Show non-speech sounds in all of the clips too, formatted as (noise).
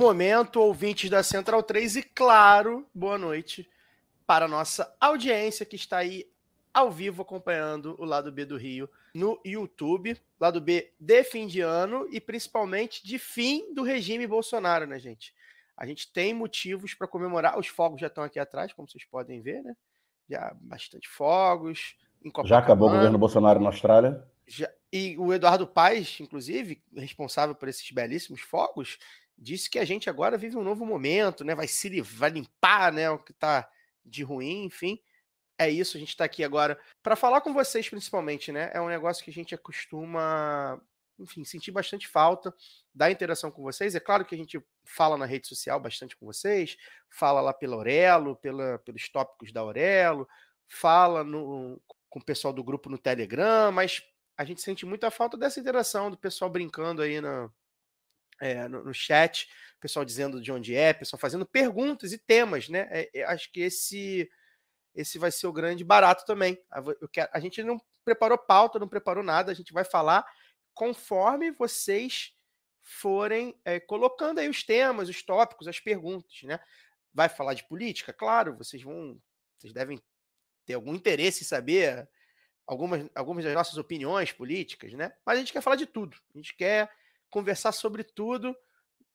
Momento, ouvintes da Central 3 e, claro, boa noite para a nossa audiência que está aí ao vivo acompanhando o Lado B do Rio no YouTube. Lado B de fim de ano e principalmente de fim do regime Bolsonaro, né, gente? A gente tem motivos para comemorar. Os fogos já estão aqui atrás, como vocês podem ver, né? Já bastante fogos. Já acabou o governo Bolsonaro na Austrália? Já- e o Eduardo Paes, inclusive, responsável por esses belíssimos fogos, disse que a gente agora vive um novo momento, né? Vai se vai limpar, né, o que tá de ruim, enfim. É isso, a gente tá aqui agora para falar com vocês principalmente, né? É um negócio que a gente acostuma, enfim, sentir bastante falta da interação com vocês. É claro que a gente fala na rede social bastante com vocês, fala lá pela Aurelo, pela, pelos tópicos da Aurelo, fala no, com o pessoal do grupo no Telegram, mas a gente sente muita falta dessa interação do pessoal brincando aí na, é, no, no chat, pessoal dizendo de onde é, pessoal fazendo perguntas e temas, né? É, é, acho que esse esse vai ser o grande barato também. Quero- a gente não preparou pauta, não preparou nada, a gente vai falar conforme vocês forem é, colocando aí os temas, os tópicos, as perguntas, né? Vai falar de política? Claro, vocês vão, vocês devem ter algum interesse em saber algumas, algumas das nossas opiniões políticas, né? Mas a gente quer falar de tudo. A gente quer conversar sobre tudo,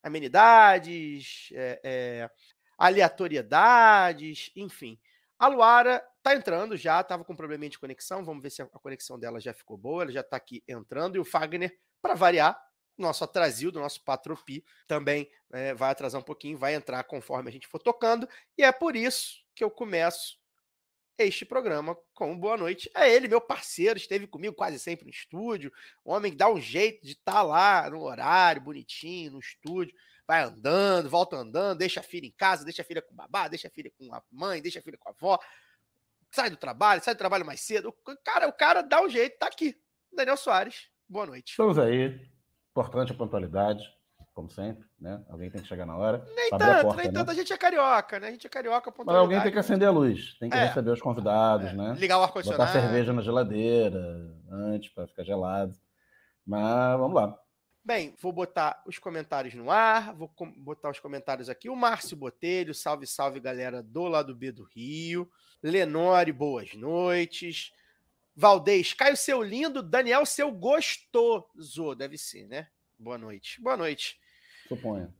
amenidades, é, é, aleatoriedades, enfim. A Luara tá entrando já, tava com um probleminha de conexão, vamos ver se a conexão dela já ficou boa, ela já tá aqui entrando, e o Fagner, para variar, nosso atrasil do nosso Patropi, também né, vai atrasar um pouquinho, vai entrar conforme a gente for tocando, e é por isso que eu começo este programa com um boa noite. É ele, meu parceiro, esteve comigo quase sempre no estúdio. O homem que dá um jeito de estar lá no horário, bonitinho, no estúdio. Vai andando, volta andando, deixa a filha em casa, deixa a filha com o babá, deixa a filha com a mãe, deixa a filha com a avó. Sai do trabalho, sai do trabalho mais cedo. O cara, o cara dá um jeito, tá aqui. Daniel Soares, boa noite. Estamos aí. Importante a pontualidade, como sempre, né? Alguém tem que chegar na hora. Nem tanto, porta, nem né? tanto. A gente é carioca, né? A gente é carioca, Mas alguém tem que acender a luz, tem que É. receber os convidados, né? Ligar o Botar ar-condicionado. cerveja na geladeira antes para ficar gelado. Mas vamos lá. Bem, vou botar os comentários no ar, vou botar os comentários aqui. O Márcio Botelho, salve, salve, galera do lado B do Rio. Lenore, boas noites. Valdez, Caio seu lindo, Daniel seu gostoso, deve ser, né? Boa noite. Boa noite. Suponha.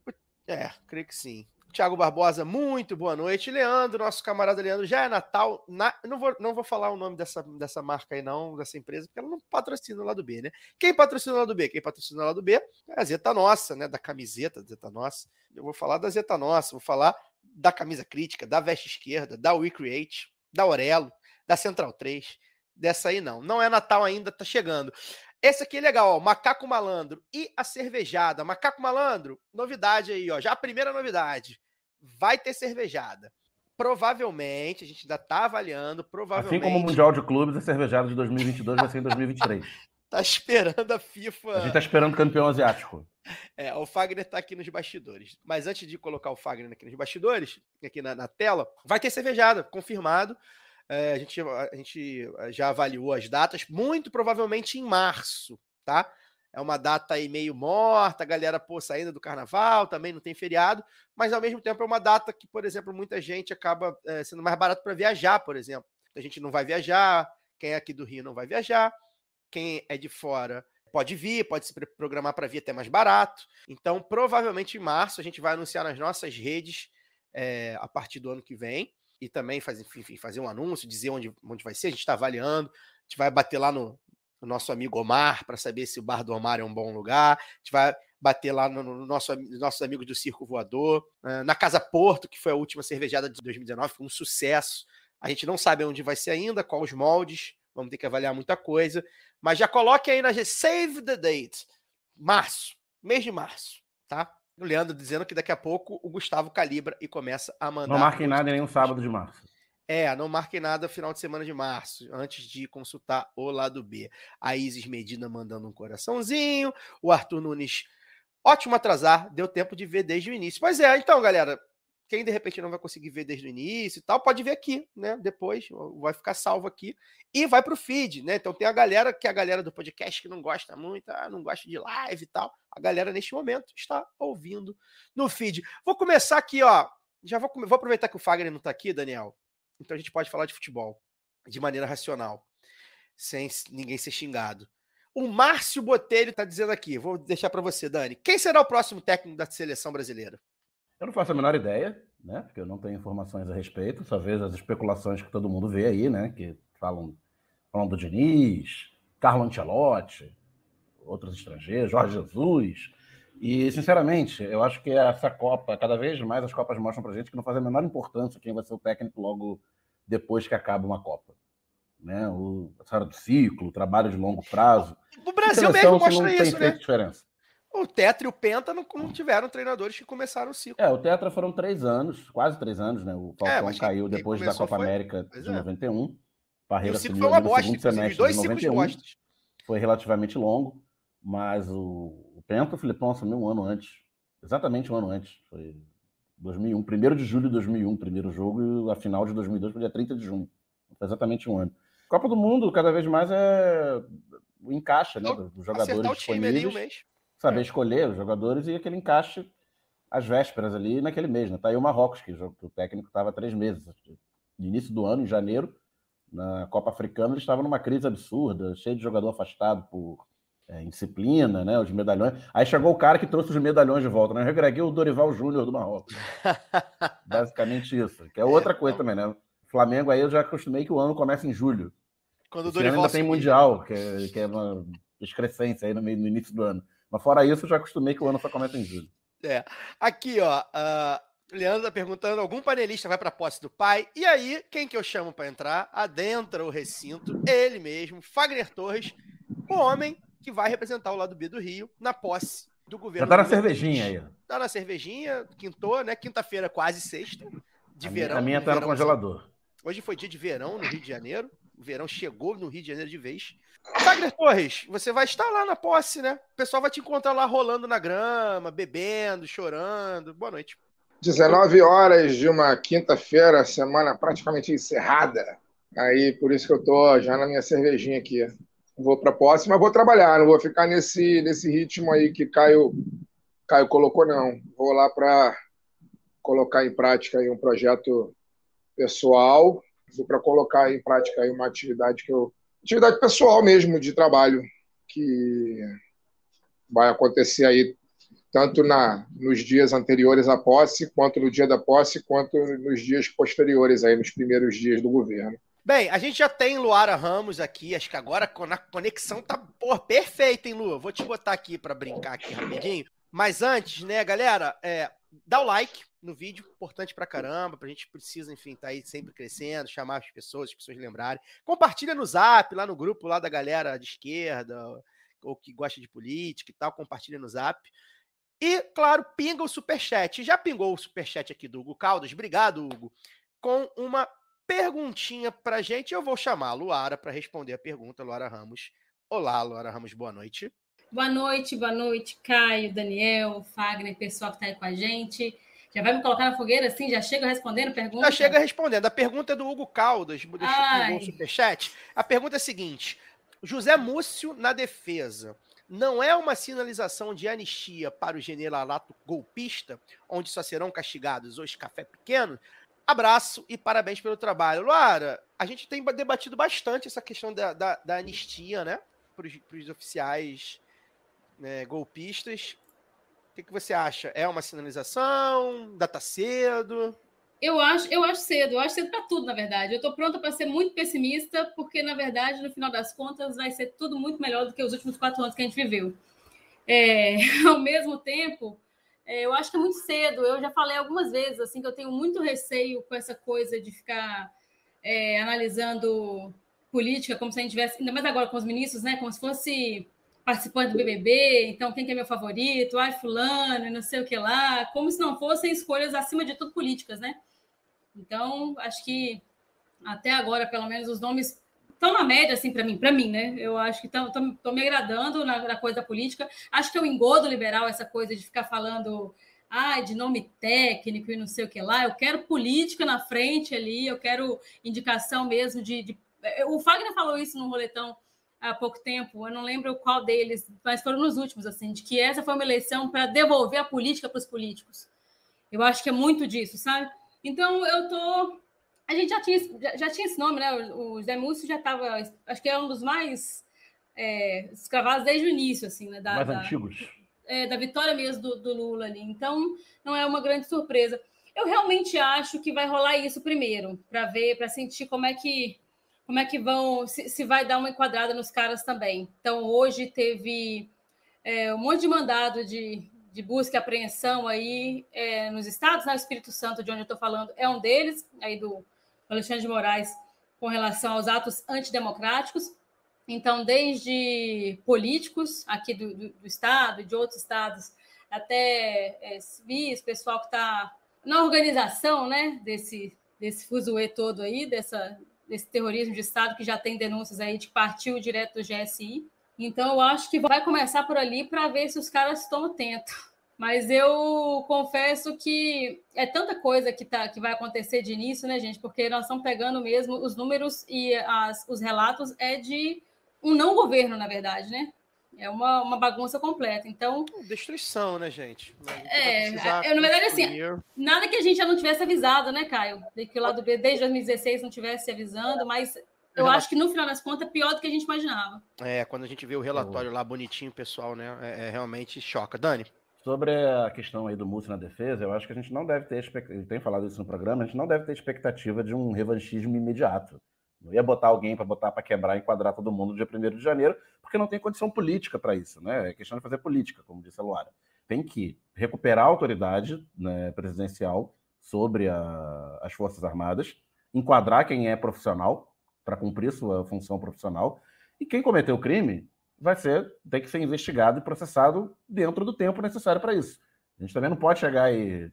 É, creio que sim. Tiago Barbosa, muito boa noite. Leandro, nosso camarada Leandro, já é Natal. Na... Não, vou, não vou falar o nome dessa, dessa marca aí, não, dessa empresa, porque ela não patrocina o lado B, né? Quem patrocina o lado B? Quem patrocina o lado B é a Zeta Nossa, né? Da camiseta da Zeta Nossa. Eu vou falar da Zeta Nossa, vou falar da camisa crítica, da veste esquerda, da We Create, da Aurelo, da Central 3. Dessa aí não. Não é Natal ainda, tá chegando. Esse aqui é legal, ó, Macaco Malandro e a cervejada. Macaco Malandro, novidade aí, ó. Já a primeira novidade. Vai ter cervejada. Provavelmente, a gente ainda tá avaliando, provavelmente. Assim como o Mundial de Clubes, a cervejada de 2022 vai ser em 2023. (laughs) Tá esperando a FIFA. A gente tá esperando o campeão asiático. É, o Fagner tá aqui nos bastidores. Mas antes de colocar o Fagner aqui nos bastidores, aqui na, na tela, vai ter cervejada, confirmado. É, a, gente, a gente já avaliou as datas, muito provavelmente em março, tá? É uma data aí meio morta, a galera, pô, saindo do carnaval, também não tem feriado, mas ao mesmo tempo é uma data que, por exemplo, muita gente acaba é, sendo mais barato para viajar, por exemplo. A gente não vai viajar, quem é aqui do Rio não vai viajar, quem é de fora pode vir, pode se programar para vir até mais barato. Então, provavelmente em março, a gente vai anunciar nas nossas redes é, a partir do ano que vem e também fazer, enfim, fazer um anúncio, dizer onde, onde vai ser. A gente está avaliando, a gente vai bater lá no, no nosso amigo Omar para saber se o Bar do Omar é um bom lugar. A gente vai bater lá no, no nosso, nos nossos amigos do Circo Voador, eh, na Casa Porto, que foi a última cervejada de 2019, foi um sucesso. A gente não sabe onde vai ser ainda, qual os moldes, vamos ter que avaliar muita coisa. Mas já coloque aí na Save the Date. Março, mês de março. tá? O Leandro dizendo que daqui a pouco o Gustavo calibra e começa a mandar. Não marquem nada em nenhum sábado de março. É, não marquem nada final de semana de março, antes de consultar o lado B. A Isis Medina mandando um coraçãozinho, o Arthur Nunes, ótimo atrasar, deu tempo de ver desde o início. Pois é, então, galera, quem de repente não vai conseguir ver desde o início e tal, pode ver aqui, né? Depois vai ficar salvo aqui e vai para o feed, né? Então tem a galera que é a galera do podcast que não gosta muito, ah, não gosta de live e tal. A galera neste momento está ouvindo no feed. Vou começar aqui, ó. Já vou, vou aproveitar que o Fagner não está aqui, Daniel. Então a gente pode falar de futebol de maneira racional, sem ninguém ser xingado. O Márcio Botelho está dizendo aqui, vou deixar para você, Dani. Quem será o próximo técnico da seleção brasileira? Eu não faço a menor ideia, né? Porque eu não tenho informações a respeito, só vejo as especulações que todo mundo vê aí, né? Que falam, falam do Diniz, Carlo Ancelotti, outros estrangeiros, Jorge Jesus. E, sinceramente, eu acho que essa Copa, cada vez mais as Copas mostram pra gente que não faz a menor importância quem vai ser o técnico logo depois que acaba uma Copa. Né? O, a história do ciclo, o trabalho de longo prazo. O Brasil mesmo mostra não isso, tem né? diferença. O Tetra e o Penta não, não tiveram treinadores que começaram o ciclo. É, o Tetra foram três anos, quase três anos, né? O Falcão mas quem- caiu depois da Copa foi- América de é. 91. E Parreira o ciclo foi uma bosta, inclusive, os semestre dois ciclos de 91. bostas. Foi relativamente longo, mas o, o Penta, o Filipão assumiu um ano antes. Exatamente um ano antes. Foi 2001, 1 de julho de 2001, primeiro jogo, e a final de 2002 foi dia 30 de junho. Foi exatamente um ano. Copa do Mundo, cada vez mais é o encaixe né, dos jogadores disponíveis mês. Saber É. escolher os jogadores e aquele encaixe às vésperas ali naquele mês. Né? Tá aí o Marrocos, que o técnico estava três meses. No início do ano, em janeiro, na Copa Africana, ele estava numa crise absurda, cheio de jogador afastado por é, indisciplina, né? Os medalhões. Aí chegou o cara que trouxe os medalhões de volta, né? Regreguei o Dorival Júnior do Marrocos. (laughs) Basicamente isso. Que é outra coisa também, né? Flamengo aí eu já acostumei que o ano começa em julho. Quando o Esse Dorival ainda tem. Mundial, que é, que é uma excrescência aí no, meio, no início do ano. Mas fora isso, eu já acostumei que o ano só começa em julho. Aqui, ó. ah, Leandro tá perguntando: algum panelista vai pra posse do pai? E aí, quem que eu chamo pra entrar? Adentra o recinto, ele mesmo, Fagner Torres, o homem que vai representar o lado B do Rio na posse do Já governo. tá na cervejinha aí. Tá na cervejinha, quintou, né? Quinta-feira, quase sexta. De a verão. minha, a minha tá no verão- congelador. Hoje foi dia de verão no Rio de Janeiro. O verão chegou no Rio de Janeiro de vez. Fagner Torres, você vai estar lá na posse, né? O pessoal vai te encontrar lá rolando na grama, bebendo, chorando. Boa noite. 19 horas de uma quinta-feira, semana praticamente encerrada. Aí, por isso que eu tô já na minha cervejinha aqui. Vou para posse, mas vou trabalhar, não vou ficar nesse, nesse ritmo aí que Caio, Caio colocou, não. Vou lá para colocar em prática aí um projeto pessoal, para colocar em prática uma atividade que eu. Atividade pessoal mesmo, de trabalho, que vai acontecer aí tanto na, nos dias anteriores à posse, quanto no dia da posse, quanto nos dias posteriores, aí, nos primeiros dias do governo. Bem, a gente já tem Luara Ramos aqui, acho que agora a conexão tá perfeita, hein, Lu? Vou te botar aqui para brincar aqui rapidinho. Mas antes, né, galera, é, dá o like no vídeo, importante pra caramba, pra gente precisa, enfim, tá aí sempre crescendo, chamar as pessoas, as pessoas lembrarem. Compartilha no Zap, lá no grupo lá da galera de esquerda, ou que gosta de política e tal, compartilha no Zap. E, claro, pinga o superchat. Já pingou o superchat aqui do Hugo Caldas, obrigado, Hugo, com uma perguntinha pra gente. Eu vou chamar a Luara para responder a pergunta, Luara Ramos. Olá, Luara Ramos, boa noite. Boa noite, boa noite, Caio, Daniel, Fagner, pessoal que está aí com a gente. Já vai me colocar na fogueira assim? Já chega respondendo pergunta? Já chega respondendo. A pergunta é do Hugo Caldas, Ai. eu superchat. A pergunta é a seguinte: José Múcio na defesa. Não é uma sinalização de anistia para o generalato golpista, onde só serão castigados os café pequeno? Abraço e parabéns pelo trabalho. Luara, a gente tem debatido bastante essa questão da, da, da anistia, né? Para os oficiais né, golpistas. Que, que você acha? É uma sinalização? Data cedo? Eu acho, eu acho cedo, eu acho cedo para tudo, na verdade. Eu estou pronta para ser muito pessimista, porque, na verdade, no final das contas, vai ser tudo muito melhor do que os últimos quatro anos que a gente viveu. É, (laughs) ao mesmo tempo, é, eu acho que é muito cedo. Eu já falei algumas vezes assim que eu tenho muito receio com essa coisa de ficar é, analisando política como se a gente tivesse, ainda mais agora com os ministros, né? Como se fosse participante do BBB, então quem que é meu favorito, ai fulano, não sei o que lá, como se não fossem escolhas acima de tudo políticas, né? Então, acho que até agora, pelo menos, os nomes estão na média, assim, para mim, para mim, né? Eu acho que estão me agradando na, na, coisa da política. Acho que é o engodo liberal, essa coisa de ficar falando ah, de nome técnico e não sei o que lá. Eu quero política na frente ali, eu quero indicação mesmo de. de... O Fagner falou isso no roletão há pouco tempo, eu não lembro qual deles, mas foram nos últimos, assim, de que essa foi uma eleição para devolver a política para os políticos. Eu acho que é muito disso, sabe? Então eu tô. A gente já tinha, já, já tinha esse nome, né? O Zé Múcio já estava. Acho que é um dos mais é, escravados desde o início, assim, né? Da, mais da, antigos. É, da vitória mesmo do, do Lula ali. Então, não é uma grande surpresa. Eu realmente acho que vai rolar isso primeiro, para ver, para sentir como é que como é que vão, se, se, vai dar uma enquadrada nos caras também. Então, hoje teve é, um monte de mandado de, de busca e apreensão aí é, nos estados, né? O Espírito Santo, de onde eu estou falando, é um deles, aí do Alexandre de Moraes, com relação aos atos antidemocráticos. Então, desde políticos aqui do, do, do estado e de outros estados, até é, civis, pessoal que está na organização né, desse, desse fuzuê todo aí, dessa, desse terrorismo de Estado, que já tem denúncias aí de que partiu direto do GSI. Então, eu acho que vai começar por ali para ver se os caras estão atentos. Mas eu confesso que é tanta coisa que, tá, que vai acontecer de início, né, gente? Porque nós estamos pegando mesmo os números e as, os relatos é de um não governo, na verdade, né? É uma, uma bagunça completa. Então. Destruição, né, gente? É, eu, na verdade, assim, nada que a gente já não tivesse avisado, né, Caio? Que o lado B desde 2016 não tivesse avisando, mas eu acho que no final das contas é pior do que a gente imaginava. É, quando a gente vê o relatório lá bonitinho, pessoal, né? É, é realmente choca. Dani. Sobre a questão aí do Múcio na defesa, eu acho que a gente não deve ter, expectativa, tem falado isso no programa, a gente não deve ter expectativa de um revanchismo imediato. Não ia botar alguém para botar para quebrar e enquadrar todo mundo no dia 1 de janeiro, porque não tem condição política para isso, né? É questão de fazer política, como disse a Luara. Tem que recuperar a autoridade né, presidencial sobre a, as Forças Armadas, enquadrar quem é profissional para cumprir sua função profissional, e quem cometeu crime vai ser, tem que ser investigado e processado dentro do tempo necessário para isso. A gente também não pode chegar e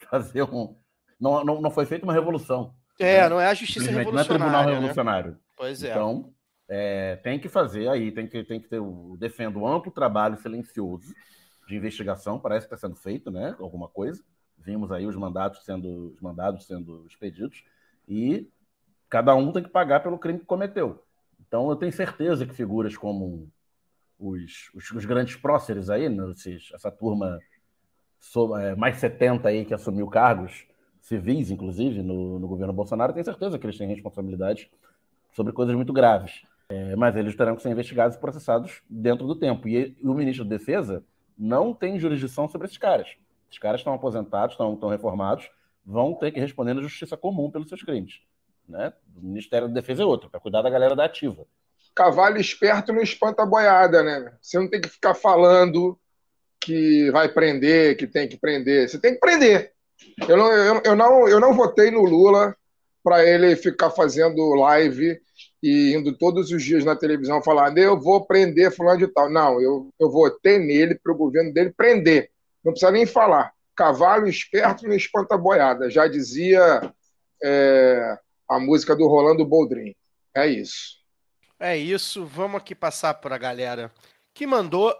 (laughs) fazer um. Não, não, não foi feita uma revolução. É, né? não é a justiça revolucionária. Não é tribunal né? revolucionário. Pois é. Então, é, tem que fazer aí, tem que, tem que ter o. Defendo um amplo trabalho silencioso de investigação, parece que está sendo feito, né? Alguma coisa. Vimos aí os mandados sendo, os mandados sendo expedidos, e cada um tem que pagar pelo crime que cometeu. Então, eu tenho certeza que figuras como os, os, os grandes próceres aí, né, esses, essa turma so, é, mais 70 aí que assumiu cargos civis, inclusive, no, no governo Bolsonaro, tenho certeza que eles têm responsabilidade sobre coisas muito graves. É, mas eles terão que ser investigados e processados dentro do tempo. E, o ministro da Defesa não tem jurisdição sobre esses caras. Esses caras estão aposentados, estão, estão reformados, vão ter que responder na justiça comum pelos seus crimes. Né? O Ministério da Defesa é outro, para cuidar da galera da ativa cavalo esperto não espanta boiada, né? Você não tem que ficar falando que vai prender, que tem que prender. Você tem que prender. Eu não, eu, eu não, eu não votei no Lula para ele ficar fazendo live e indo todos os dias na televisão falar, eu vou prender fulano de tal. Não, eu, eu votei nele para o governo dele prender. Não precisa nem falar. Cavalo esperto não espanta boiada. Já dizia é, a música do Rolando Boldrin. É isso. É isso, vamos aqui passar para a galera que mandou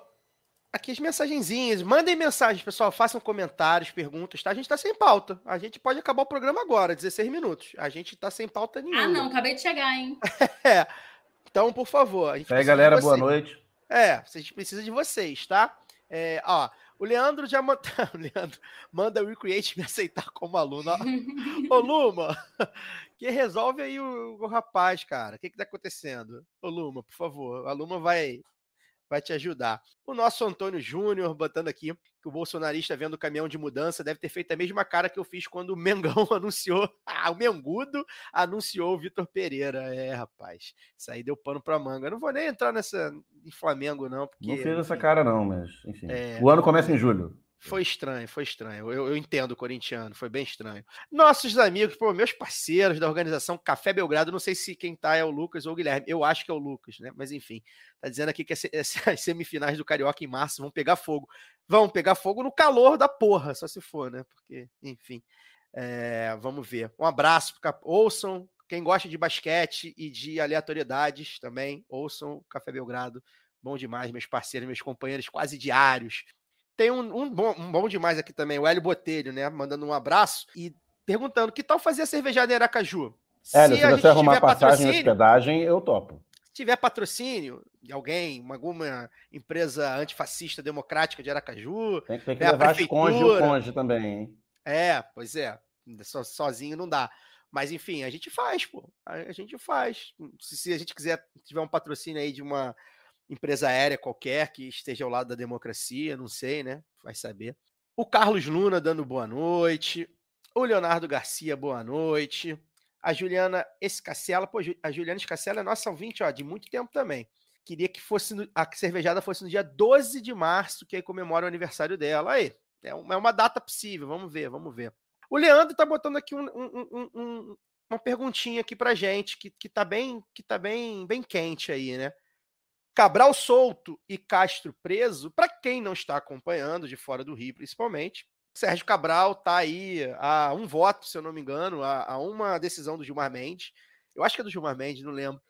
aqui as mensagenzinhas. Mandem mensagens, pessoal, façam comentários, perguntas, tá? A gente tá sem pauta. A gente pode acabar o programa agora, 16 minutos. A gente tá sem pauta nenhuma. Ah, não, acabei de chegar, hein? (laughs) é. Então, por favor. A gente aí, galera, boa noite. É, a gente precisa de vocês, tá? É, ó, o Leandro já manda. (laughs) O Leandro manda o Recreate me aceitar como aluno. (laughs) Ô, Luma, que resolve aí o, o rapaz, cara. O que, que tá acontecendo? Ô, Luma, por favor. A Luma vai, vai te ajudar. O nosso Antônio Júnior botando aqui que o bolsonarista vendo o caminhão de mudança deve ter feito a mesma cara que eu fiz quando o Mengão (laughs) anunciou, ah, o Mengudo anunciou o Vitor Pereira. É, rapaz, isso aí deu pano pra manga. Eu não vou nem entrar nessa em Flamengo, não. Porque, não fez essa cara, não, mas enfim. É, o ano começa em julho. Foi estranho, foi estranho. Eu, eu entendo o corintiano, foi bem estranho. Nossos amigos, pô, meus parceiros da organização Café Belgrado, não sei se quem tá é o Lucas ou o Guilherme. Eu acho que é o Lucas, né? Mas enfim, tá dizendo aqui que (laughs) as semifinais do Carioca em março vão pegar fogo. Vão pegar fogo no calor da porra, só se for, né? Porque, enfim. É, vamos ver. Um abraço, ouçam. Quem gosta de basquete e de aleatoriedades também, ouçam o Café Belgrado. Bom demais, meus parceiros, meus companheiros quase diários. Tem um, um, bom, um bom demais aqui também, o Hélio Botelho, né? Mandando um abraço e perguntando que tal fazer a cervejada em Aracaju? Hélio, se, se você arrumar passagem e hospedagem, eu topo. Se tiver patrocínio de alguém, alguma empresa antifascista democrática de Aracaju. Tem, tem que né, levar as conge o conge também, hein? É, pois é. So, sozinho não dá. Mas enfim, a gente faz, pô. A, gente faz. Se, se, a gente quiser, tiver um patrocínio aí de uma empresa aérea qualquer que esteja ao lado da democracia, não sei, né? Vai saber. O Carlos Luna dando boa noite. O Leonardo Garcia, boa noite. A Juliana Escacela, pô, a Juliana Escacela é nossa ouvinte, ó, de muito tempo também. Queria que fosse no, a cervejada fosse no dia 12 de março, que aí comemora o aniversário dela. Aí, é uma, é uma data possível, vamos ver, vamos ver. O Leandro tá botando aqui um, um, um, uma perguntinha aqui pra gente, que, que tá, bem, que tá bem, bem quente aí, né? Cabral solto e Castro preso, para quem não está acompanhando, de fora do Rio principalmente, Sérgio Cabral tá aí a um voto, se eu não me engano, a, a uma decisão do Gilmar Mendes, eu acho que é do Gilmar Mendes, não lembro,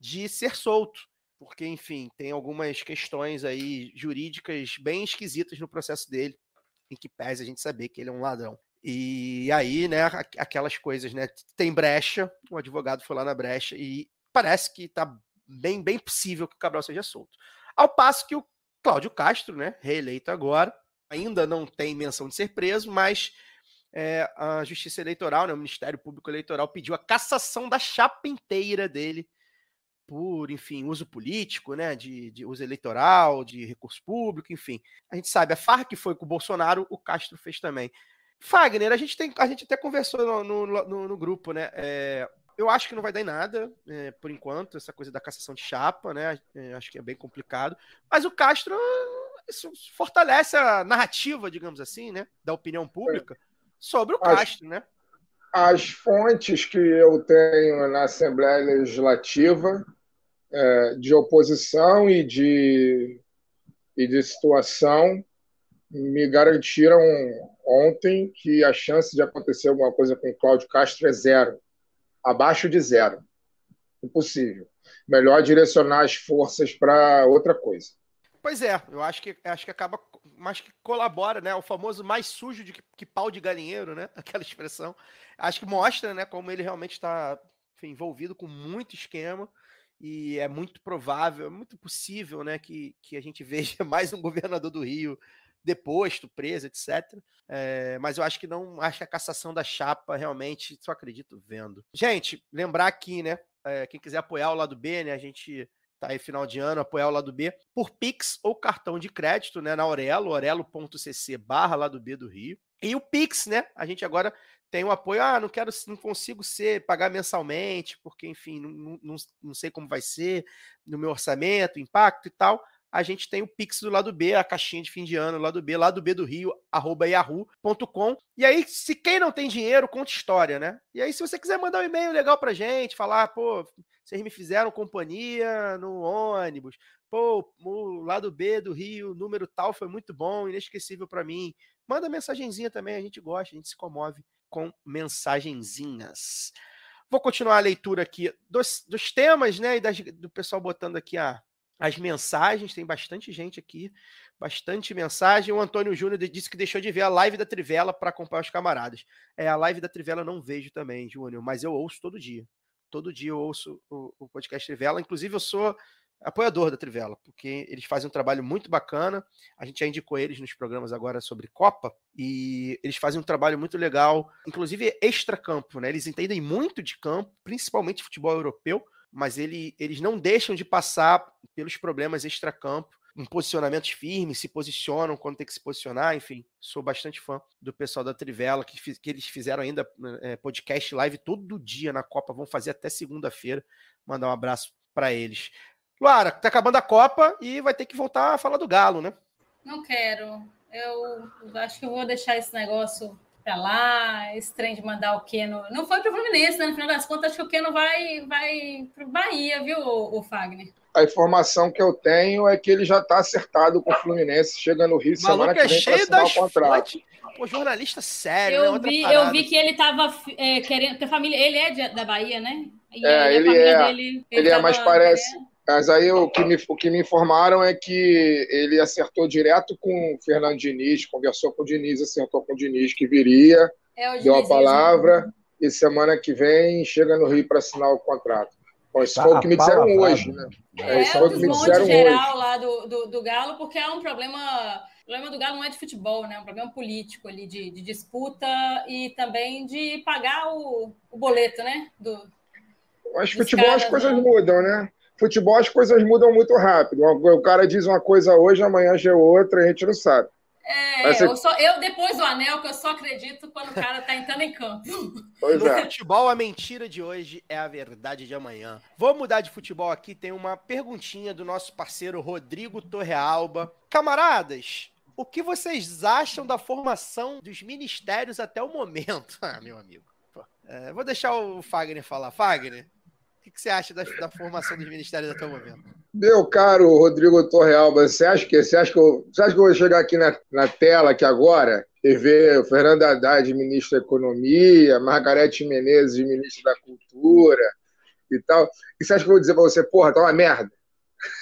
de ser solto, porque, enfim, tem algumas questões aí jurídicas bem esquisitas no processo dele, em que pese a gente saber que ele é um ladrão. E aí, né, aquelas coisas, né? Tem brecha, o advogado foi lá na brecha e parece que tá bem, bem possível que o Cabral seja solto. Ao passo que o Cláudio Castro, né, reeleito agora, ainda não tem menção de ser preso, mas é, a Justiça Eleitoral, né, o Ministério Público Eleitoral pediu a cassação da chapa inteira dele por, enfim, uso político, né, de, de, uso eleitoral, de recurso público, enfim. A gente sabe, a Farc foi com o Bolsonaro, o Castro fez também. Fagner, a gente, tem, a gente até conversou no, no, no, no grupo, né? É, eu acho que não vai dar em nada, é, por enquanto, essa coisa da cassação de chapa, né? É, acho que é bem complicado. Mas o Castro isso fortalece a narrativa, digamos assim, né? Da opinião pública sobre o Castro, as, né? As fontes que eu tenho na Assembleia Legislativa é, de oposição e de, e de situação me garantiram ontem que a chance de acontecer alguma coisa com o Cláudio Castro é zero, abaixo de zero. Impossível. Melhor direcionar as forças para outra coisa. Pois é, eu acho que acho que acaba, mas que colabora, né? O famoso mais sujo de que, que pau de galinheiro, né? (laughs) Aquela expressão. Acho que mostra, né, como ele realmente está envolvido com muito esquema e é muito provável, é muito possível, né, que, que a gente (laughs) veja mais um governador do Rio deposto, preso, etc. É, mas eu acho que não acho que a cassação da chapa realmente só acredito vendo. Gente, lembrar aqui, né? É, quem quiser apoiar o lado B, né? A gente tá aí final de ano, apoiar o lado B por Pix ou cartão de crédito, né? Na Aurelo, aurelo.cc barra lado B do Rio. E o Pix, né? A gente agora tem o um apoio, ah, não quero, não consigo ser, pagar mensalmente, porque, enfim, não, não, não sei como vai ser no meu orçamento, impacto e tal a gente tem o Pix do lado B, a caixinha de fim de ano, lado B, lado B do Rio, arroba yahoo.com. E aí, se quem não tem dinheiro, conta história, né? E aí, se você quiser mandar um e-mail legal pra gente, falar, pô, vocês me fizeram companhia no ônibus, pô, o lado B do Rio, número tal foi muito bom, inesquecível para mim. Manda mensagenzinha também, a gente gosta, a gente se comove com mensagenzinhas. Vou continuar a leitura aqui dos, dos temas, né? E das, do pessoal botando aqui a, as mensagens, tem bastante gente aqui, bastante mensagem. O Antônio Júnior disse que deixou de ver a live da Trivela para acompanhar os camaradas. É, a live da Trivela eu não vejo também, Júnior, mas eu ouço todo dia. Todo dia eu ouço o, o podcast Trivela. Inclusive, eu sou apoiador da Trivela, porque eles fazem um trabalho muito bacana. A gente já indicou eles nos programas agora sobre Copa, e eles fazem um trabalho muito legal, inclusive extra-campo, né? Eles entendem muito de campo, principalmente futebol europeu mas ele, eles não deixam de passar pelos problemas extracampo, em posicionamentos firmes, se posicionam quando tem que se posicionar, enfim, sou bastante fã do pessoal da Trivela, que, que eles fizeram ainda é, podcast live todo dia na Copa, vão fazer até segunda-feira, mandar um abraço para eles. Luara, tá acabando a Copa e vai ter que voltar a falar do Galo, né? Não quero. Eu acho que eu vou deixar esse negócio pra lá, esse trem de mandar o Keno. Não foi pro Fluminense, né? No final das contas, acho que o Keno vai, vai pro Bahia, viu, o, o Fagner? A informação que eu tenho é que ele já está acertado com o Fluminense, chega no Rio O semana que é vem para cheio assinar das o contrato. Pô, jornalista sério, né? Eu Outra vi, parada. eu vi que ele tava é, querendo. Porque a família. Ele é de- da Bahia, né? E É, a ele família é. dele- Ele é, tava mas parece. querendo- Mas aí o que, me, o que me informaram é que ele acertou direto com o Fernando Diniz, conversou com o Diniz, acertou com o Diniz que viria, É o deu a palavra e semana que vem chega no Rio para assinar o contrato. Bom, isso Tá foi o que me disseram hoje, né? É, isso é foi o que me desmonte disseram geral hoje. lá do, do, do Galo, porque é um problema. O problema do Galo não é de futebol, né? É um problema político ali, de, de disputa e também de pagar o, o boleto, né? Do, Mas futebol as caras, coisas né? mudam, né? Futebol as coisas mudam muito rápido. O cara diz uma coisa hoje, amanhã já é outra, a gente não sabe. É, você- eu, só, eu depois do anel, que eu só acredito quando o cara tá entrando em campo. (laughs) Pois No é. futebol, a mentira de hoje é a verdade de amanhã. Vou mudar de futebol aqui. Tem uma perguntinha do nosso parceiro Rodrigo Torrealba. Camaradas, o que vocês acham da formação dos ministérios até o momento? (laughs) Ah, meu amigo. É, vou deixar o Fagner falar. Fagner, que, que você acha da, da formação dos ministérios até o momento? Meu caro Rodrigo Torrealba, você acha que, você acha que, eu, você acha que eu vou chegar aqui na, na tela aqui agora e ver o Fernando Haddad, ministro da Economia, Margarete Menezes, ministro da Cultura e tal, e você acha que eu vou dizer para você, porra, tá uma merda?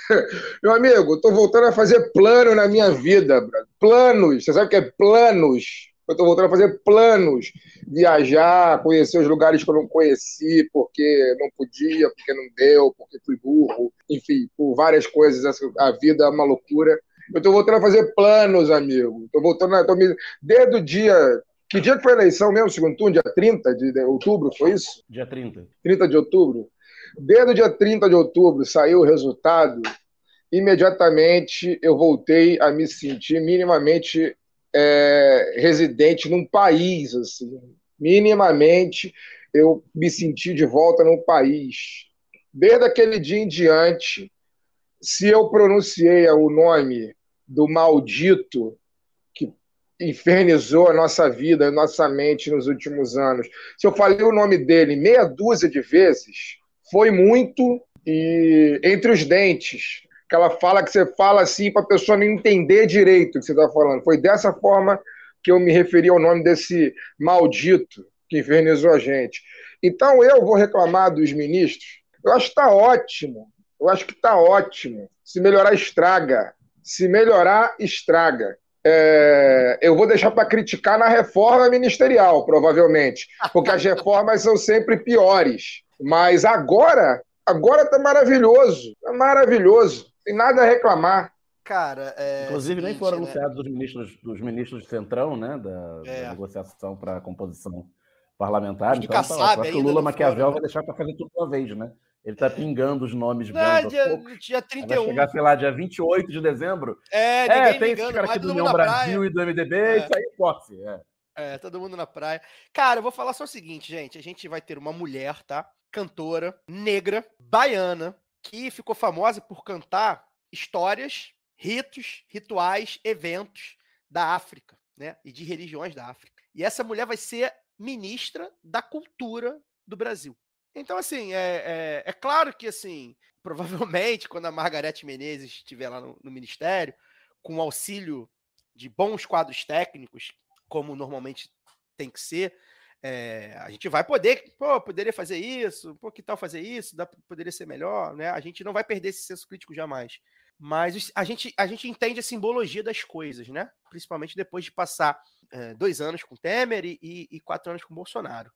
(laughs) Meu amigo, tô voltando a fazer plano na minha vida, brother. planos, você sabe o que é planos? Eu tô voltando a fazer planos, viajar, conhecer os lugares que eu não conheci, porque não podia, porque não deu, porque fui burro, enfim, por várias coisas, a vida é uma loucura. Eu tô voltando a fazer planos, amigo. Tô voltando a. Tô me... Desde o dia. Que dia que foi a eleição mesmo? Segundo turno? Dia 30 de de outubro, foi isso? Dia 30. 30 de outubro. Desde o dia 30 de outubro saiu o resultado, imediatamente eu voltei a me sentir minimamente é, residente num país, assim. Minimamente eu me senti de volta no país. Desde aquele dia em diante, se eu pronunciei o nome do maldito que infernizou a nossa vida, a nossa mente nos últimos anos, se eu falei o nome dele meia dúzia de vezes, foi muito e entre os dentes. Aquela fala que você fala assim para a pessoa não entender direito o que você está falando. Foi dessa forma que eu me referi ao nome desse maldito que infernizou a gente. Então eu vou reclamar dos ministros. Eu acho que está ótimo. Eu acho que está ótimo. Se melhorar, estraga. Se melhorar, estraga. É, eu vou deixar para criticar na reforma ministerial, provavelmente, porque as reformas são sempre piores. Mas agora, agora está maravilhoso, tá maravilhoso, tem nada a reclamar. Cara, é. Inclusive, nem foram né? anunciados os ministros, dos ministros de Centrão, né? Da, da É. negociação para a composição parlamentar. Os Então, tá acho que o Lula Maquiavel foram, vai deixar para fazer tudo uma vez, né? Ele está pingando os nomes Não, dia, dia Aí Vai 31. chegar, sei lá, dia 28 de dezembro. É, É, tem ligando, esses caras vai aqui do União mundo na Brasil praia. e do MDB, É. isso aí posse. É. É, todo mundo na praia. Cara, eu vou falar só o seguinte, gente. A gente vai ter uma mulher, tá? Cantora, negra, baiana, que ficou famosa por cantar histórias, ritos, rituais, eventos da África, né? E de religiões da África. E essa mulher vai ser ministra da cultura do Brasil. Então, assim, é, é, é claro que, assim, (laughs) provavelmente, quando a Margarete Menezes estiver lá no, no ministério, com auxílio de bons quadros técnicos, como normalmente tem que ser, é, a gente vai poder, pô, poderia fazer isso, pô, que tal fazer isso, dá, poderia ser melhor, né? A gente não vai perder esse senso crítico jamais. Mas a gente, a gente entende a simbologia das coisas, né? Principalmente depois de passar é, dois anos com Temer e, e- e quatro anos com Bolsonaro.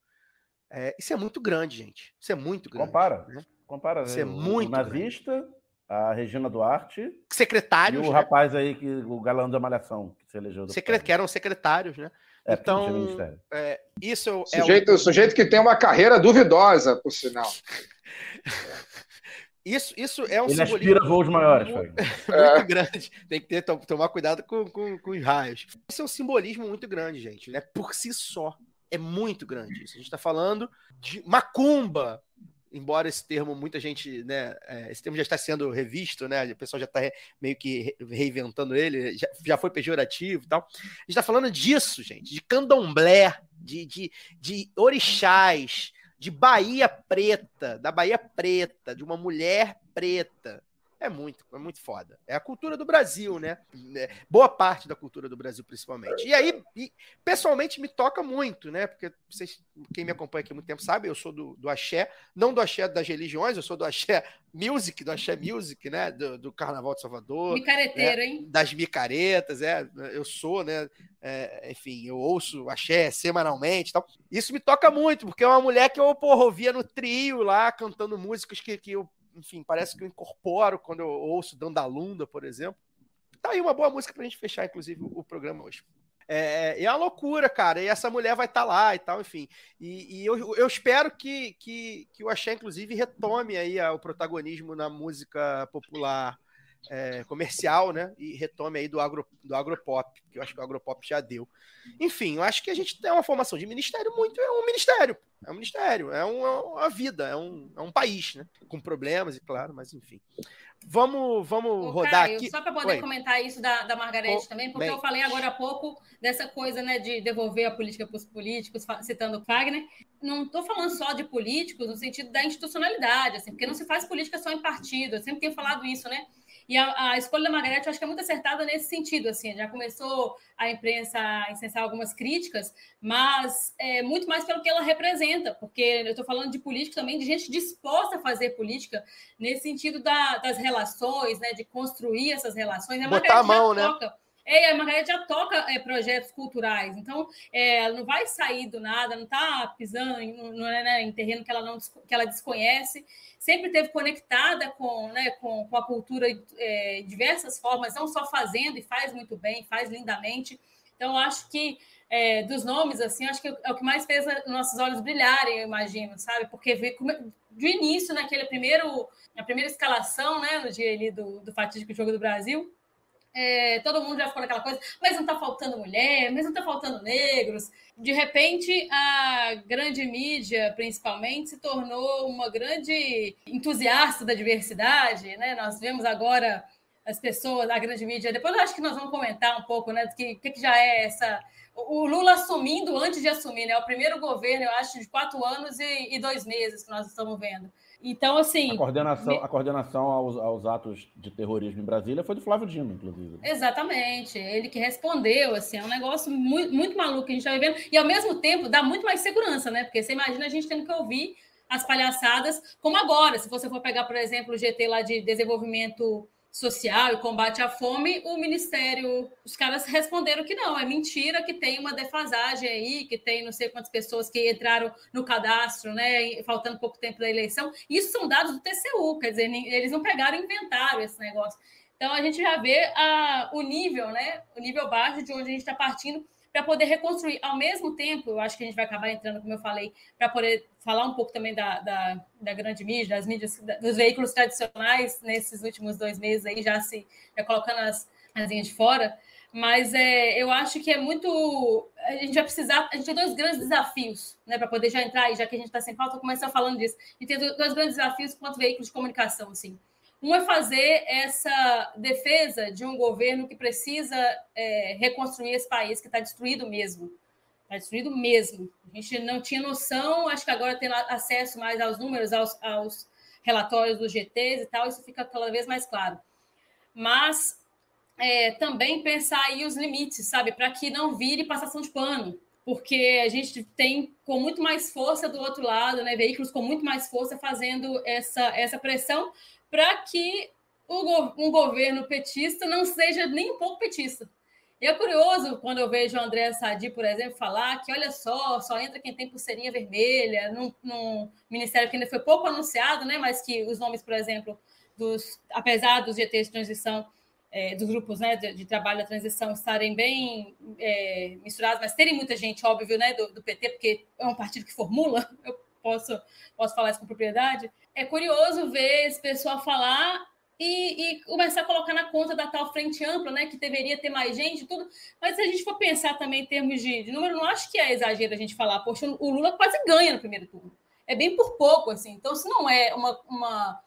É, isso é muito grande, gente. Isso é muito grande. Compara. né? Compara. Isso é o- muito O nazista, a Regina Duarte e Secretários, o né? rapaz aí, que, o galã da Malhação, que se elegeu. Secre- que eram secretários, né? É, então. É, isso é o- Sujeito, sujeito que tem uma carreira duvidosa, por sinal. (laughs) isso, isso é um Ele simbolismo aspira voos maiores, mu- Fagner. (laughs) muito grande. Tem que ter, to- tomar cuidado com, com, com os raios. Isso é um simbolismo muito grande, gente. Né? Por si só. É muito grande isso. A gente está falando de macumba, embora esse termo muita gente, né, é, esse termo já está sendo revisto, né, o pessoal já está meio que reinventando ele, já, já foi pejorativo e tal. A gente está falando disso, gente, de candomblé, de, de, de orixás, de Bahia Preta, da Bahia Preta, de uma mulher preta, é muito, é muito foda. É a cultura do Brasil, né? É, boa parte da cultura do Brasil, principalmente. E aí, e, pessoalmente, me toca muito, né? Porque vocês, quem me acompanha aqui há muito tempo sabe, eu sou do, do axé, não do axé das religiões, eu sou do axé music, do axé music, né? Do, do Carnaval de Salvador. Micareteiro, né? hein? Das micaretas, é. Eu sou, né? É, enfim, eu ouço axé semanalmente tal. Isso me toca muito, porque é uma mulher que eu, porra, ouvia no trio lá, cantando músicas que, que eu enfim, parece que eu incorporo quando eu ouço Dandalunda, por exemplo. Tá aí uma boa música pra gente fechar, inclusive, o programa hoje. É, é uma loucura, cara. E essa mulher vai estar tá lá e tal, enfim. E, e eu, eu, espero que, que, que o Axé, inclusive, retome aí o protagonismo na música popular é, comercial, né? E retome aí do, agro, do agropop, que eu acho que o agropop já deu. Enfim, eu acho que a gente tem uma formação de ministério muito. É um ministério. É um ministério, é, um, é uma vida, é um, é um país, né? Com problemas, e claro, mas enfim. Vamos, vamos Ô, rodar Caio, aqui. Só para poder Oi. comentar isso da, da Margarete também, porque bem. eu falei agora há pouco dessa coisa né, de devolver a política para os políticos, citando o Fagner. Não estou falando só de políticos no sentido da institucionalidade, assim, porque não se faz política só em partido. Eu sempre tenho falado isso, né? E a, a, escolha da Margarete eu acho que é muito acertada nesse sentido. Assim, já começou a imprensa a incensar algumas críticas, mas é muito mais pelo que ela representa, porque eu estou falando de política também, de gente disposta a fazer política nesse sentido da, das relações, né, de construir essas relações. A Botar a mão, né? Toca, é, a Margareth já toca é, projetos culturais, então é, ela não vai sair do nada, não está pisando em, é, né, em terreno que ela, não, que ela desconhece, sempre teve conectada com, né, com, com a cultura é, diversas formas, não só fazendo, e faz muito bem, faz lindamente. Então, acho que é, dos nomes, assim, acho que é o que mais fez nossos olhos brilharem, eu imagino, sabe? Porque do início, naquele primeiro, na primeira escalação, né, no dia ali do, do fatídico Jogo do Brasil, é, todo mundo já ficou naquela coisa, mas não está faltando mulher, mas não está faltando negros. De repente, a grande mídia, principalmente, se tornou uma grande entusiasta da diversidade. Né? Nós vemos agora as pessoas, a grande mídia. Depois eu acho que nós vamos comentar um pouco né, do que, que já é essa. O Lula assumindo antes de assumir, né? É o primeiro governo, eu acho, de quatro anos e, e dois meses que nós estamos vendo. Então, assim. A coordenação, me... a coordenação aos, aos, atos de terrorismo em Brasília foi do Flávio Dino, inclusive. Exatamente. Ele que respondeu, assim, é um negócio muito, muito maluco que a gente está vivendo. E, ao mesmo tempo, dá muito mais segurança, né? Porque você imagina a gente tendo que ouvir as palhaçadas, como agora. Se você for pegar, por exemplo, o GT lá de desenvolvimento social e combate à fome, o Ministério, os caras responderam que não, é mentira, que tem uma defasagem aí, que tem não sei quantas pessoas que entraram no cadastro, né, faltando pouco tempo da eleição. Isso são dados do TCU, quer dizer, eles não pegaram inventaram esse negócio. Então a gente já vê a, o nível, né, o nível baixo de onde a gente está partindo para poder reconstruir. Ao mesmo tempo, eu acho que a gente vai acabar entrando, como eu falei, para poder falar um pouco também da, da, da, grande mídia, das mídias, dos veículos tradicionais nesses últimos dois meses aí, já se já colocando as, as linhas de fora. Mas é, eu acho que é muito. A gente vai precisar. A gente tem dois grandes desafios, né? Para poder já entrar aí, já que a gente está sem pauta, começar falando disso. E tem dois grandes desafios quanto veículos de comunicação, assim. Um é fazer essa defesa de um governo que precisa é, reconstruir esse país que está destruído mesmo. Está destruído mesmo. A gente não tinha noção, acho que agora tem acesso mais aos números, aos, aos relatórios dos GTs e tal, isso fica cada vez mais claro. Mas é, também pensar aí os limites, sabe, para que não vire passação de pano, porque a gente tem com muito mais força do outro lado, né, veículos com muito mais força fazendo essa, essa pressão para que um governo petista não seja nem um pouco petista. E é curioso quando eu vejo o André Sadi, por exemplo, falar que, olha só, só entra quem tem pulseirinha vermelha, num, num, ministério que ainda foi pouco anunciado, né, mas que os nomes, por exemplo, dos, apesar dos GTs de transição, é, dos grupos né, de, de, trabalho da transição estarem bem é, misturados, mas terem muita gente, óbvio, né, do, do PT, porque é um partido que formula, (laughs) eu posso, posso falar isso com propriedade, é curioso ver esse pessoal falar e, e, começar a colocar na conta da tal frente ampla, né? Que deveria ter mais gente, tudo. Mas se a gente for pensar também em termos de, de número, não acho que é exagero a gente falar, poxa, o Lula quase ganha no primeiro turno. é bem por pouco, assim. Então, se não é uma, uma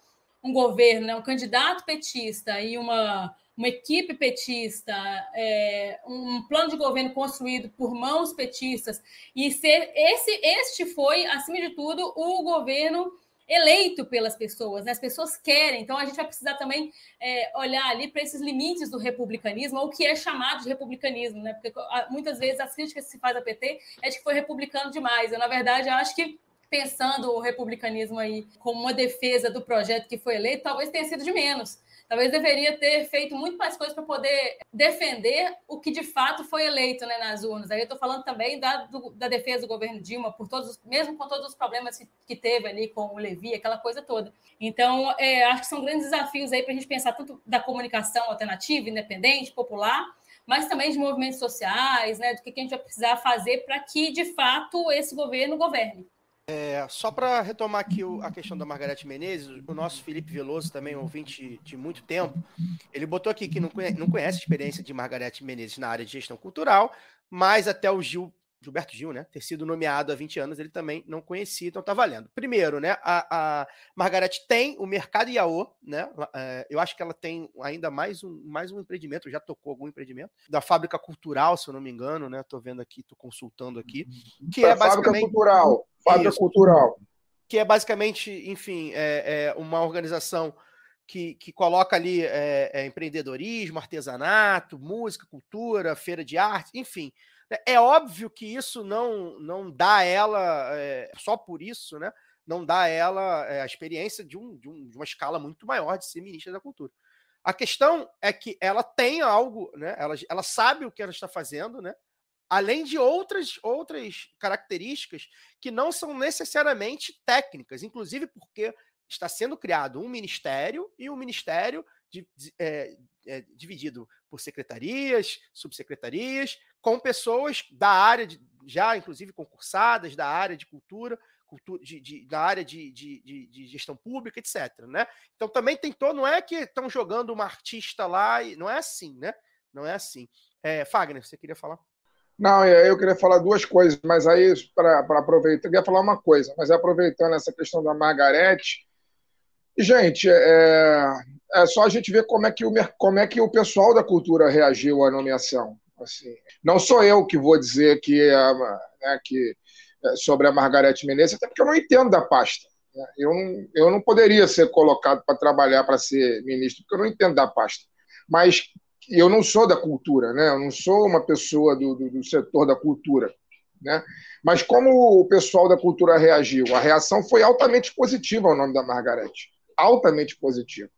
um governo, né, um candidato petista e uma, uma equipe petista, é, um plano de governo construído por mãos petistas, e ser esse, este foi, acima de tudo, o governo eleito pelas pessoas, né? as pessoas querem, então a gente vai precisar também é, olhar ali para esses limites do republicanismo, ou o que é chamado de republicanismo, né? Porque muitas vezes as críticas que se faz a PT é de que foi republicano demais. Eu, na verdade, acho que pensando o republicanismo aí como uma defesa do projeto que foi eleito, talvez tenha sido de menos. Talvez deveria ter feito muito mais coisas para poder defender o que de fato foi eleito né, nas urnas. Aí eu estou falando também da, do, da defesa do governo Dilma, por todos, mesmo com todos os problemas que, que teve ali com o Levi, aquela coisa toda. Então, é, acho que são grandes desafios aí para a gente pensar tanto da comunicação alternativa, independente, popular, mas também de movimentos sociais, né, do que a gente vai precisar fazer para que, de fato, esse governo governe. É, só para retomar aqui o, a questão da Margarete Menezes, o nosso Felipe Veloso, também ouvinte de muito tempo, ele botou aqui que não conhece, não conhece a experiência de Margarete Menezes na área de gestão cultural, mas até o Gil Gilberto Gil, né, ter sido nomeado há 20 anos, ele também não conhecia, então tá valendo. Primeiro, né, a, a Margarete tem o mercado IAO, né, é, eu acho que ela tem ainda mais um, mais um empreendimento, já tocou algum empreendimento, da Fábrica Cultural, se eu não me engano, né, tô vendo aqui, tô consultando aqui, que é, é basicamente... Fábrica Cultural, Fábrica Isso, Cultural. Que é basicamente, enfim, é, é uma organização que, que, coloca ali é, é, empreendedorismo, artesanato, música, cultura, feira de arte, enfim, é, é óbvio que isso não, não dá a ela, é, só por isso, né? Não dá a ela é, a experiência de, um, de, um, de uma escala muito maior de ser ministra da Cultura. A questão é que ela tem algo, né? Ela, ela sabe o que ela está fazendo, né? Além de outras, outras características que não são necessariamente técnicas, inclusive porque está sendo criado um ministério e um ministério de, de, é, é, dividido por secretarias, subsecretarias, com pessoas da área, de, já inclusive concursadas, da área de cultura, cultura de, de da área de, de, de, gestão pública, etc. Né? Então também tentou, não é que estão jogando uma artista lá, e não é assim, né? Não é assim. É, Fagner, você queria falar? Não, eu queria falar duas coisas, mas aí, para aproveitar, eu queria falar uma coisa, mas aproveitando essa questão da Margarete, gente, é, é só a gente ver como é, que o, como é que o pessoal da cultura reagiu à nomeação. Assim, não sou eu que vou dizer que, é né, que é, sobre a Margarete Menezes, até porque eu não entendo da pasta. Né? Eu, não, eu não poderia ser colocado para trabalhar para ser ministro, porque eu não entendo da pasta. Mas eu não sou da cultura, né? eu não sou uma pessoa do, do, do setor da cultura. Né? Mas como o pessoal da cultura reagiu? A reação foi altamente positiva ao nome da Margarete. Altamente positiva.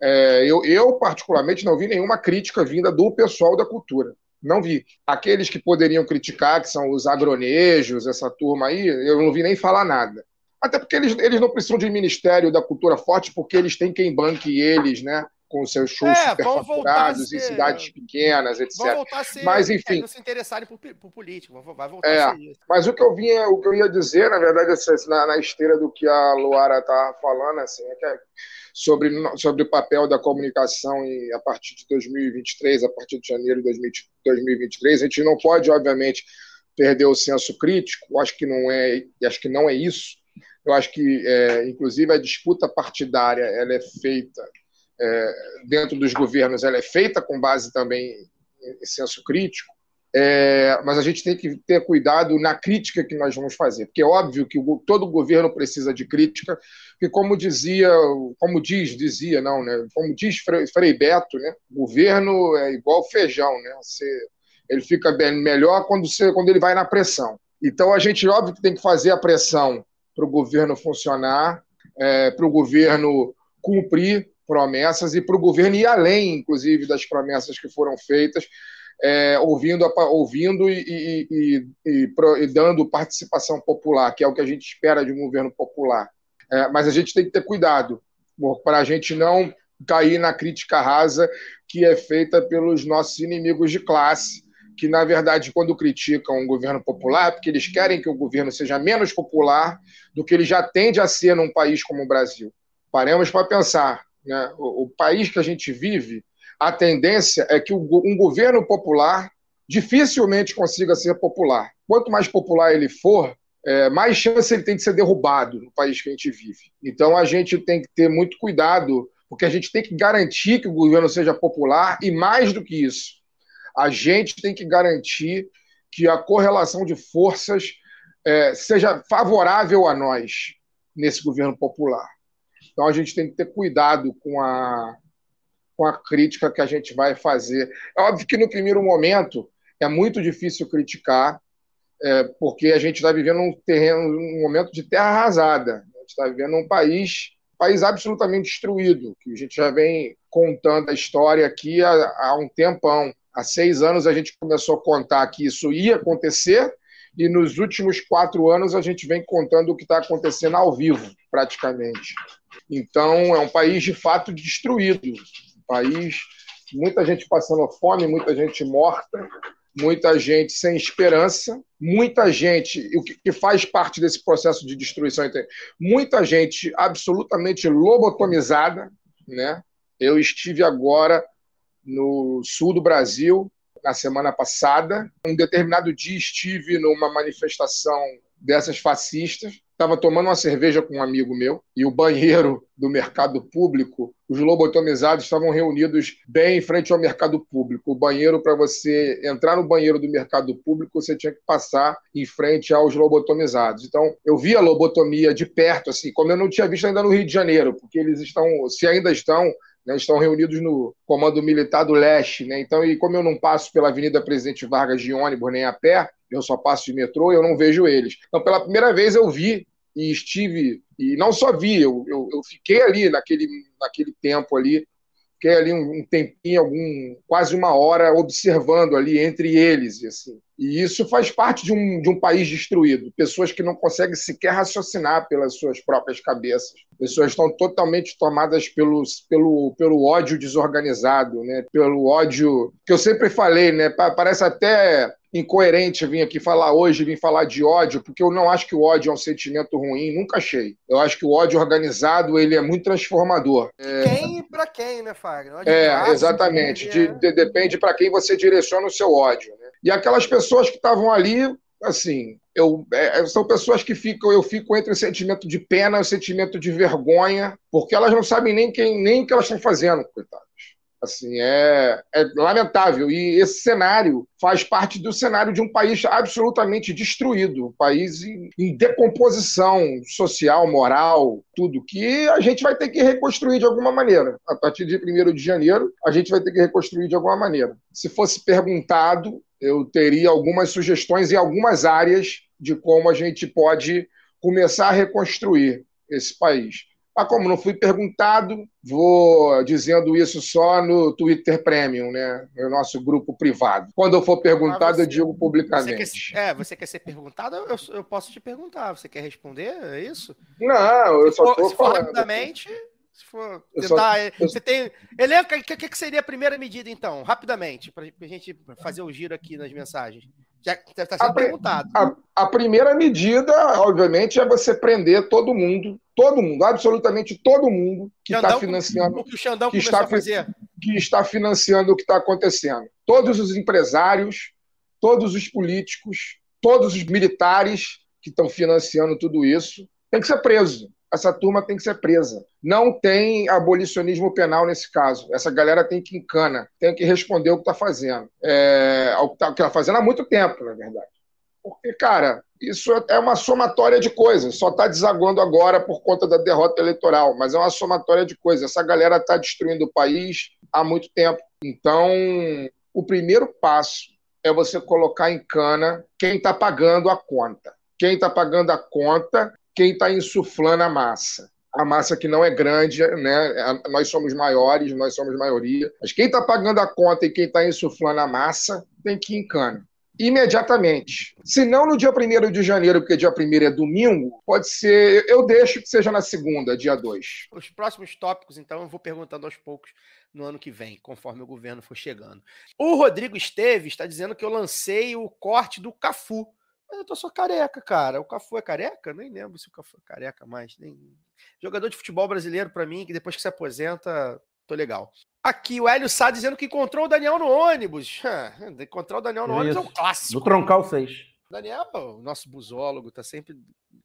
É, eu, eu, particularmente, não vi nenhuma crítica vinda do pessoal da cultura. Não vi. Aqueles que poderiam criticar, que são os agronejos, essa turma aí, eu não vi nem falar nada. Até porque eles, eles não precisam de Ministério da Cultura forte, porque eles têm quem banque eles, né? Com seus shows é, superfaturados ser... em cidades pequenas, etc. Vão voltar a ser, mas, enfim. É, não se interessarem por, por político, vai voltar é, a ser isso. Mas o que eu vinha, o que eu ia dizer, na verdade, na, na esteira do que a Luara está falando, assim, é que é sobre, sobre o papel da comunicação em, a partir de 2023, a partir de janeiro de 2023. A gente não pode, obviamente, perder o senso crítico. Acho que não é, acho que não é isso. Eu acho que, é, inclusive, a disputa partidária ela é feita é, dentro dos governos, ela é feita com base também em senso crítico. É, mas a gente tem que ter cuidado na crítica que nós vamos fazer, porque é óbvio que todo governo precisa de crítica, que como dizia, como diz, dizia não, né? Como diz Frei Beto, né? Governo é igual feijão, né? Você, ele fica bem, melhor quando, você, quando ele vai na pressão. Então a gente óbvio que tem que fazer a pressão para o governo funcionar, é, para o governo cumprir promessas e para o governo ir além, inclusive, das promessas que foram feitas é, ouvindo, ouvindo e, e, e, e, dando participação popular, que é o que a gente espera de um governo popular. É, mas a gente tem que ter cuidado para a gente não cair na crítica rasa que é feita pelos nossos inimigos de classe, que, na verdade, quando criticam um governo popular, porque eles querem que o governo seja menos popular do que ele já tende a ser num país como o Brasil. Paremos para pensar. Né? O, o país que a gente vive a tendência é que um governo popular dificilmente consiga ser popular. Quanto mais popular ele for, é, mais chance ele tem de ser derrubado no país que a gente vive. Então a gente tem que ter muito cuidado, porque a gente tem que garantir que o governo seja popular e mais do que isso, a gente tem que garantir que a correlação de forças é, seja favorável a nós nesse governo popular. Então a gente tem que ter cuidado com a, com a crítica que a gente vai fazer. É óbvio que no primeiro momento é muito difícil criticar, é, porque a gente está vivendo um terreno, um momento de terra arrasada. A gente está vivendo um país, país absolutamente destruído, que a gente já vem contando a história aqui há, há um tempão. Há seis anos a gente começou a contar que isso ia acontecer, e nos últimos quatro anos a gente vem contando o que está acontecendo ao vivo, praticamente. Então, é um país de fato destruído, país, muita gente passando fome, muita gente morta, muita gente sem esperança, muita gente, o que faz parte desse processo de destruição, muita gente absolutamente lobotomizada, né? Eu estive agora no sul do Brasil na semana passada. Um determinado dia estive numa manifestação dessas fascistas estava tomando uma cerveja com um amigo meu e o banheiro do mercado público, os lobotomizados estavam reunidos bem em frente ao mercado público. O banheiro, para você entrar no banheiro do mercado público, você tinha que passar em frente aos lobotomizados. Então, eu vi a lobotomia de perto, assim, como eu não tinha visto ainda no Rio de Janeiro, porque eles estão, se ainda estão, né, estão reunidos no Comando Militar do Leste. Né? Então, e como eu não passo pela Avenida Presidente Vargas de ônibus nem a pé, eu só passo de metrô, eu não vejo eles. Então, pela primeira vez eu vi e estive, e não só vi, eu, eu, eu fiquei ali naquele, naquele tempo ali, fiquei ali um, tempinho, algum, quase uma hora, observando ali entre eles. Assim. E isso faz parte de um, de um país destruído. Pessoas que não conseguem sequer raciocinar pelas suas próprias cabeças. Pessoas estão totalmente tomadas pelo, pelo, pelo ódio desorganizado, né? pelo ódio que eu sempre falei, né? parece até incoerente vir aqui falar hoje, vir falar de ódio, porque eu não acho que o ódio é um sentimento ruim, nunca achei. Eu acho que o ódio organizado ele é muito transformador. É... Quem para quem, né, Fagner? É, exatamente. De, de, depende para quem você direciona o seu ódio. Né? E aquelas pessoas que estavam ali, assim, eu, é, são pessoas que ficam, eu fico entre o sentimento de pena e o sentimento de vergonha, porque elas não sabem nem quem, nem o que elas estão fazendo, coitado. Assim, é, é lamentável. E esse cenário faz parte do cenário de um país absolutamente destruído, um país em, em decomposição social, moral, tudo, que a gente vai ter que reconstruir de alguma maneira. A partir de 1 de janeiro, a gente vai ter que reconstruir de alguma maneira. Se fosse perguntado, eu teria algumas sugestões em algumas áreas de como a gente pode começar a reconstruir esse país. Mas como não fui perguntado, vou dizendo isso só no Twitter Premium, né? No nosso grupo privado. Quando eu for perguntado, você, eu digo publicamente. Você quer, é, você quer ser perguntado? Eu, eu posso te perguntar. Você quer responder? É isso? Não, eu se só estou falando. rapidamente, se for tentar. Só, você tem. Elenco, o que, que, seria a primeira medida, então? Rapidamente, para a gente fazer o giro aqui nas mensagens. Já está sendo a, perguntado. A, a, primeira medida, obviamente, é você prender todo mundo, todo mundo, absolutamente todo mundo que está financiando. O que o Xandão que está, a fazer. Que está financiando o que está acontecendo. Todos os empresários, todos os políticos, todos os militares que estão financiando tudo isso, tem que ser preso essa turma tem que ser presa. Não tem abolicionismo penal nesse caso. Essa galera tem que encana, tem que responder o que está fazendo. É, o que está fazendo há muito tempo, na verdade. Porque, cara, isso é uma somatória de coisas. Só está desaguando agora por conta da derrota eleitoral, mas é uma somatória de coisas. Essa galera está destruindo o país há muito tempo. Então, o primeiro passo é você colocar em cana quem está pagando a conta. Quem está pagando a conta quem está insuflando a massa. A massa que não é grande, né? nós somos maiores, nós somos maioria. Mas quem está pagando a conta e quem está insuflando a massa tem que ir em cana. Imediatamente. Se não no dia 1 de janeiro, porque dia 1 é domingo, pode ser. Eu deixo que seja na segunda, dia 2. Os próximos tópicos, então, eu vou perguntando aos poucos no ano que vem, conforme o governo for chegando. O Rodrigo Esteves está dizendo que eu lancei o corte do Cafu mas eu tô só careca, cara. O Cafu é careca? Nem lembro se o Cafu é careca mais. Nem... Jogador de futebol brasileiro, para mim, que depois que se aposenta, tô legal. Aqui o Hélio Sá dizendo que encontrou o Daniel no ônibus. encontrar o Daniel no ônibus é um clássico. No Troncal 6. Daniel, o nosso busólogo, tá sempre.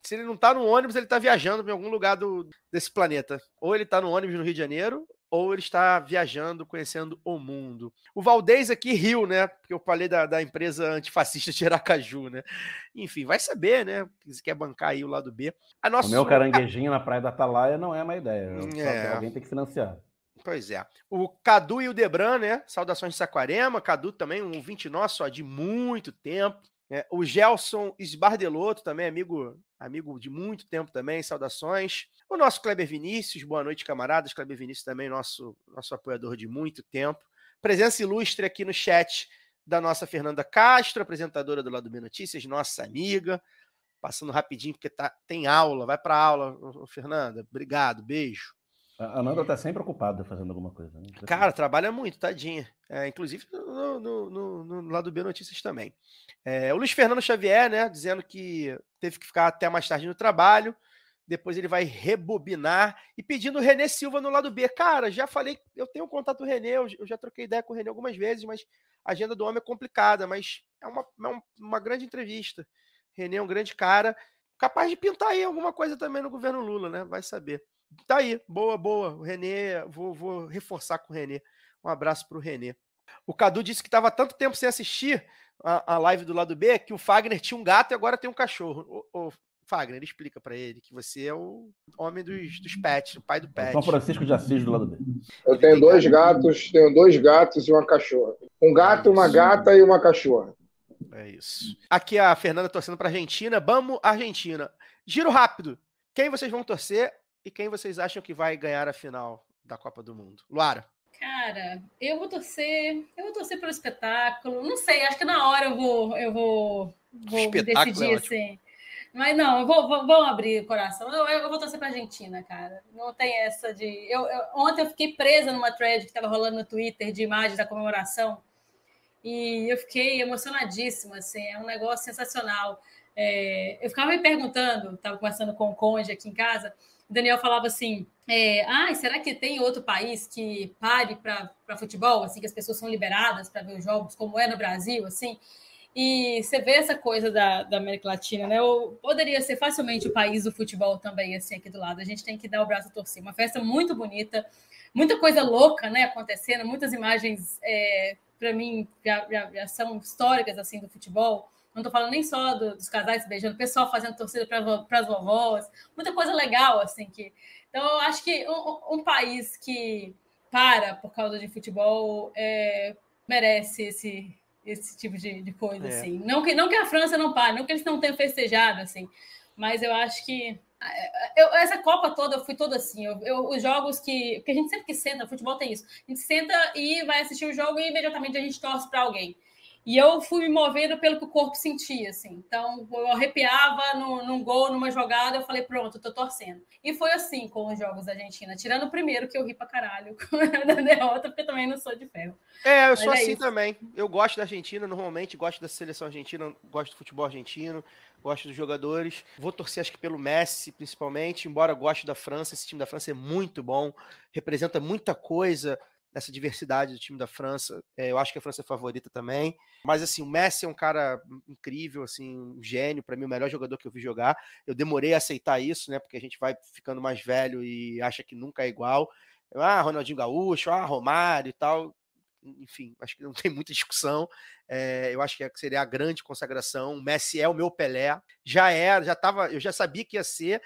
Se ele não tá no ônibus, ele tá viajando em algum lugar do, desse planeta. Ou ele tá no ônibus no Rio de Janeiro, ou ele está viajando, conhecendo o mundo. O Valdez aqui riu, né? Porque eu falei da, da empresa antifascista de Aracaju, né? Enfim, vai saber, né? Se quer bancar aí o lado B. A nossa... O meu caranguejinho na Praia da Atalaia não é uma ideia. É. Alguém tem que financiar. Pois é. O Cadu e o Debran, né? Saudações de Saquarema. Cadu também, um ouvinte nosso ó, de muito tempo. É, o Gelson Esbardelotto, também amigo, amigo de muito tempo também, saudações. O nosso Kleber Vinícius, boa noite, camaradas. Kleber Vinícius também, nosso, nosso apoiador de muito tempo. Presença ilustre aqui no chat da nossa Fernanda Castro, apresentadora do Lado B Notícias, nossa amiga. Passando rapidinho, porque tá, tem aula, vai para aula, Fernanda. Obrigado, beijo. A Nanda tá sempre ocupada fazendo alguma coisa. Né? Cara, trabalha muito, tadinha. É, inclusive no, no, no, no, lado B Notícias também. É, o Luiz Fernando Xavier, né, dizendo que teve que ficar até mais tarde no trabalho. Depois ele vai rebobinar e pedindo o Renê Silva no lado B. Cara, já falei, eu tenho contato do Renê, eu já troquei ideia com o Renê algumas vezes, mas a agenda do homem é complicada, mas é uma, é uma grande entrevista. Renê é um grande cara, capaz de pintar aí alguma coisa também no governo Lula, né? Vai saber. Tá aí, boa, boa. O Renê, vou, vou reforçar com o Renê. Um abraço para o Renê. O Cadu disse que estava tanto tempo sem assistir a, a, live do lado B que o Fagner tinha um gato e agora tem um cachorro. O, o Fagner, explica para ele que você é o homem dos, dos pets, o pai do pet. São Francisco de Assis do lado B. Eu tenho dois gatos, tenho dois gatos e uma cachorra. Um gato, uma gata e uma cachorra. É isso. Aqui a Fernanda torcendo para Argentina. Vamos, Argentina. Giro rápido. Quem vocês vão torcer e quem vocês acham que vai ganhar a final da Copa do Mundo? Luara. Cara, eu vou torcer, eu vou torcer pelo espetáculo. Não sei, acho que na hora eu vou, eu vou, vou decidir é assim. Mas não, eu vou, vou, vou abrir o coração. Eu, eu vou torcer para a Argentina, cara. Não tem essa de. Eu, eu, ontem eu fiquei presa numa thread que estava rolando no Twitter de imagens da comemoração. E eu fiquei emocionadíssima, assim, é um negócio sensacional. É, eu ficava me perguntando, estava conversando com o Conde aqui em casa, Daniel falava assim: é, ah, será que tem outro país que pare para futebol, assim, que as pessoas são liberadas para ver os jogos, como é no Brasil, assim? E você vê essa coisa da, da América Latina, né? Poderia ser facilmente o país do futebol também, assim, aqui do lado. A gente tem que dar o braço a torcer. Uma festa muito bonita, muita coisa louca, né, acontecendo, muitas imagens, é, para mim, já, já, já, são históricas, assim, do futebol. Não estou falando nem só do, dos casais se beijando, o pessoal fazendo torcida para as vovós, muita coisa legal, assim, que... Então, eu acho que um, um país que para por causa de futebol é, merece esse, esse tipo de, de coisa, é. assim. Não que, não que a França não pare, não que eles não tenham festejado, assim, mas eu acho que eu, essa Copa toda, eu fui toda assim. Eu, eu, os jogos que. Porque a gente sempre que senta, futebol tem isso. A gente senta e vai assistir o jogo e imediatamente a gente torce para alguém. E eu fui me movendo pelo que o corpo sentia, assim. Então, eu arrepiava no, num gol, numa jogada, eu falei, pronto, eu tô torcendo. E foi assim com os jogos da Argentina, tirando o primeiro, que eu ri pra caralho (laughs) da derrota, porque também não sou de ferro. É, eu Mas sou é assim isso. também. Eu gosto da Argentina, normalmente, gosto da seleção argentina, gosto do futebol argentino, gosto dos jogadores. Vou torcer, acho que pelo Messi, principalmente, embora goste da França. Esse time da França é muito bom, representa muita coisa nessa diversidade do time da França. É, eu acho que a França é favorita também. Mas assim, o Messi é um cara incrível, assim, um gênio, para mim o melhor jogador que eu vi jogar. Eu demorei a aceitar isso, né? Porque a gente vai ficando mais velho e acha que nunca é igual. Ah, Ronaldinho Gaúcho, ah, Romário e tal. Enfim, acho que não (laughs) tem muita discussão. É, eu acho que seria a grande consagração. O Messi é o meu Pelé. Já era, já tava, eu já sabia que ia ser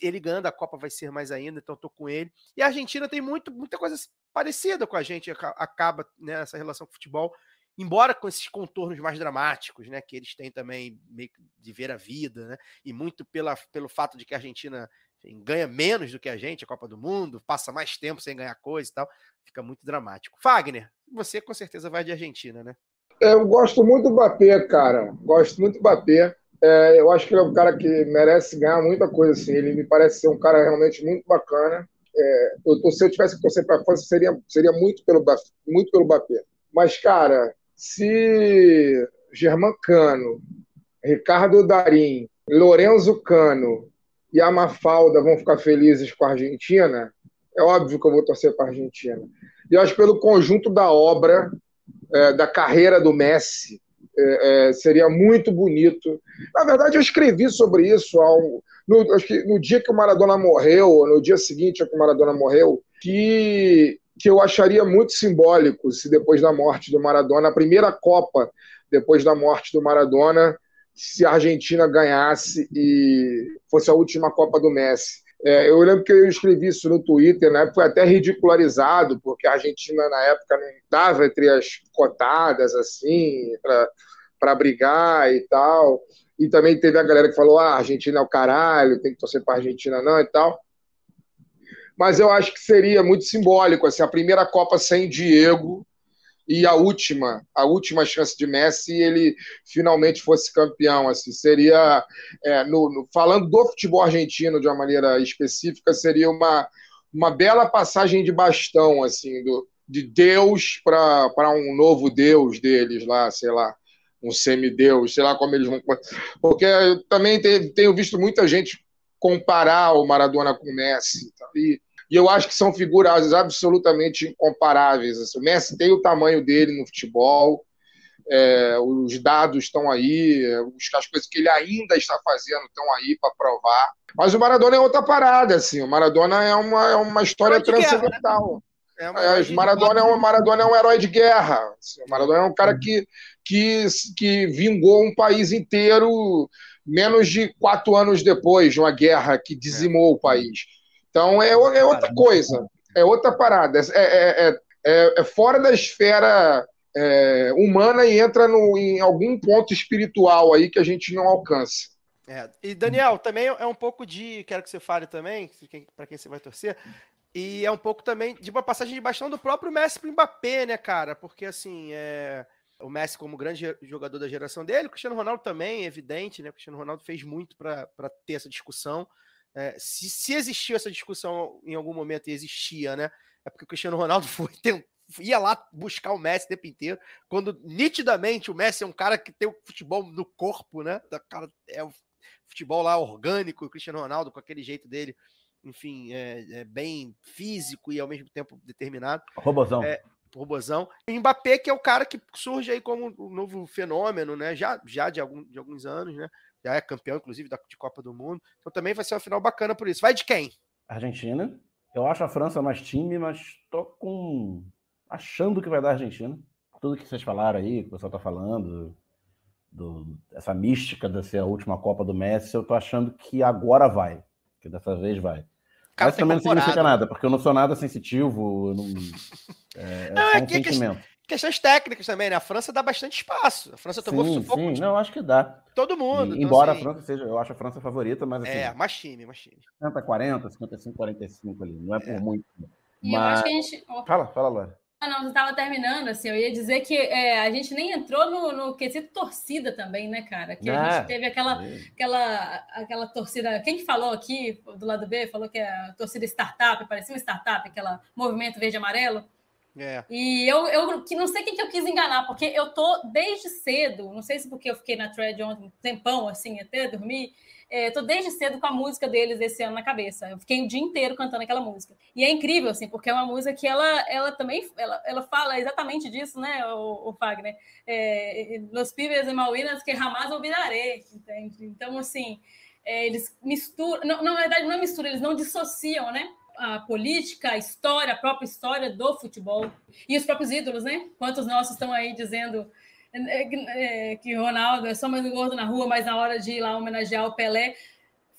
ele ganhando a Copa vai ser mais ainda, então estou com ele. E a Argentina tem muito, muita coisa parecida com a gente, acaba nessa né, relação com o futebol, embora com esses contornos mais dramáticos, né, que eles têm também meio de ver a vida, né, e muito pela, pelo fato de que a Argentina enfim, ganha menos do que a gente, a Copa do Mundo, passa mais tempo sem ganhar coisa e tal, fica muito dramático. Fagner, você com certeza vai de Argentina, né? Eu gosto muito do Bapê, cara. Gosto muito do Bapê. É, eu acho que ele é um cara que merece ganhar muita coisa assim. Ele me parece ser um cara realmente muito bacana. É, eu, se eu tivesse que torcer para a França, seria, seria muito pelo, muito pelo Mbappé. Mas, cara, se Germán Cano, Ricardo Darim, Lorenzo Cano e a Mafalda vão ficar felizes com a Argentina, é óbvio que eu vou torcer para a Argentina. E eu acho que pelo conjunto da obra, é, da carreira do Messi, é, é, seria muito bonito. Na verdade, eu escrevi sobre isso ao, no, no dia que o Maradona morreu, ou no dia seguinte que o Maradona morreu, que, que eu acharia muito simbólico se depois da morte do Maradona, a primeira Copa depois da morte do Maradona, se a Argentina ganhasse e fosse a última Copa do Messi. É, eu lembro que eu escrevi isso no Twitter, né? Foi até ridicularizado, porque a Argentina na época não estava entre as cotadas assim para brigar e tal. E também teve a galera que falou: ah, a Argentina é o caralho, tem que torcer para a Argentina não e tal. Mas eu acho que seria muito simbólico assim, a primeira Copa sem Diego e a última, a última chance de Messi, ele finalmente fosse campeão. Assim, seria, é, no, no, falando do futebol argentino de uma maneira específica, seria uma, uma bela passagem de bastão, assim, do, de Deus para um novo Deus deles lá, sei lá, um semideus, sei lá como eles vão. Porque eu também tenho visto muita gente comparar o Maradona com o Messi. E, e eu acho que são figuras absolutamente incomparáveis. Assim, o Messi tem o tamanho dele no futebol, é, os dados estão aí, as coisas que ele ainda está fazendo estão aí para provar. Mas o Maradona é outra parada, assim. O Maradona é uma, é uma história transcendental. Né? É, é Maradona, é um, Maradona é um herói de guerra. Assim. O Maradona é um cara que, que, que vingou um país inteiro menos de quatro anos depois de uma guerra que dizimou o país. Então é, é outra coisa, é outra parada. É, é, é, é, é fora da esfera é, humana e entra no, em algum ponto espiritual aí que a gente não alcança. É. E Daniel, também é um pouco de. Quero que você fale também, para quem você vai torcer. E é um pouco também de uma passagem de bastão do próprio Messi pro Mbappé, né, cara? Porque assim, é... o Messi, como grande jogador da geração dele, o Cristiano Ronaldo também, é evidente, né? O Cristiano Ronaldo fez muito para ter essa discussão. É, se, se existiu essa discussão em algum momento e existia, né? É porque o Cristiano Ronaldo (laughs) foi, ia lá buscar o Messi o tempo inteiro, quando nitidamente o Messi é um cara que tem o futebol no corpo, né? Da cara, é o futebol lá orgânico, o Cristiano Ronaldo com aquele jeito dele, enfim, é, é bem físico e ao mesmo tempo determinado. Robozão. É, robozão. E Mbappé, que é o cara que surge aí como um novo fenômeno, né? Já, já de, algum, de alguns anos, né? Já é campeão, inclusive, da, de Copa do Mundo. Então também vai ser uma final bacana por isso. Vai de quem? Argentina. Eu acho a França mais time, mas tô com. achando que vai dar Argentina. Tudo que vocês falaram aí, que o pessoal tá falando, do, essa mística de ser a última Copa do Messi, eu tô achando que agora vai. Que dessa vez vai. Cara, Mas também não significa nada, porque eu não sou nada sensitivo, não, (laughs) é, não, é, é um sentimento questões técnicas também, né? A França dá bastante espaço. A França tomou sim, sufoco. Sim, de... não, acho que dá. Todo mundo. E, então, embora assim... a França seja, eu acho a França favorita, mas assim. É, mais time, mais time. 50, 40, 55, 45 ali. Não é, é. por muito. E mas... eu acho que a gente. Fala, fala, Laura. Ah, não, você estava terminando, assim, eu ia dizer que é, a gente nem entrou no, no quesito torcida também, né, cara? Que a gente ah, teve aquela, aquela, aquela torcida. Quem que falou aqui do lado B? Falou que é a torcida startup, parecia uma startup, aquela movimento verde-amarelo. É. E eu, eu que não sei quem que eu quis enganar, porque eu tô desde cedo, não sei se porque eu fiquei na thread ontem um tempão, assim, até dormir, é, tô desde cedo com a música deles esse ano na cabeça. Eu fiquei o dia inteiro cantando aquela música. E é incrível, assim, porque é uma música que ela, ela também ela, ela fala exatamente disso, né, o, o Fagner? É, Los pibes de Malvinas que jamais olvidaré, entende? Então, assim, é, eles misturam, não, na verdade não é mistura, eles não dissociam, né? A política, a história, a própria história do futebol e os próprios ídolos, né? Quantos nossos estão aí dizendo é, que Ronaldo é só mais um gordo na rua, mas na hora de ir lá homenagear o Pelé,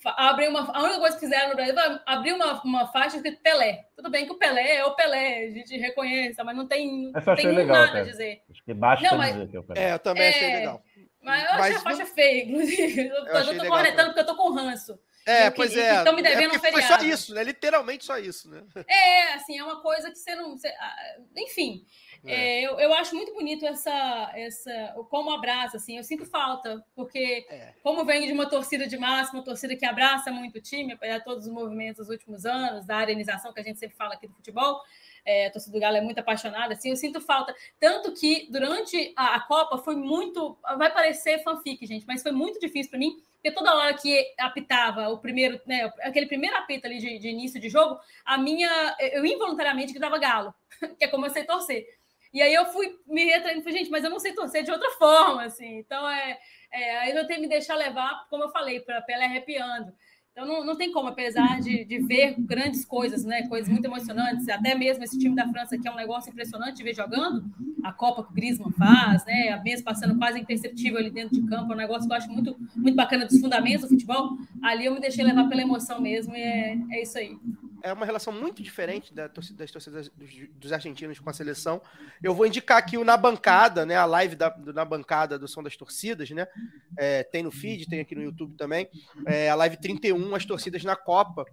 abre uma, a única coisa que fizeram no Brasil foi abrir uma, uma faixa escrito Pelé. Tudo bem que o Pelé é o Pelé, a gente reconhece, mas não tem, não tem legal, nada cara. a dizer. Acho que basta não, mas, dizer que é o Pelé. É, eu também achei é, legal. Mas eu achei a faixa feia, inclusive. Eu, eu, eu tô corretando porque eu tô com ranço. É, pois é. Estão me devendo é um feriado. Foi só isso, né? Literalmente só isso, né? É, assim, é uma coisa que você não. Você, ah, enfim, é. É, eu, eu acho muito bonito essa, essa. Como abraça, assim, eu sinto falta, porque, é. como vem de uma torcida de massa, uma torcida que abraça muito o time, apesar de todos os movimentos dos últimos anos, da arenização que a gente sempre fala aqui do futebol. É, a torcida do Galo é muito apaixonada, assim, eu sinto falta. Tanto que durante a, a Copa foi muito. Vai parecer fanfic, gente, mas foi muito difícil para mim porque toda hora que apitava o primeiro, né, aquele primeiro apito ali de, de, início de jogo, a minha, eu involuntariamente gritava galo, (laughs) que é como eu sei torcer. E aí eu fui me retraindo, falei, gente, mas eu não sei torcer de outra forma, assim. Então, é, é aí eu tenho que me deixar levar, como eu falei, para a pele arrepiando. Então não, não tem como, apesar de, de ver grandes coisas, né? Coisas muito emocionantes, até mesmo esse time da França que é um negócio impressionante de ver jogando, a Copa que o Griezmann faz, né? Mesmo passando quase imperceptível ali dentro de campo, é um negócio que eu acho muito, muito bacana dos fundamentos do futebol. Ali eu me deixei levar pela emoção mesmo, e é, é isso aí é uma relação muito diferente da torcida, das torcidas dos, dos, argentinos com a seleção. Eu vou indicar aqui o Na Bancada, né? A live da, do, Na Bancada do Som das Torcidas, né? É, tem no feed, tem aqui no YouTube também. É, a live 31, as torcidas na Copa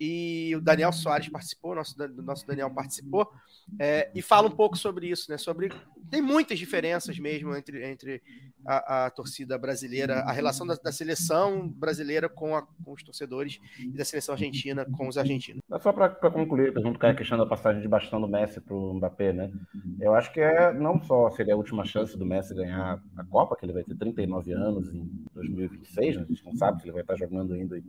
e o Daniel Soares participou, nosso, nosso Daniel participou, é, e fala um pouco sobre isso, né? Sobre tem muitas diferenças mesmo entre, entre a, a torcida brasileira, a relação da, da seleção brasileira com, a, com, os torcedores e da seleção argentina com os argentinos. Só para concluir, junto com a questão da passagem de bastão do Messi para o Mbappé, né? Eu acho que é não só seria a última chance do Messi ganhar a Copa, que ele vai ter 39 anos em 2026, né? a gente não sabe se ele vai estar jogando ainda.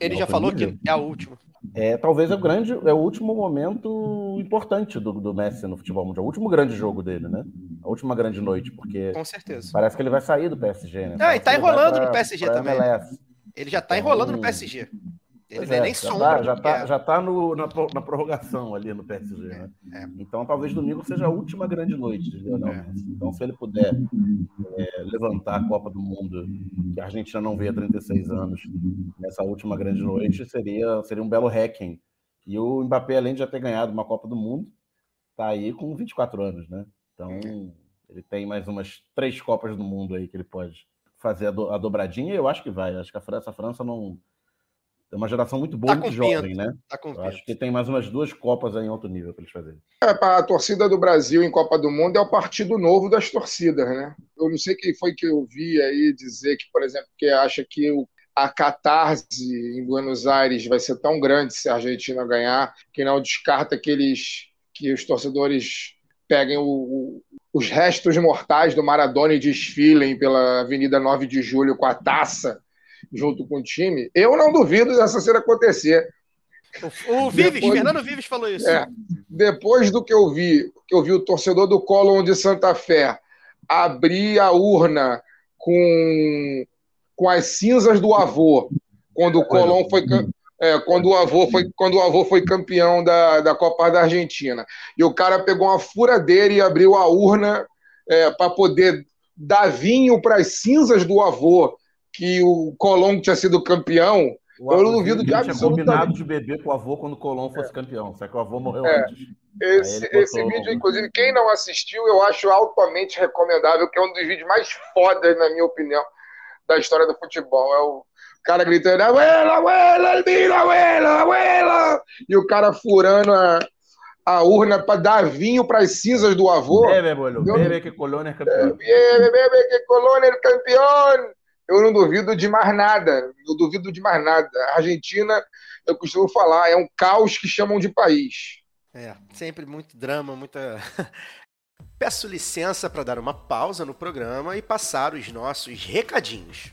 Ele já falou nível. que é a última. É, talvez é o grande, é o último momento importante do, do Messi no futebol mundial, o último grande jogo dele, né? A última grande noite, porque com certeza. Parece que ele vai sair do PSG, né? Ah, e tá enrolando pra, no PSG também. MLS. Ele já tá enrolando no PSG. Ele é, nem já sombra. Tá, já, tá, já tá no, na, na, prorrogação ali no PSG, né? É. Então talvez domingo seja a última grande noite de Lionel é. Messi. Então se ele puder é, levantar a Copa do Mundo, que a Argentina não vê há 36 anos, nessa última grande noite, seria, seria um belo hacking. E o Mbappé, além de já ter ganhado uma Copa do Mundo, tá aí com 24 anos, né? Então ele tem mais umas três Copas do Mundo aí que ele pode fazer a, do, a dobradinha eu acho que vai. Acho que a França, a França não tem uma geração muito boa, tá muito jovem, né? Tá com acho que tem mais umas duas Copas aí em alto nível para eles fazerem. É, a torcida do Brasil em Copa do Mundo é o partido novo das torcidas, né? Eu não sei quem foi que eu vi aí dizer que, por exemplo, que acha que o, a catarse em Buenos Aires vai ser tão grande se a Argentina ganhar, que não descarta que eles que os torcedores peguem o, o, os restos mortais do Maradona e desfilem pela Avenida 9 de Julho com a taça junto com o time, eu não duvido dessa cena acontecer. O, o Vives, depois, Fernando Vives falou isso. É, depois do que eu vi, que eu vi o torcedor do Colón de Santa Fé abrir a urna com, com as cinzas do avô, quando o Colón foi é, quando o avô foi quando o avô foi campeão da, da Copa da Argentina. E o cara pegou uma furadeira e abriu a urna é, para poder dar vinho para as cinzas do avô que o Colombo tinha sido campeão, o eu não duvido de absolutamente. tinha combinado de beber com o avô quando o Colombo fosse é. campeão, só que o avô morreu é. antes. Esse, esse vídeo, inclusive, quem não assistiu, eu acho altamente recomendável, que é um dos vídeos mais fodas, na minha opinião, da história do futebol. É o cara gritando, abuela, abuela, Elvira, abuela, abuela! E o cara furando a, a urna para dar vinho para as cinzas do avô. Bebe, boludo, bebe que Colônia é campeão. Bebe, bebe que Colônia é campeão eu não duvido de mais nada. Não duvido de mais nada. A Argentina, eu costumo falar, é um caos que chamam de país. É, sempre muito drama, muita. (laughs) Peço licença para dar uma pausa no programa e passar os nossos recadinhos.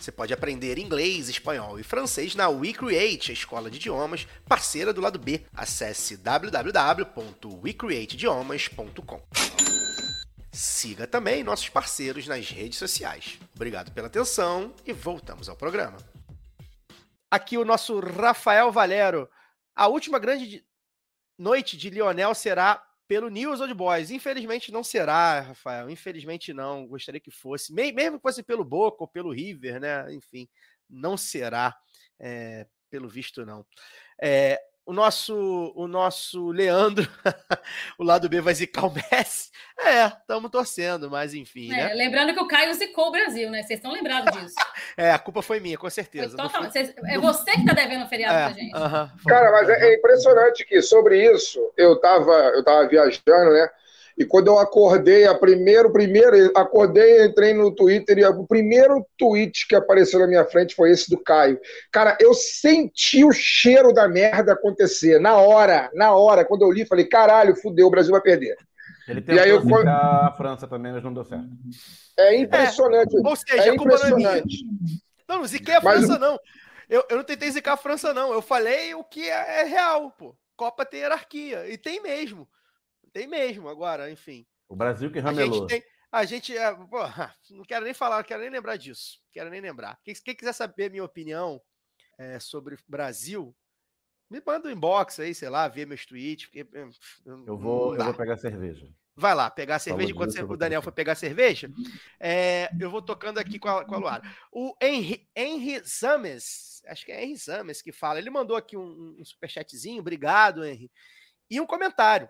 Você pode aprender inglês, espanhol e francês na WeCreate, a escola de idiomas parceira do lado B. Acesse www.wecreateidiomas.com. Siga também nossos parceiros nas redes sociais. Obrigado pela atenção e voltamos ao programa. Aqui o nosso Rafael Valero. A última grande de- noite de Lionel será pelo News Old Boys. Infelizmente não será, Rafael. Infelizmente não. Gostaria que fosse. Me- Mesmo que fosse pelo Boca ou pelo River, né? Enfim, não será. é, pelo visto, não. É, o nosso, o nosso Leandro, (laughs) o lado B vai zicar o Messi. É, estamos torcendo, mas enfim, É, né? lembrando que o Caio zicou o Brasil, né? Vocês estão lembrados disso. (laughs) É, a culpa foi minha, com certeza. Foi- vocês- é você que tá devendo o feriado pra É, gente. aham, foi. Cara, mas é, é impressionante que sobre isso, eu tava, eu tava viajando, né? E quando eu acordei, a primeiro, primeiro, acordei, entrei no Twitter e o primeiro tweet que apareceu na minha frente foi esse do Caio. Cara, eu senti o cheiro da merda acontecer na hora, na hora. Quando eu li, falei, caralho, fudeu, o Brasil vai perder. Ele E tentou aí eu- zicar a França também, mas não deu certo. É impressionante. Ou seja, É é impressionante. Não, não ziquei a Mas- França, não. Eu, eu não tentei zicar a França, não. Eu falei o que é, é real, pô. Copa tem hierarquia. E tem mesmo. Tem mesmo. Agora, enfim. O Brasil que A ramelou. gente tem. A gente. É, pô, (laughs) não quero nem falar, não quero nem lembrar disso. Quero nem lembrar. Quem, quem quiser saber minha opinião é, sobre o Brasil, me manda um inbox aí, sei lá, ver meus tweets. Porque, é, Eu não vou, eu vou pegar cerveja. Vai lá, pegar a cerveja. Enquanto eu o Daniel foi pegar a cerveja, é, eu vou tocando aqui com a, com a Luara. O Henry, Henry Zames, acho que é Henry Zames que fala, ele mandou aqui um, um superchatzinho, obrigado, Henry. E um comentário.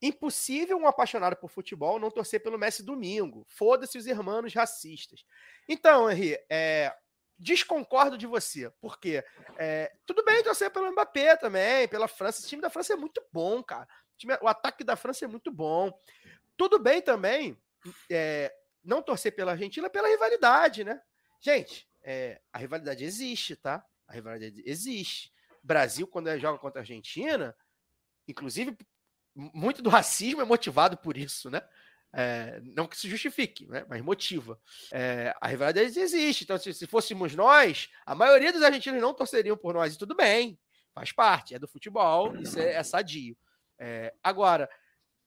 Impossível um apaixonado por futebol não torcer pelo Messi domingo. Foda-se os irmãos racistas. Então, Henry, é, desconcordo de você, porque é, tudo bem torcer pelo Mbappé também, pela França. Esse time da França é muito bom, cara. O, time- o ataque da França é muito bom. Tudo bem também é, não torcer pela Argentina pela rivalidade, né? Gente, é, a rivalidade existe, tá? A rivalidade existe. Brasil, quando é- joga contra a Argentina, inclusive, muito do racismo é motivado por isso, né? É, não que se justifique, né? mas motiva. É, a rivalidade existe. Então, se, se fôssemos nós, a maioria dos argentinos não torceriam por nós, e tudo bem, faz parte, é do futebol, isso é, é sadio. É, agora,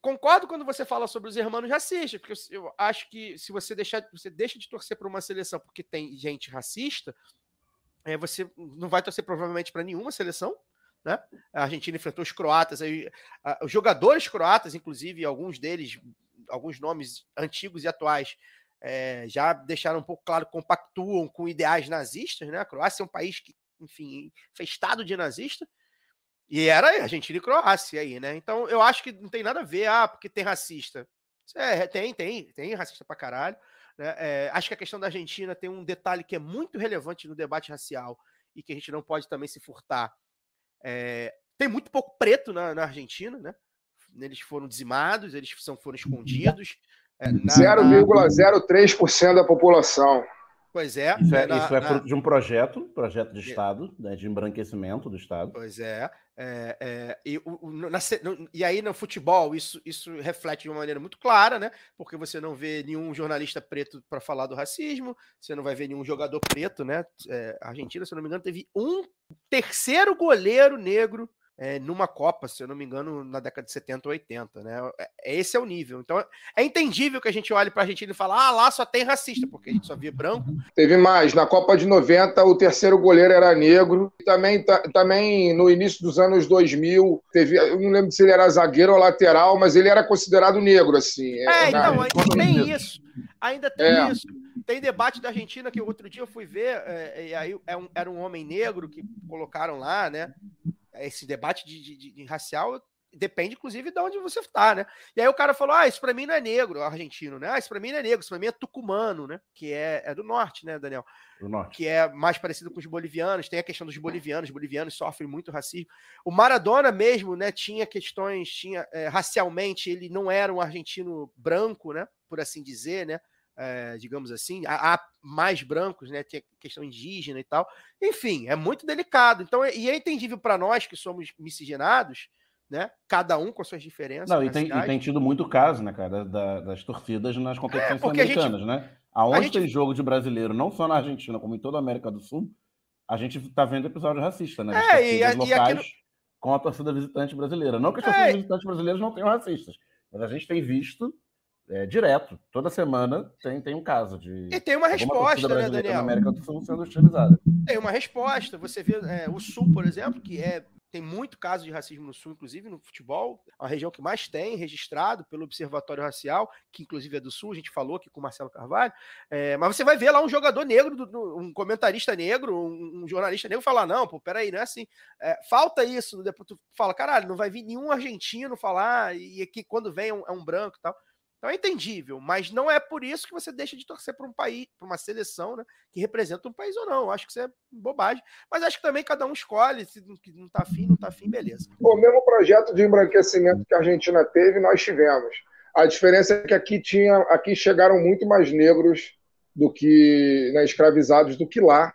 concordo quando você fala sobre os irmãos racistas, porque eu, eu acho que se você deixar, você deixa de torcer para uma seleção porque tem gente racista, é, você não vai torcer provavelmente para nenhuma seleção. Né? A Argentina enfrentou os croatas, aí, a- os jogadores croatas, inclusive, alguns deles, alguns nomes antigos e atuais, é, já deixaram um pouco claro que compactuam com ideais nazistas. Né? A Croácia é um país que, enfim, festado de nazista. E era Argentina e Croácia aí, né? Então eu acho que não tem nada a ver, ah, porque tem racista. É, tem, tem, tem racista pra caralho. né? É, acho que a questão da Argentina tem um detalhe que é muito relevante no debate racial e que a gente não pode também se furtar. É, tem muito pouco preto na, na Argentina, né? Eles foram dizimados, eles são, foram escondidos. é, na- na- 0,03% da população. Pois é. Isso né, é, na- isso é na- de um projeto, projeto de Estado, né, de embranquecimento do Estado. Pois é. é, é, e, o- na no- e aí no futebol isso, isso reflete de uma maneira muito clara, né? Porque você não vê nenhum jornalista preto para falar do racismo, você não vai ver nenhum jogador preto, né? É, a Argentina, se não me engano, teve um terceiro goleiro negro é, numa Copa, se eu não me engano, na década de 70 ou 80, né? É- Esse é o nível. Então é entendível que a gente olhe para a Argentina e fale, ah, lá só tem racista, porque a gente só via branco. Teve mais. Na Copa de 90, o terceiro goleiro era negro. Também, ta- também no início dos anos 2000, teve, eu não lembro se ele era zagueiro ou lateral, mas ele era considerado negro, assim. É, na- então, ainda quando tem isso. Ainda tem É. isso. Tem debate da Argentina que outro dia eu fui ver, é, e aí é um- era um homem negro que colocaram lá, né? Esse debate de, de- de- racial depende, inclusive, de onde você está, né? E aí o cara falou: ah, isso pra mim não é negro, o argentino, né? Ah, isso pra mim não é negro, isso pra mim é tucumano, né? Que é, é do norte, né, Daniel? Do norte. que é mais parecido com os bolivianos, tem a questão dos bolivianos, os bolivianos sofrem muito racismo. O Maradona mesmo, né, tinha questões, tinha é, racialmente, ele não era um argentino branco, né, por assim dizer, né, é, digamos assim, há, há mais brancos, né, tem questão indígena e tal. Enfim, é muito delicado. Então, é- e é entendível para nós que somos miscigenados, né, cada um com suas diferenças. Não, e tem, e tem tido muito caso, né, cara, da- das torcidas nas competições É, a gente- americanas, né? Aonde gente- tem jogo de brasileiro, não só na Argentina, como em toda a América do Sul, a gente tá vendo episódio racista, né? Das É, e a- torcidas e locais com a torcida visitante brasileira. Não que as É. torcidas visitantes brasileiras não tenham racistas, mas a gente tem visto é, direto. Toda semana tem, tem um caso de. E tem uma resposta, né, Daniel? Na América do Sul sendo hostilizada. Tem uma resposta. Você vê é, o Sul, por exemplo, que é tem muito caso de racismo no Sul, inclusive no futebol, a região que mais tem registrado pelo Observatório Racial, que inclusive é do Sul, a gente falou aqui com o Marcelo Carvalho. É, mas você vai ver lá um jogador negro, um comentarista negro, um, um jornalista negro falar: não, pô, peraí, não é assim. É, falta isso. Depois tu fala: caralho, não vai vir nenhum argentino falar, e aqui quando vem é um, é um branco e tal. Então é entendível, mas não é por isso que você deixa de torcer para um país, para uma seleção, né, que representa um país ou não. Eu acho que isso é bobagem. Mas acho que também cada um escolhe, se não não tá afim, não tá afim, beleza. O mesmo projeto de embranquecimento que a Argentina teve, nós tivemos. A diferença é que aqui tinha, aqui chegaram muito mais negros do que né, escravizados do que lá.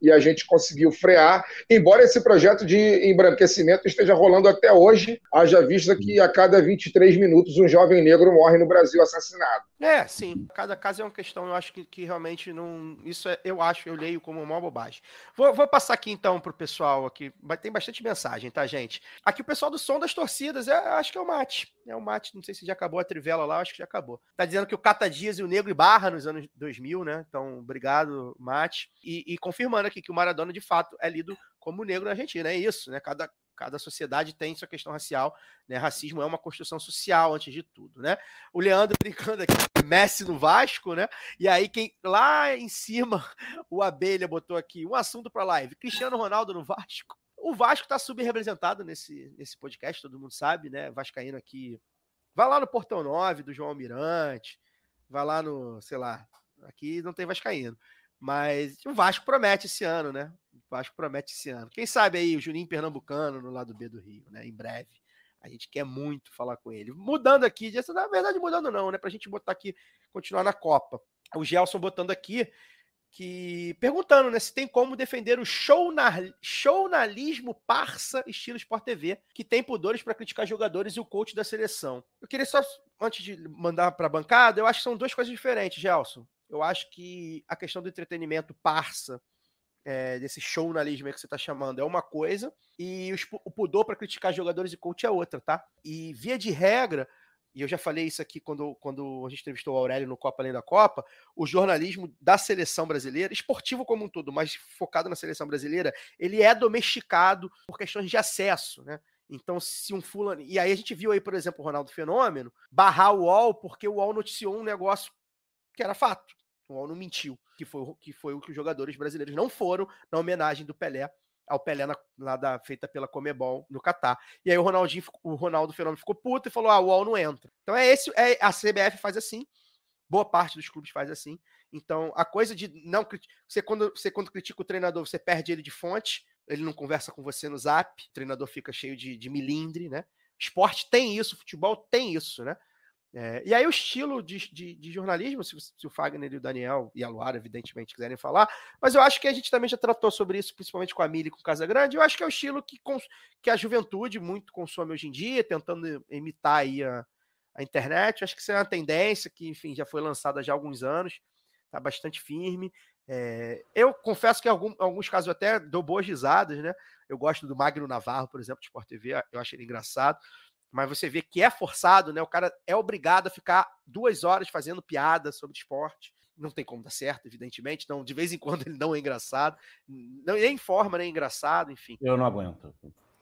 E a gente conseguiu frear, embora esse projeto de embranquecimento esteja rolando até hoje, haja vista que a cada 23 minutos um jovem negro morre no Brasil assassinado. É, sim. Cada caso é uma questão, eu acho que, que realmente não. Isso é, eu acho, eu leio como uma bobagem. Vou, vou passar aqui então pro pessoal aqui. Tem bastante mensagem, tá, gente? Aqui o pessoal do som das torcidas, é, acho que é o Mate. É o Mate, não sei se já acabou a trivela lá, acho que já acabou. Tá dizendo que o Cata Dias e o Negro e Barra nos anos 2000, né? Então, obrigado, Mate. E, e confirmando aqui que o Maradona, de fato, é lido como negro na Argentina. É isso, né? Cada, cada sociedade tem sua questão racial, né? Racismo é uma construção social, antes de tudo, né? O Leandro (laughs) brincando aqui, Messi no Vasco, né? E aí, quem lá em cima, o Abelha botou aqui um assunto para live: Cristiano Ronaldo no Vasco. O Vasco está subrepresentado nesse, nesse podcast, todo mundo sabe, né? Vascaíno aqui. Vai lá no Portão 9 do João Almirante, vai lá no, sei lá, aqui não tem Vascaíno. Mas o Vasco promete esse ano, né? O Vasco promete esse ano. Quem sabe aí o Juninho Pernambucano no lado B do Rio, né? Em breve. A gente quer muito falar com ele. Mudando aqui, na verdade, mudando não, né? Pra gente botar aqui, continuar na Copa. O Gelson botando aqui, que perguntando, né, se tem como defender o shownar- shownalismo parça estilo Sport TV, que tem pudores para criticar jogadores e o coach da seleção. Eu queria só, antes de mandar para a bancada, eu acho que são duas coisas diferentes, Gelson. Eu acho que a questão do entretenimento parça, é, desse shownalismo que você está chamando, é uma coisa, e os o pudor para criticar jogadores e coach é outra, tá? E via de regra, e eu já falei isso aqui quando, quando a gente entrevistou o Aurélio no Copa Além da Copa, o jornalismo da seleção brasileira, esportivo como um todo, mas focado na seleção brasileira, ele é domesticado por questões de acesso, né? Então, se um fulano. E aí a gente viu aí, por exemplo, o Ronaldo Fenômeno barrar o UOL porque o UOL noticiou um negócio que era fato. O UOL não mentiu, que foi, que foi o que os jogadores brasileiros não foram na homenagem do Pelé ao Pelé na, lá da, feita pela Comebol no Catar. E aí o Ronaldinho, o Ronaldo Fenômeno ficou puto e falou: ah, o UOL não entra. Então é esse, é, a CBF faz assim, boa parte dos clubes faz assim. Então, a coisa de não você quando você quando critica o treinador, você perde ele de fonte, ele não conversa com você no Zap, o treinador fica cheio de, de milindre, né? Esporte tem isso, futebol tem isso, né? É, e aí o estilo de, de- de jornalismo, se, se o Fagner e o Daniel e a Luara, evidentemente, quiserem falar, mas eu acho que a gente também já tratou sobre isso, principalmente com a Mili e com o Casagrande, eu acho que é o estilo que, que a juventude muito consome hoje em dia, tentando imitar aí a, a internet. Eu acho que isso é uma tendência que, enfim, já foi lançada já há alguns anos, está bastante firme. É, eu confesso que em algum- alguns casos eu até dou boas risadas, né? Eu gosto do Magno Navarro, por exemplo, de Sport TV, eu acho ele engraçado. Mas você vê que é forçado, né? O cara é obrigado a ficar duas horas fazendo piada sobre esporte. Não tem como dar certo, evidentemente. Não, de vez em quando ele não é engraçado. Não, nem forma, nem engraçado, enfim. Eu não aguento.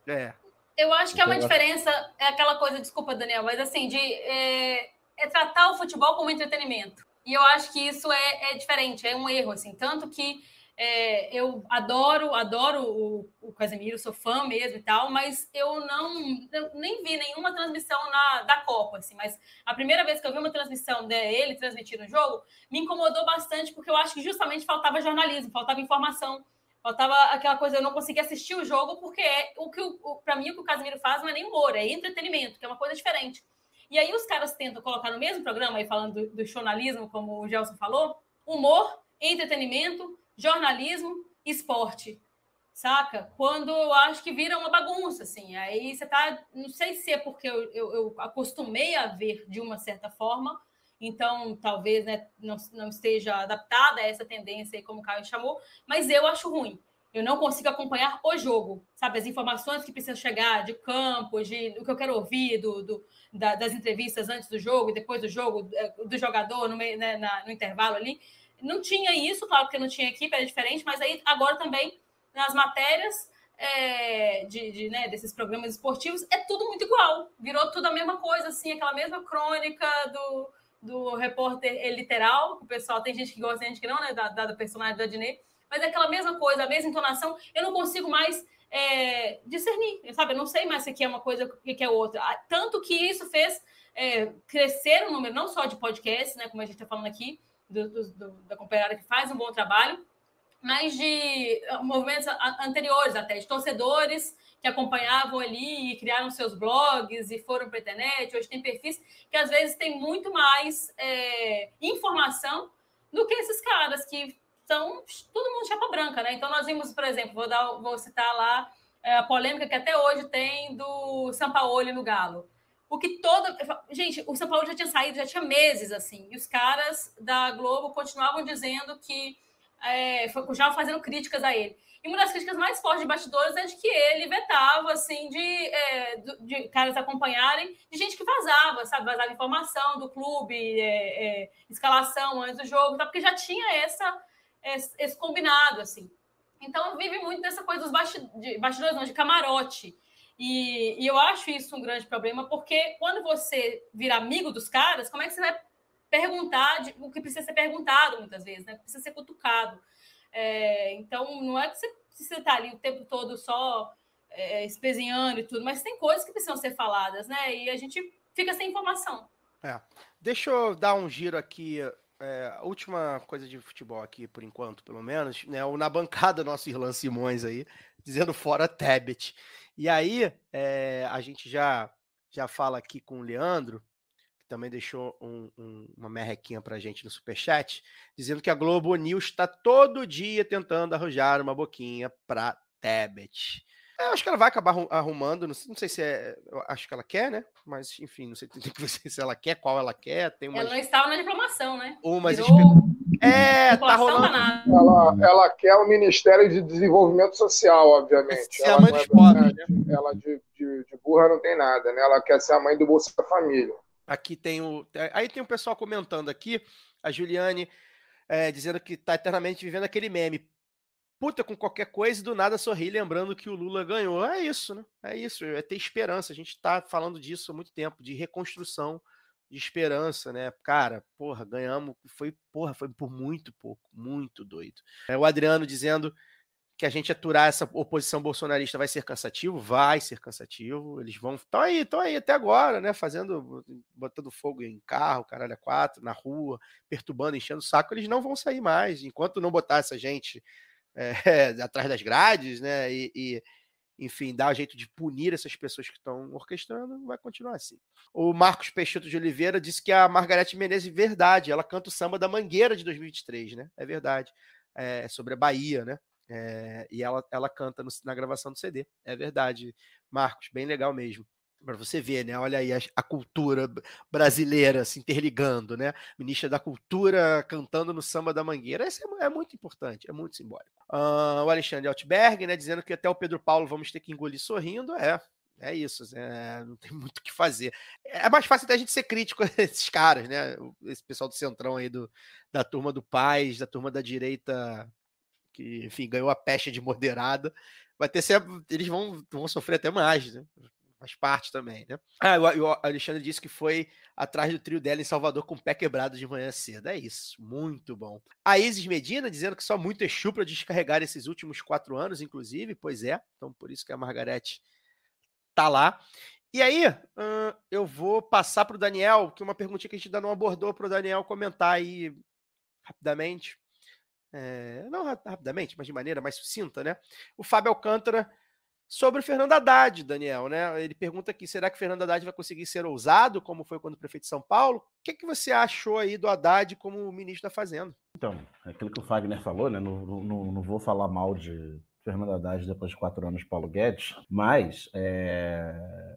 É. Eu acho que é uma Eu acho- diferença, é aquela coisa, desculpa, Daniel, mas assim, de é, é tratar o futebol como entretenimento. E eu acho que isso é, é diferente, é um erro, assim. Tanto que é, eu adoro, adoro o, o Casemiro, sou fã mesmo e tal, mas eu não eu nem vi nenhuma transmissão na, da Copa, assim. Mas a primeira vez que eu vi uma transmissão dele transmitindo o jogo, me incomodou bastante, porque eu acho que justamente faltava jornalismo, faltava informação. Faltava aquela coisa, eu não conseguia assistir o jogo, porque é o que, para mim, o que o Casemiro faz não é nem humor, é entretenimento, que é uma coisa diferente. E aí os caras tentam colocar no mesmo programa, aí falando do, do jornalismo, como o Gelson falou, humor, entretenimento, jornalismo, esporte. Saca? Quando eu acho que vira uma bagunça, assim. Aí você tá. Não sei se é porque eu, eu, eu acostumei a ver de uma certa forma, então talvez né, não, não esteja adaptada a essa tendência como o Caio chamou, mas eu acho ruim. Eu não consigo acompanhar o jogo, sabe? As informações que precisam chegar de campo, de o que eu quero ouvir do, do da, das entrevistas antes do jogo, depois do jogo, é, do jogador no, meio, né, na, no intervalo ali. Não tinha isso, claro, porque não tinha equipe, era diferente, mas aí agora também nas matérias é, de, de né, desses programas esportivos é tudo muito igual. Virou tudo a mesma coisa, assim, aquela mesma crônica do, do repórter literal, que o pessoal tem gente que gosta, tem gente que não, né? Da, da personagem da Adnei, mas é aquela mesma coisa, a mesma entonação. Eu não consigo mais é, discernir, sabe? Eu não sei mais se aqui é uma coisa o que é outra. Ah, tanto que isso fez é, crescer o número, não só de podcasts, né? Como a gente está falando aqui, do, do, do, da companheira que faz um bom trabalho, mas de ah, movimentos anteriores até, de torcedores que acompanhavam ali e criaram seus blogs e foram para a internet. Hoje tem perfis que às vezes tem muito mais é, informação do que esses caras que são todo mundo chapa branca, né? Então nós vimos, por exemplo, vou, dar, vou citar lá é, a polêmica que até hoje tem do Sampaoli no Galo. O que toda. Gente, o São Paulo já tinha saído, já tinha meses assim, e os caras da Globo continuavam dizendo que. É, já fazendo críticas a ele. E uma das críticas mais fortes de bastidores é de que ele vetava, assim, de, é, de caras acompanharem, de gente que vazava, sabe? Vazava informação do clube, é, é, escalação antes do jogo, tá? porque já tinha essa, esse, esse combinado, assim. Então, vive muito dessa coisa dos bastidores, não, de camarote. E, e, eu acho isso um grande problema, porque quando você vira amigo dos caras, como é que você vai perguntar de, o que precisa ser perguntado muitas vezes, né? Precisa ser cutucado. É, então, não é que você precisa estar ali o tempo todo só é, espezinhando e tudo, mas tem coisas que precisam ser faladas, né? E a gente fica sem informação. É. Deixa eu dar um giro aqui. É, última coisa de futebol aqui, por enquanto, pelo menos, né? O na bancada (laughs) nosso Irlan Simões aí, dizendo fora Tebet. E aí, é, a gente já, já fala aqui com o Leandro, também deixou um, um, uma merrequinha pra gente no superchat, dizendo que a Globo News está todo dia tentando arranjar uma boquinha para Tebet. É, eu acho que ela vai acabar arrumando, não sei, se é. acho que ela quer, né? Mas, enfim, não sei que (laughs) se ela quer, qual ela quer. Tem umas, ela não estava na diplomação, né? Umas Virou... É, tá rolando. Ela, ela quer o Ministério de Desenvolvimento Social, obviamente. Ser a mãe dos é pobres, né? Ela de, de, de burra não tem nada, né? Ela quer ser a mãe do Bolsa Família. Aqui tem o. Aí tem o um pessoal comentando aqui, a Juliane é, dizendo que está eternamente vivendo aquele meme. Puta com qualquer coisa e do nada sorri, lembrando que o Lula ganhou. É isso, né? É isso, é ter esperança. A gente está falando disso há muito tempo, de reconstrução, de esperança, né? Cara, porra, ganhamos. Foi, porra, foi por muito pouco, muito doido. É o Adriano dizendo que a gente aturar essa oposição bolsonarista vai ser cansativo? Vai ser cansativo. Eles vão. Estão aí, estão aí até agora, né? Fazendo, botando fogo em carro, caralho, a quatro, na rua, perturbando, enchendo o saco. Eles não vão sair mais. Enquanto não botar essa gente é, (laughs) atrás das grades, né? E, e, enfim, dar jeito de punir essas pessoas que estão orquestrando, vai continuar assim. O Marcos Peixoto de Oliveira disse que a Margarete Menezes, verdade, ela canta o samba da Mangueira de 2023, né? É verdade. É sobre a Bahia, né? É, e ela, ela canta no, na gravação do CD. É verdade, Marcos, bem legal mesmo. Para você ver, né? Olha aí a, a, cultura brasileira se interligando, né? Ministra da Cultura cantando no samba da Mangueira. Isso é, é muito importante, é muito simbólico. Uh, o Alexandre Altberg, né? Dizendo que até o Pedro Paulo vamos ter que engolir sorrindo. É, é isso, é, não tem (laughs) muito o que fazer. É mais fácil até a gente ser crítico (laughs) a esses caras, né? Esse pessoal do Centrão aí, do, da turma do Paz, da turma da direita que, enfim, ganhou a pecha de moderada, vai ter sempre, eles vão, vão sofrer até mais, né? Faz parte também, né? Ah, o, o Alexandre disse que foi atrás do trio dela em Salvador com o pé quebrado de manhã cedo. É isso, muito bom. A Isis Medina dizendo que só muito Exu para descarregar esses últimos quatro anos, inclusive. Pois é, então por isso que a Margarete tá lá. E aí, eu vou passar para o Daniel, que uma perguntinha que a gente ainda não abordou para o Daniel comentar aí rapidamente é, não rapidamente, mas de maneira mais sucinta, né? O Fábio Alcântara sobre o Fernando Haddad, Daniel, né? Ele pergunta aqui: será que o Fernando Haddad vai conseguir ser ousado, como foi quando prefeito de São Paulo? O que, que você achou aí do Haddad como ministro da Fazenda? Então, é aquilo que o Fagner falou, né? Não, não, não vou falar mal de Fernando Haddad depois de quatro anos Paulo Guedes, mas é,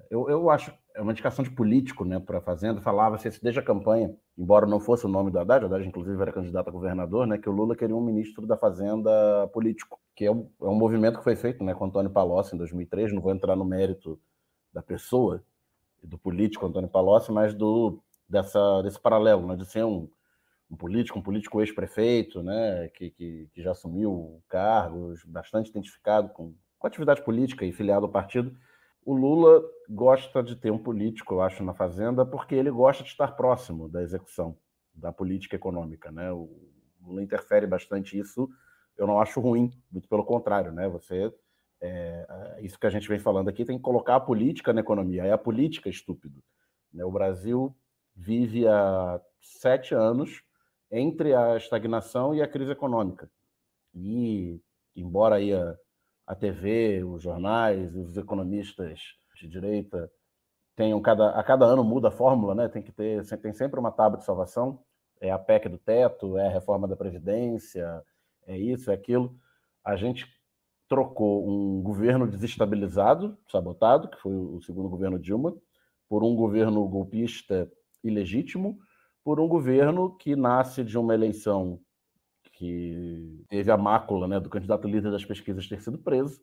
eu, eu acho é uma indicação de político né, para a Fazenda. Falava-se desde a campanha, embora não fosse o nome do Haddad, o Haddad, inclusive, era candidato a governador, né, que o Lula queria um ministro da Fazenda político, que é um, é um movimento que foi feito né, com Antônio Palocci em 2003. Não vou entrar no mérito da pessoa do político Antônio Palocci, mas do, dessa, desse paralelo, né, de ser um, um político, um político ex-prefeito, né, que, que, que, já assumiu cargos, bastante identificado com, com atividade política e filiado ao partido. O Lula gosta de ter um político, eu acho, na Fazenda, porque ele gosta de estar próximo da execução da política econômica. Né? O Lula interfere bastante isso, eu não acho ruim, muito pelo contrário. Né? Você, é, isso que a gente vem falando aqui, tem que colocar a política na economia, é a política estúpido. Né? O Brasil vive há sete anos entre a estagnação e a crise econômica. E, embora aí a, a TV, os jornais, os economistas de direita tenham cada, a cada ano muda a fórmula, né? Tem que ter, tem sempre uma tábua de salvação. É a PEC do teto, é a reforma da previdência, é isso, é aquilo. A gente trocou um governo desestabilizado, sabotado, que foi o segundo governo Dilma, por um governo golpista ilegítimo, por um governo que nasce de uma eleição que teve a mácula né, do candidato líder das pesquisas ter sido preso,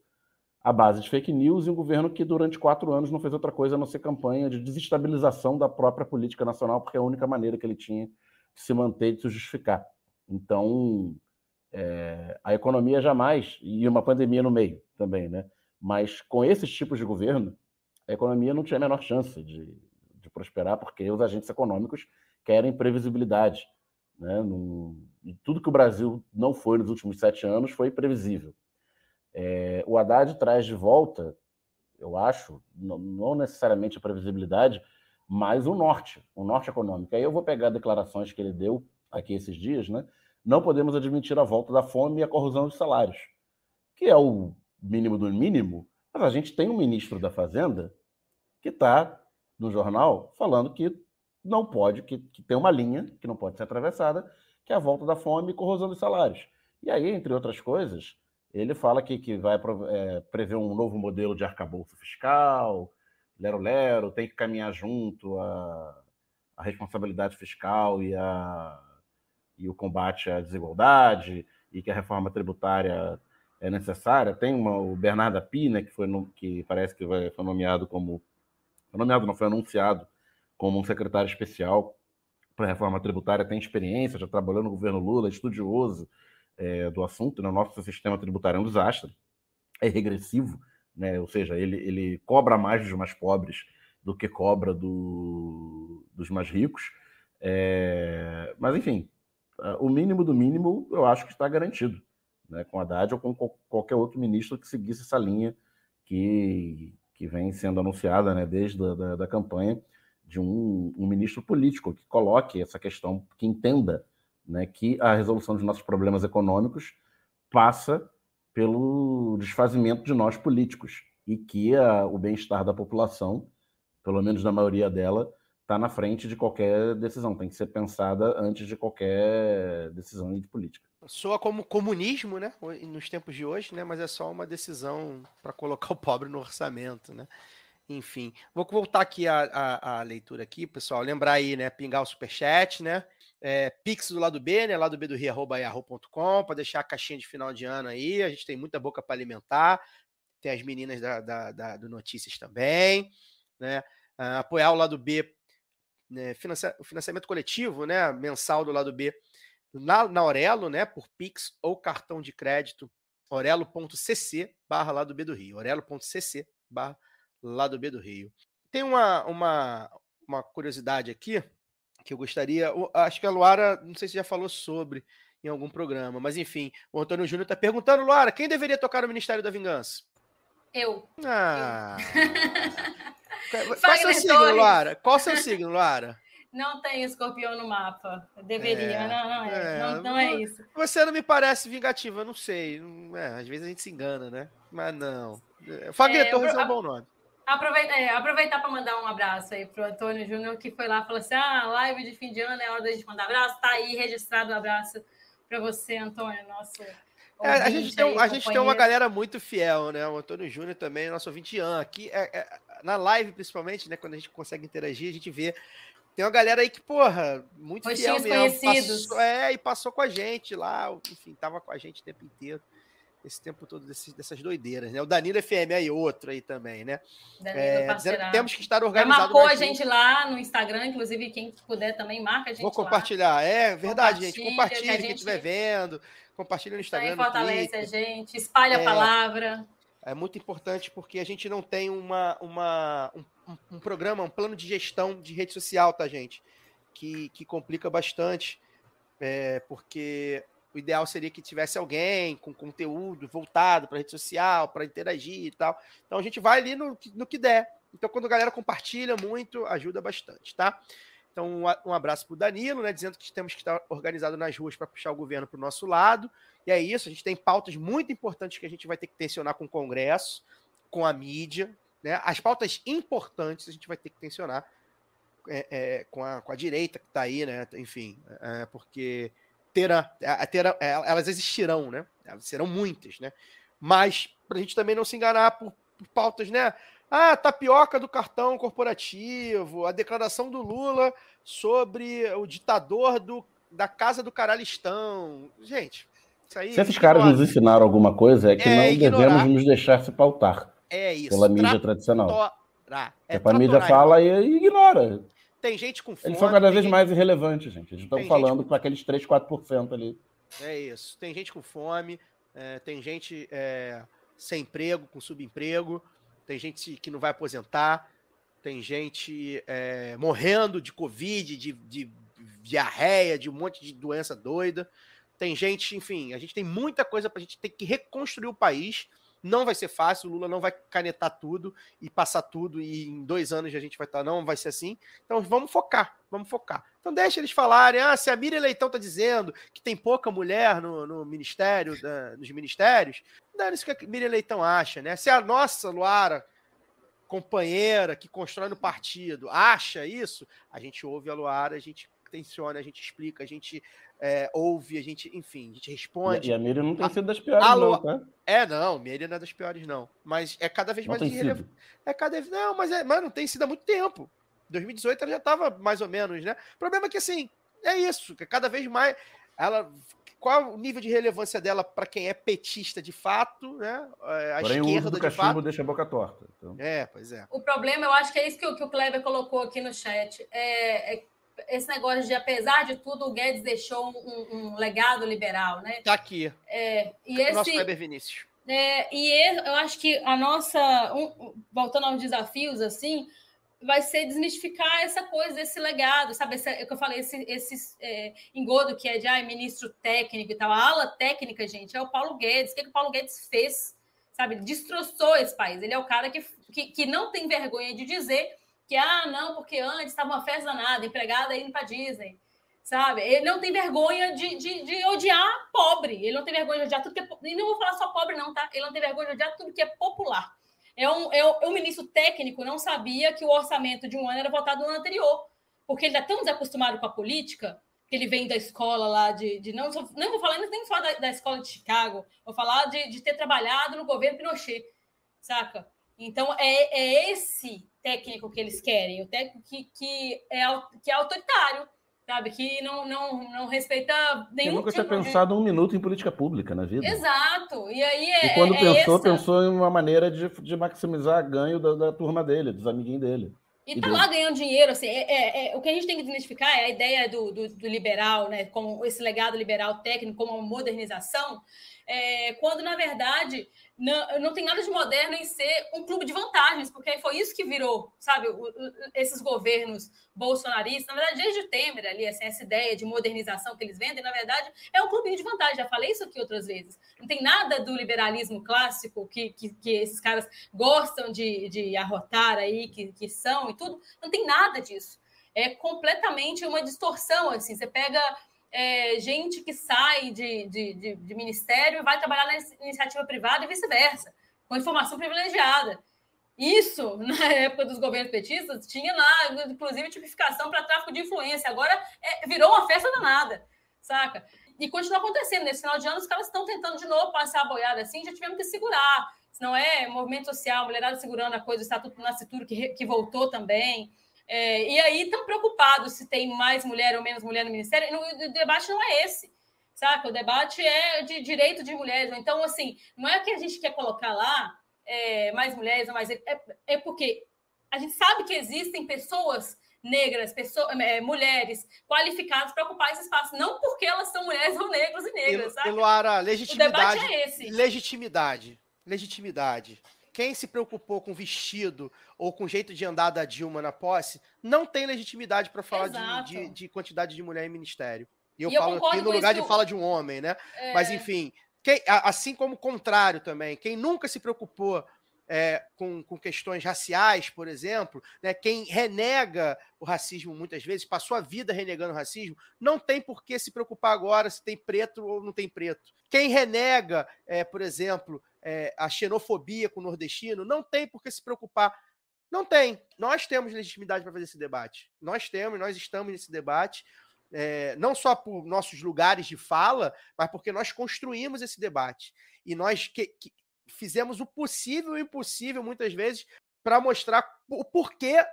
a base de fake news e um governo que durante quatro anos não fez outra coisa a não ser campanha de desestabilização da própria política nacional, porque é a única maneira que ele tinha de se manter e de se justificar. Então, é, a economia jamais, e uma pandemia no meio também, né? Mas com esses tipos de governo, a economia não tinha a menor chance de, de prosperar, porque os agentes econômicos querem previsibilidade. Né? e tudo que o Brasil não foi nos últimos sete anos foi previsível. É, o Haddad traz de volta, eu acho, não, não, necessariamente a previsibilidade, mas o norte, o norte econômico. Aí eu vou pegar declarações que ele deu aqui esses dias, né? Não podemos admitir a volta da fome e a corrosão dos salários, que é o mínimo do mínimo, mas a gente tem um ministro da Fazenda que está no jornal falando que não pode, que, que tem uma linha que não pode ser atravessada, que é a volta da fome e corrosão dos salários. E aí, entre outras coisas, ele fala que, que vai é, prever um novo modelo de arcabouço fiscal, lero-lero, tem que caminhar junto a, a responsabilidade fiscal e, a, e o combate à desigualdade, e que a reforma tributária é necessária. Tem uma, o Bernardo Api, né, que, foi que parece que vai, foi nomeado como. Foi nomeado, não foi anunciado como um secretário especial para a reforma tributária, tem experiência, já trabalhou no governo Lula, estudioso é, do assunto. Né? O nosso sistema tributário é um desastre, é regressivo, né? ou seja, ele, ele cobra mais dos mais pobres do que cobra do, dos mais ricos. É, mas, enfim, o mínimo do mínimo eu acho que está garantido, né? com Haddad ou com qualquer outro ministro que seguisse essa linha que, que vem sendo anunciada né? desde a da, da campanha de um, um, ministro político que coloque essa questão, que entenda né, que a resolução dos nossos problemas econômicos passa pelo desfazimento de nós políticos e que a, o bem-estar da população, pelo menos na maioria dela, está na frente de qualquer decisão, tem que ser pensada antes de qualquer decisão de política. Soa como comunismo, né, nos tempos de hoje, né, mas é só uma decisão para colocar o pobre no orçamento, né? Enfim, vou voltar aqui a, a, a, leitura aqui, pessoal. Lembrar aí, né? Pingar o superchat, né? É, Pix do lado B, né? Lado B do Rio, arroba, arroba.com, para deixar a caixinha de final de ano aí. A gente tem muita boca para alimentar. Tem as meninas da, da, da, do Notícias também, né? Apoiar o lado B, né? O financiamento coletivo, né? Mensal do lado B na, na Aurelo, né? Por Pix ou cartão de crédito, orelo.cc barra lado B do Rio. orelo.cc barra lá do B do Rio. Tem uma, uma, uma curiosidade aqui que eu gostaria. Acho que a Luara, não sei se já falou sobre em algum programa, mas enfim, o Antônio Júnior está perguntando, Luara, quem deveria tocar no Ministério da Vingança? Eu. Ah. Eu. (laughs) Qual é o seu signo, Luara? Qual é o seu signo, Luara? Não tem escorpião no mapa. Deveria, é, não, não é. é. Não, não, é isso. Você não me parece vingativa, não sei. É, às vezes a gente se engana, né? Mas não. Fagner é, Torres é um bom nome. Aproveita, é, aproveitar para mandar um abraço aí para o Antônio Júnior, que foi lá e falou assim: ah, live de fim de ano é hora da gente mandar abraço. Tá aí registrado o um abraço para você, Antônio, nosso. É, a gente, tem, aí, a gente tem uma galera muito fiel, né? O Antônio Júnior também, nosso ouvinte Ian. Aqui é, é, na live, principalmente, né? Quando a gente consegue interagir, a gente vê. Tem uma galera aí que, porra, muito Rostinhos fiel mesmo. conhecidos. Passou, é, e passou com a gente lá, enfim, tava com a gente o tempo inteiro. Esse tempo todo desses- dessas doideiras, né? O Danilo FM aí, outro aí também, né? Danilo, É, dizendo temos que estar organizados. marcou a gente lá no Instagram, inclusive quem puder também marca a gente Vou lá. compartilhar. É verdade, gente. Compartilha, Compartilha que a quem estiver vendo. Compartilha no Instagram. no fortalece Twitter. a gente, espalha É. a palavra. É muito importante porque a gente não tem uma, uma, um, um- um programa, um plano de gestão de rede social, tá, gente? Que, que complica bastante, é, porque o ideal seria que tivesse alguém com conteúdo voltado para rede social, para interagir e tal. Então a gente vai ali no, no que der. Então, quando a galera compartilha muito, ajuda bastante, tá? Então, um, um abraço para o Danilo, né? Dizendo que temos que estar organizado nas ruas para puxar o governo para o nosso lado. E é isso, a gente tem pautas muito importantes que a gente vai ter que tensionar com o Congresso, com a mídia, né? As pautas importantes a gente vai ter que tensionar é, é, com, a, com a direita que está aí, né? Enfim, é, porque terá, terá, é, elas existirão, né? Elas serão muitas, né? Mas para a gente também não se enganar por, por pautas, né? Ah, tapioca do cartão corporativo, a declaração do Lula sobre o ditador do, da casa do caralhistão. Gente, isso aí. Se esses caras nos ensinaram alguma coisa, é que É, não ignorar. devemos nos deixar se pautar é isso. pela mídia tradicional. Tratorar. É É a mídia fala e ignora. Tem gente com fome. Eles são cada vez gente- mais irrelevantes, gente. Eles estão gente falando com- para aqueles 3, 4% ali. É isso. Tem gente com fome, é, tem gente é, sem emprego, com subemprego, tem gente que não vai aposentar, tem gente é, morrendo de Covid, de, de diarreia, de um monte de doença doida. Tem gente, enfim, a gente tem muita coisa para a gente ter que reconstruir o país. Não vai ser fácil, o Lula não vai canetar tudo e passar tudo, e em dois anos a gente vai estar, não vai ser assim. Então vamos focar, vamos focar. Então deixa eles falarem, ah, se a Miriam Leitão tá dizendo que tem pouca mulher no, no ministério, da- nos ministérios, dane isso que a Miriam Leitão acha, né? Se a nossa Luara, companheira que constrói no partido, acha isso, a gente ouve a Luara, a gente tensiona, a gente explica, a gente é, ouve, a gente, enfim, a gente responde. E a Miriam não tem A- sido das piores, Alô? não, tá? É, não, Miriam não é das piores, não. Mas é cada vez Não mais irrelevante. É cada vez. Não, mas, é, mas não tem sido há muito tempo. 2018 ela já estava mais ou menos, né? O problema é que, assim, é isso, que cada vez mais. Ela. Qual o nível de relevância dela para quem é petista de fato, né? É, A Porém, o uso esquerda do de cachimbo fato. deixa a boca torta. Então, É, pois é. O problema, eu acho que é isso que, o- que o Kleber colocou aqui no chat. É, é esse negócio de, apesar de tudo, o Guedes deixou um, um legado liberal, né? Tá aqui. É, e o nosso esse, Kleber Vinícius. É, e eu acho que a nossa. um- voltando aos desafios, assim, vai ser desmistificar essa coisa, esse legado, sabe? Esse, é o que eu falei, esse, esse é, engodo que é de ai, ministro técnico e tal. A ala técnica, gente, é o Paulo Guedes. O que, que o Paulo Guedes fez? Sabe? Destroçou esse país. Ele é o cara que, que, que não tem vergonha de dizer que, ah, não, porque antes estava uma festa danada, empregada indo para Disney sabe? Ele não tem vergonha de, de, de odiar pobre. Ele não tem vergonha de odiar tudo que é. E não vou falar só pobre, não, tá? Ele não tem vergonha de odiar tudo que é popular. É um, é um, é um ministro técnico não sabia que o orçamento de um ano era votado no ano anterior. Porque ele está tão desacostumado com a política, que ele vem da escola lá de. de não, não vou falar nem só da, da escola de Chicago, vou falar de, de ter trabalhado no governo Pinochet, saca? Então, é, é esse técnico que eles querem, o técnico que, que, é, que é autoritário, sabe? Que não, não, não respeita eu nenhum nunca tinha tipo de- pensado um minuto em política pública na vida. Exato. E aí é. E quando é pensou, essa. pensou em uma maneira de, de maximizar ganho da, da turma dele, dos amiguinhos dele. E E tá dele. lá ganhando dinheiro, assim, é, é- é- o que a gente tem que identificar é a ideia do, do, do liberal, né, como esse legado liberal técnico, como uma modernização, é, quando, na verdade, não, não tem nada de moderno em ser um clube de vantagens, porque foi isso que virou, sabe, o- o- esses governos bolsonaristas, na verdade, desde o Temer ali, assim, essa ideia de modernização que eles vendem, na verdade, é um clubinho de vantagem, já falei isso aqui outras vezes. Não tem nada do liberalismo clássico que, que, que esses caras gostam de, de arrotar aí, que, que são e tudo, não tem nada disso. É completamente uma distorção, assim, você pega é, gente que sai de, de, de, de ministério e vai trabalhar na iniciativa privada e vice-versa, com informação privilegiada. Isso, (laughs) na época dos governos petistas, tinha lá, inclusive, tipificação para tráfico de influência. Agora é, virou uma festa danada, saca? E continua acontecendo. Nesse final de ano, os caras estão tentando de novo passar a boiada assim, já tivemos que segurar. se não é movimento social, mulherada segurando a coisa, o Estatuto Nascituro que, que voltou também. É, e aí estão preocupados se tem mais mulher ou menos mulher no Ministério. O debate não é esse, saca? O debate é de direito de mulheres. Então, assim, não é que a gente quer colocar lá é, mais mulheres ou mais. É, é porque a gente sabe que existem pessoas negras, pessoas, é, mulheres qualificadas para ocupar esse espaço, não porque elas são mulheres ou negros e negras, sabe? Luara, legitimidade. O debate é esse. Legitimidade. Legitimidade. Quem se preocupou com vestido ou com jeito de andar da Dilma na posse não tem legitimidade para falar de, de, de, quantidade de mulher em ministério. E eu, e eu falo aqui no lugar isso. de fala de um homem, né? É... Mas enfim, quem, assim como o contrário também, quem nunca se preocupou é, com, com, questões raciais, por exemplo, né, quem renega o racismo muitas vezes, passou a vida renegando o racismo, não tem por que se preocupar agora se tem preto ou não tem preto. Quem renega, é, por exemplo, é, a xenofobia com o nordestino, não tem por que se preocupar. Não tem. Nós temos legitimidade para fazer esse debate. Nós temos, nós estamos nesse debate. É, não só por nossos lugares de fala, mas porque nós construímos esse debate. E nós que, que fizemos o possível e o impossível, muitas vezes, para mostrar o porquê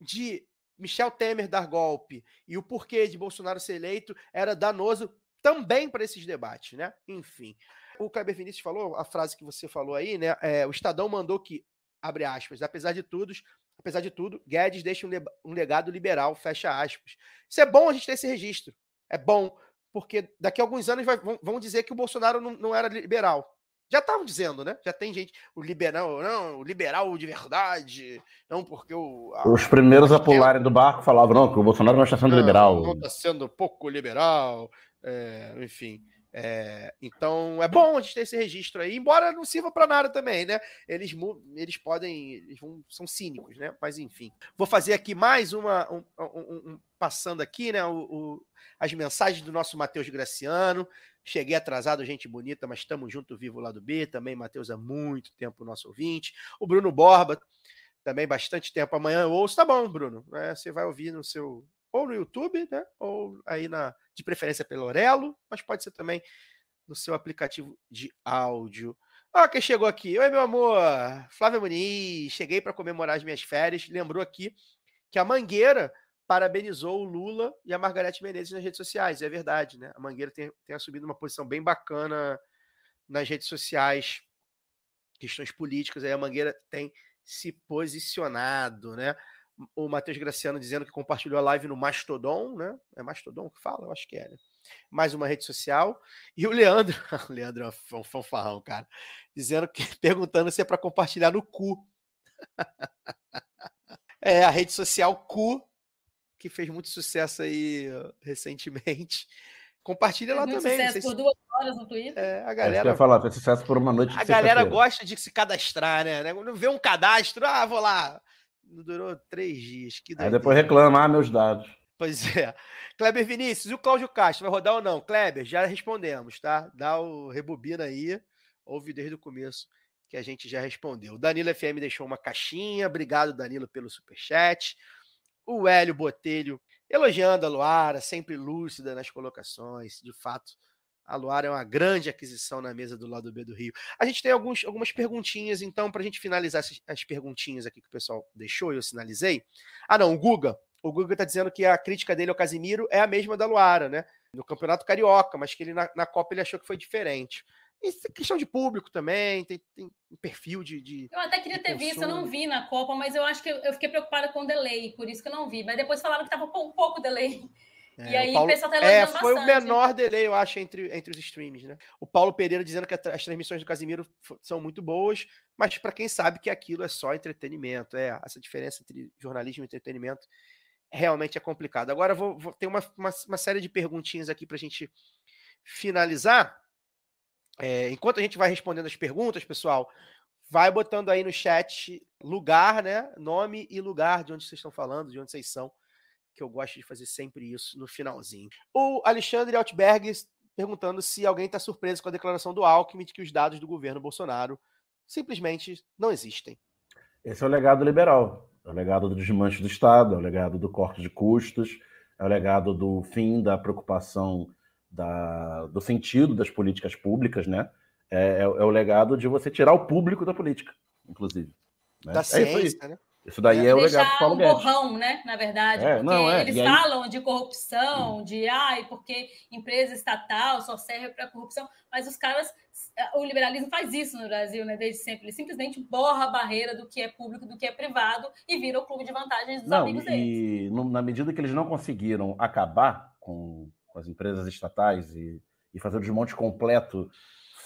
de Michel Temer dar golpe e o porquê de Bolsonaro ser eleito era danoso também para esses debates, né? Enfim. O Kleber Vinícius falou a frase que você falou aí, né? É, o Estadão mandou que, abre aspas, apesar de tudo, apesar de tudo, Guedes deixa um legado liberal, fecha aspas. Isso é bom a gente ter esse registro. É bom, porque daqui a alguns anos vai, vão, vão dizer que o Bolsonaro não, não era liberal. Já estavam dizendo, né? Já tem gente, o liberal, não, o liberal de verdade, não porque o. A, Os primeiros a pularem do barco falavam, não, que o Bolsonaro não está sendo não, liberal. Não está sendo pouco liberal, é, enfim. É, então é bom a gente ter esse registro aí, embora não sirva para nada também, né? Eles, eles podem, eles vão, são cínicos, né? Mas enfim, vou fazer aqui mais uma, um, um, um passando aqui, né? O, o, as mensagens do nosso Matheus Graciano. Cheguei atrasado, gente bonita, mas estamos junto, vivo lá do B. Também, Matheus, há muito tempo nosso ouvinte. O Bruno Borba, também bastante tempo. Amanhã eu ouço. Tá bom, Bruno. É, você vai ouvir no seu. Ou no YouTube, né? Ou aí na. De preferência pelo Orelo, mas pode ser também no seu aplicativo de áudio. Ó, quem chegou aqui. Oi, meu amor. Flávia Muniz. Cheguei para comemorar as minhas férias. Lembrou aqui que a Mangueira parabenizou o Lula e a Margarete Menezes nas redes sociais. É verdade, né? A Mangueira tem, tem assumido uma posição bem bacana nas redes sociais, questões políticas. Aí a Mangueira tem se posicionado, né? O Matheus Graciano dizendo que compartilhou a live no Mastodon, né? É Mastodon que fala? Eu acho que é, né? Mais uma rede social. E o Leandro, (laughs) o Leandro é um fanfarrão, cara, dizendo que (laughs) perguntando se é para compartilhar no cu. (laughs) é a rede social cu que fez muito sucesso aí recentemente. Compartilha lá muito também. Sucesso por se... duas horas no Twitter. É, a galera. Eu falar, fez sucesso por uma noite. A galera gosta de se cadastrar, né? Vê um cadastro, ah, vou lá. Durou três dias. Que Aí depois reclamar ah, meus dados. Pois é. Kleber Vinícius, e o Cláudio Castro vai rodar ou não? Kleber, já respondemos, tá? Dá o rebobina aí, ouve desde o começo que a gente já respondeu. O Danilo FM deixou uma caixinha. Obrigado, Danilo, pelo superchat o Hélio Botelho elogiando a Luara, sempre lúcida nas colocações. De fato, a Luara é uma grande aquisição na mesa do lado B do Rio. A gente tem alguns, algumas perguntinhas, então, para a gente finalizar as, as, perguntinhas aqui que o pessoal deixou e eu sinalizei. Ah, não, o Guga. O Guga está dizendo que a crítica dele ao Casimiro é a mesma da Luara, né? No Campeonato Carioca, mas que ele na, na Copa ele achou que foi diferente. Isso é questão de público também, tem, tem um perfil de, de Eu até queria ter consumo. visto, eu não vi na Copa, mas eu acho que eu, eu, fiquei preocupada com o delay, por isso que eu não vi. Mas depois falaram que estava um pouco delay. É, e aí o, Paulo, o pessoal tá É, foi bastante. o menor delay, eu acho, entre, entre os streams, né? O Paulo Pereira dizendo que as transmissões do Casimiro são muito boas, mas para quem sabe que aquilo é só entretenimento, é essa diferença entre jornalismo e entretenimento realmente é complicado. Agora vou, vou ter uma, uma, uma série de perguntinhas aqui para a gente finalizar. É, enquanto a gente vai respondendo as perguntas, pessoal, vai botando aí no chat lugar, né? Nome e lugar de onde vocês estão falando, de onde vocês são, que eu gosto de fazer sempre isso no finalzinho. O Alexandre Altberg perguntando se alguém está surpreso com a declaração do Alckmin de que os dados do governo Bolsonaro simplesmente não existem. Esse é o legado liberal. É o legado do desmanche do Estado, é o legado do corte de custos, é o legado do fim da preocupação da, do sentido das políticas públicas, né? É, é- é o legado de você tirar o público da política, inclusive. né? Da É ciência, né? Isso daí é, o legado do Paulo um Guedes. borrão, né? Na verdade, É, porque não, é, eles e aí- falam de corrupção, de ai, porque empresa estatal só serve para corrupção, mas os caras, o liberalismo faz isso no Brasil, né? Desde sempre, ele simplesmente borra a barreira do que é público, do que é privado e vira o clube de vantagens dos Não, amigos deles. e na medida que eles não conseguiram acabar com, com as empresas estatais e, e fazer o desmonte completo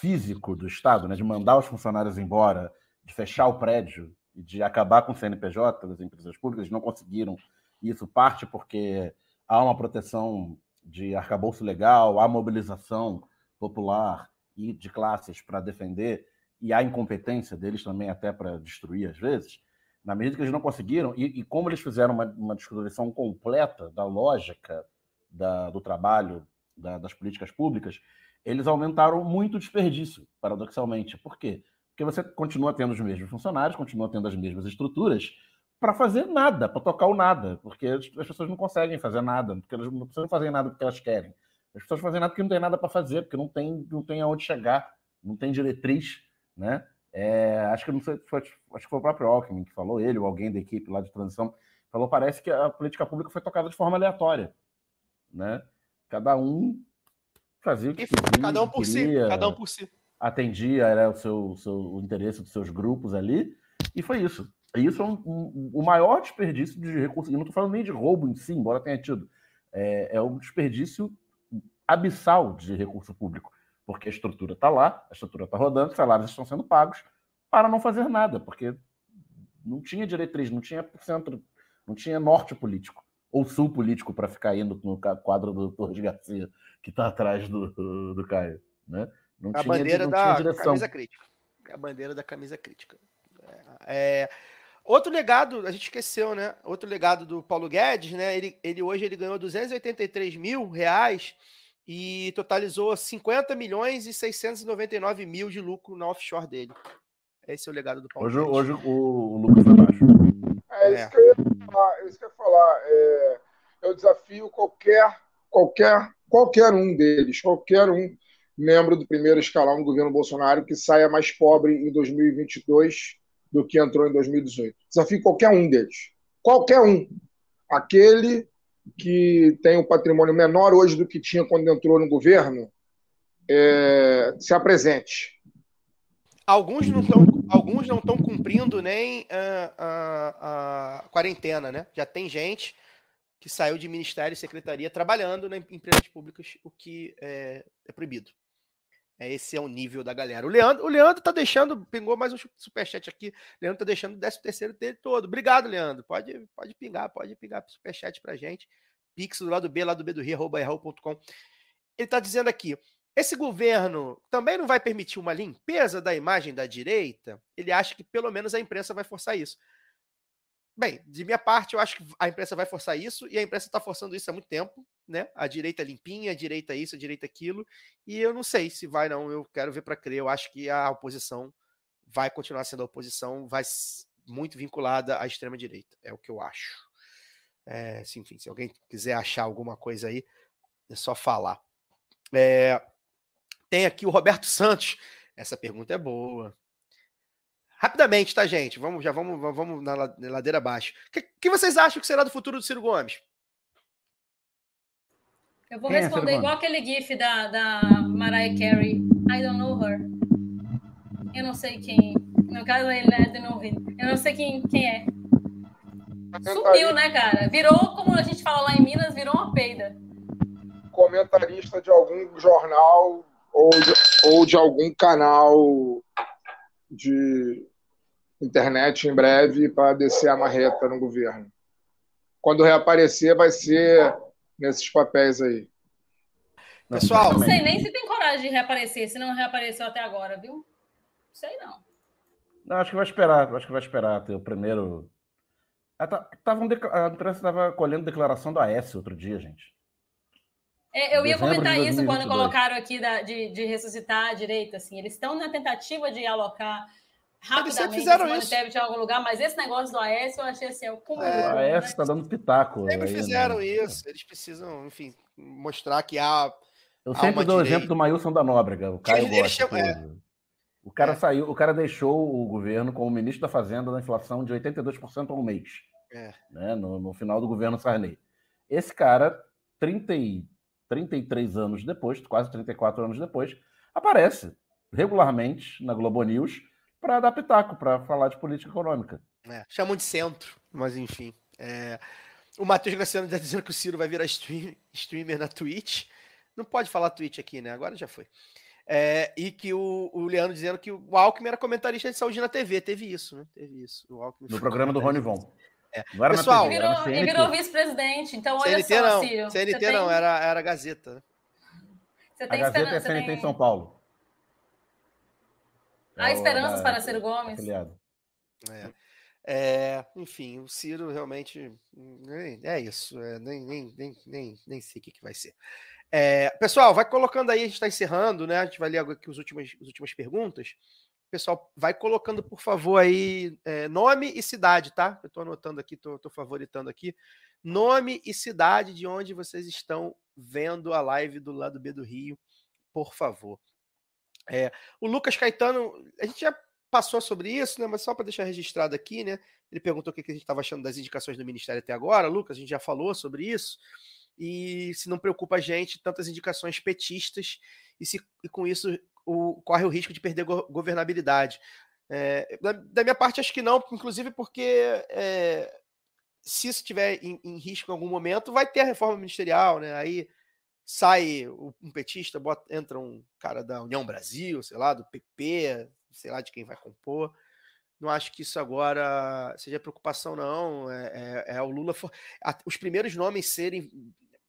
físico do Estado, né, de mandar os funcionários embora, de fechar o prédio e de acabar com o CNPJ das empresas públicas, não conseguiram isso, parte porque há uma proteção de arcabouço legal, há mobilização popular e de classes para defender, e há incompetência deles também até para destruir às vezes, na medida que eles não conseguiram, e, e como eles fizeram uma, uma desconstrução completa da lógica da- do trabalho, da- das políticas públicas, eles aumentaram muito o desperdício, paradoxalmente. Por quê? Porque você continua tendo os mesmos funcionários, continua tendo as mesmas estruturas para fazer nada, para tocar o nada, porque as, as pessoas não conseguem fazer nada, porque elas não precisam fazer nada porque elas querem. As pessoas fazem nada porque não tem nada para fazer, porque não tem, não tem aonde chegar, não tem diretriz, né? É, acho que não sei, foi, acho que foi o próprio Alckmin que falou, ele ou alguém da equipe lá de transição, falou, parece que a política pública foi tocada de forma aleatória, né? Cada um fazia o que cada um por si, cada um por si. Atendia era o seu, seu o interesse dos seus grupos ali, e foi isso. E isso é um- um- o maior desperdício de recursos, e não estou falando nem de roubo em si, embora tenha tido, é, é um desperdício abissal de recurso público, porque a estrutura está lá, a estrutura está rodando, os salários estão sendo pagos para não fazer nada, porque não tinha diretriz, não tinha centro, não tinha norte político ou sul político para ficar indo no quadro do Torres Garcia que está atrás do, do Caio, né? Não A tinha, bandeira não da tinha direção. camisa crítica. É a bandeira da camisa crítica. É, é, outro legado, a gente esqueceu, né? Outro legado do Paulo Guedes, né? Ele, ele hoje ele ganhou 283 mil reais e totalizou 50 milhões e 699 mil de lucro na offshore dele. Esse é o legado do Paulo Hoje, Guedes. hoje o, o lucro foi baixo. É É. isso que eu ia falar. é isso que eu ia falar. É, eu desafio qualquer, qualquer, qualquer um deles, qualquer um membro do primeiro escalão do governo Bolsonaro que saia mais pobre em 2022 do que entrou em 2018. Desafio qualquer um deles. Qualquer um. Aquele que tem um patrimônio menor hoje do que tinha quando entrou no governo, é, se apresente. Alguns não estão alguns não estão cumprindo nem a, quarentena, né? Já tem gente que saiu de ministério e secretaria trabalhando em empresas públicas, o que é, é proibido. É, esse é o nível da galera. O Leandro, o Leandro tá deixando, pingou mais um superchat aqui. Leandro tá deixando o 13 terceiro dele todo. Obrigado, Leandro. Pode, pode pingar, pode pingar superchat pra gente. Pix do lado B, lado B do Rio, arroba. Ele tá dizendo aqui, esse governo também não vai permitir uma limpeza da imagem da direita? Ele acha que pelo menos a imprensa vai forçar isso. Bem, de minha parte, eu acho que a imprensa vai forçar isso, e a imprensa está forçando isso há muito tempo, né? A direita limpinha, a direita isso, a direita aquilo, e eu não sei se vai, não. Eu quero ver para crer. Eu acho que a oposição vai continuar sendo a oposição, vai muito vinculada à extrema-direita. É o que eu acho. É, se, enfim, se alguém quiser achar alguma coisa aí, é só falar. É, tem aqui o Roberto Santos. Essa pergunta é boa. Rapidamente, tá, gente? Vamos, já vamos, vamos na la- na ladeira abaixo. O que, que vocês acham que será do futuro do Ciro Gomes? Eu vou Quem é responder Silvana? igual aquele gif da, da Mariah Carey. I don't know her. Eu não sei quem. No caso, ele é de novo. Eu não sei quem, quem é. Sumiu, né, cara? Virou, como a gente fala lá em Minas, virou uma peida. comentarista de algum jornal ou de, ou de algum canal de internet em breve para descer a marreta no governo. Quando reaparecer, vai ser nesses papéis aí. Não, Pessoal, Não sei nem se tem coragem de reaparecer, se não reapareceu até agora, viu? Sei não. Não, acho que vai esperar, acho que vai esperar ter o primeiro. Ah, tá- tava um A imprensa estava colhendo declaração do Aécio outro dia, gente. É, eu ia Dezembro de comentar isso quando 2022. colocaram aqui da- de, de ressuscitar a direita, assim. Eles estão na tentativa de alocar rapidamente fizeram isso. Tebet em algum lugar, mas esse negócio do Aécio eu achei assim, é o cúmulo. É, O Aécio né? está dando pitaco. sempre aí, né? fizeram isso. Eles precisam, enfim, mostrar que há. Eu Há sempre uma dou o exemplo do Mailson da Nóbrega. O Caio chamam- é. O cara É. saiu, o cara deixou o governo como ministro da Fazenda na inflação de 82% ao mês, É. né, no, no final do governo Sarney. Esse cara, 30 e, 33 anos depois, quase 34 anos depois, aparece regularmente na Globo News para dar pitaco, para falar de política econômica. É, chamam de centro, mas enfim. É, o Matheus Graciano está dizendo que o Ciro vai virar stream- streamer na Twitch. Não pode falar Twitch aqui, né? Agora já foi. É, e que o, o Leandro dizendo que o Alckmin era comentarista de saúde na TV. Teve isso, né? Teve isso. O Alckmin No programa do Rony. Von. É. Não era Pessoal, TV, virou, e CNT. virou vice-presidente. Então, olha CNT só, não, Ciro. CNT não, tem- era, era Gazeta. Você A tem Gazeta é CNT tem- em São Paulo. Há É esperanças da- para Ciro Gomes. É. É, enfim, o Ciro realmente é isso. é, nem, nem, nem, nem, nem sei o que, que vai ser. É, pessoal, vai colocando aí, a gente está encerrando, né? A gente vai ler agora aqui os últimas, as últimas perguntas. Pessoal, vai colocando, por favor, aí é, nome e cidade, tá? Eu estou anotando aqui, estou favoritando aqui. Nome e cidade de onde vocês estão vendo a live do lado B do Rio, por favor. É, o Lucas Caetano, a gente já passou sobre isso, né? Mas só para deixar registrado aqui, né? Ele perguntou o que a gente estava achando das indicações do Ministério até agora. Lucas, a gente já falou sobre isso. E se não preocupa a gente, tantas indicações petistas, e, se, e com isso o, corre o risco de perder go- governabilidade. É, da, da minha parte, acho que não, inclusive porque é, se isso estiver em, em risco em algum momento, vai ter a reforma ministerial, né? Aí sai um petista, bota, entra um cara da União Brasil, sei lá, do PP, sei lá de quem vai compor. Não acho que isso agora seja preocupação, não. É, é- é o Lula. for- os primeiros nomes serem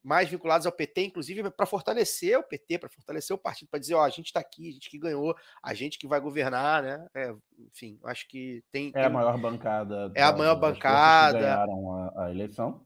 mais vinculados ao PT, inclusive para fortalecer o PT, para fortalecer o partido, para dizer, ó, a gente está aqui, a gente que ganhou, a gente que vai governar, né? É, enfim, acho que tem. É a tem- maior bancada. É a maior forças que bancada. ganharam a, a eleição.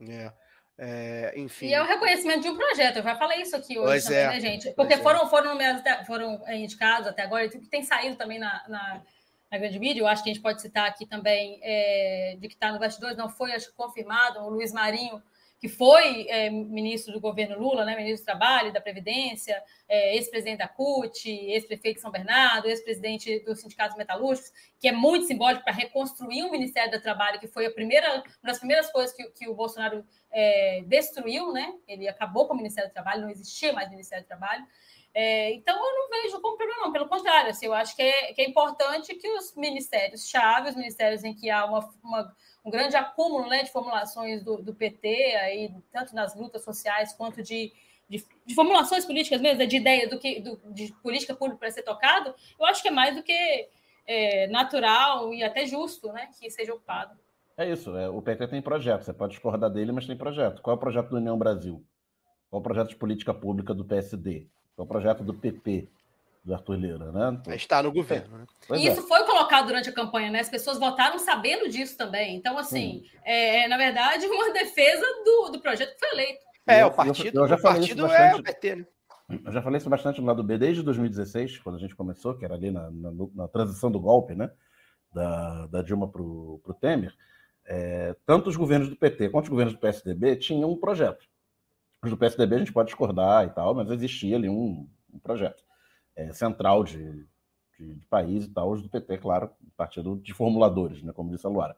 é, é, enfim. E é o reconhecimento de um projeto. Eu já falei isso aqui hoje Pois também, é, né, gente? pois Porque é. foram, foram, até- foram é, indicados até agora, e que tem saído também na, na, na grande mídia, eu acho que a gente pode citar aqui também, é, de que está no bastidores, não foi, acho que confirmado, o Luiz Marinho, que foi é, ministro do governo Lula, né, ministro do Trabalho da Previdência, é, ex-presidente da CUT, ex-prefeito de São Bernardo, ex-presidente dos sindicatos metalúrgicos, que é muito simbólico para reconstruir o Ministério do Trabalho, que foi a primeira, uma das primeiras coisas que, que o Bolsonaro é, destruiu, né? Ele acabou com o Ministério do Trabalho, não existia mais Ministério do Trabalho. É, então, eu não vejo como problema, não. Pelo contrário, assim, eu acho que é, que é importante que os ministérios-chave, os ministérios em que há uma, uma- um grande acúmulo né, de formulações do, do PT, aí, tanto nas lutas sociais quanto de, de, de formulações políticas mesmo, né, de ideia do que, do, de política pública para ser tocado, eu acho que é mais do que é, natural e até justo né, que seja ocupado. É isso. é, o PT tem projeto. Você pode discordar dele, mas tem projeto. Qual é o projeto do União Brasil? Qual é o projeto de política pública do PSD? É o projeto do PP, do Arthur Lira, né? Está no governo, né? E é. isso foi colocado durante a campanha, né? As pessoas votaram sabendo disso também. Então, assim, é, é, na verdade, uma (laughs) defesa do, do projeto que foi eleito. É, Eu- o partido, eu já o falei isso partido é bastante. o PT, né? Eu já falei isso bastante no lado B desde 2016, quando a gente começou, que era ali na, na- na transição do golpe, né? Da, da Dilma para o Temer. É, tanto os governos do PT quanto os governos do PSDB tinham um projeto. Do PSDB a gente pode discordar e tal, mas existia ali um, um projeto é, central de, de, de país e tal. Os do PT, claro, partido de formuladores, né, como disse a Luara.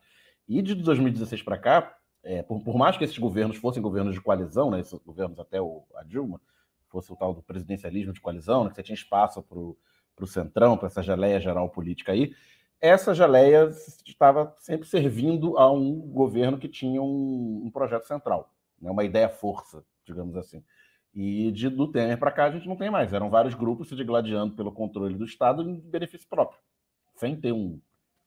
E de 2016 para cá, é, por, por mais que esses governos fossem governos de coalizão, né, esses governos até o, a Dilma, fosse o tal do presidencialismo de coalizão, né, que você tinha espaço para o centrão, para essa geleia geral política aí, essa geleia estava sempre servindo a um governo que tinha um, um projeto central, né, uma ideia força, digamos assim. E de, do Temer para cá a gente não tem mais. Eram vários grupos se digladiando pelo controle do Estado em benefício próprio, sem ter um,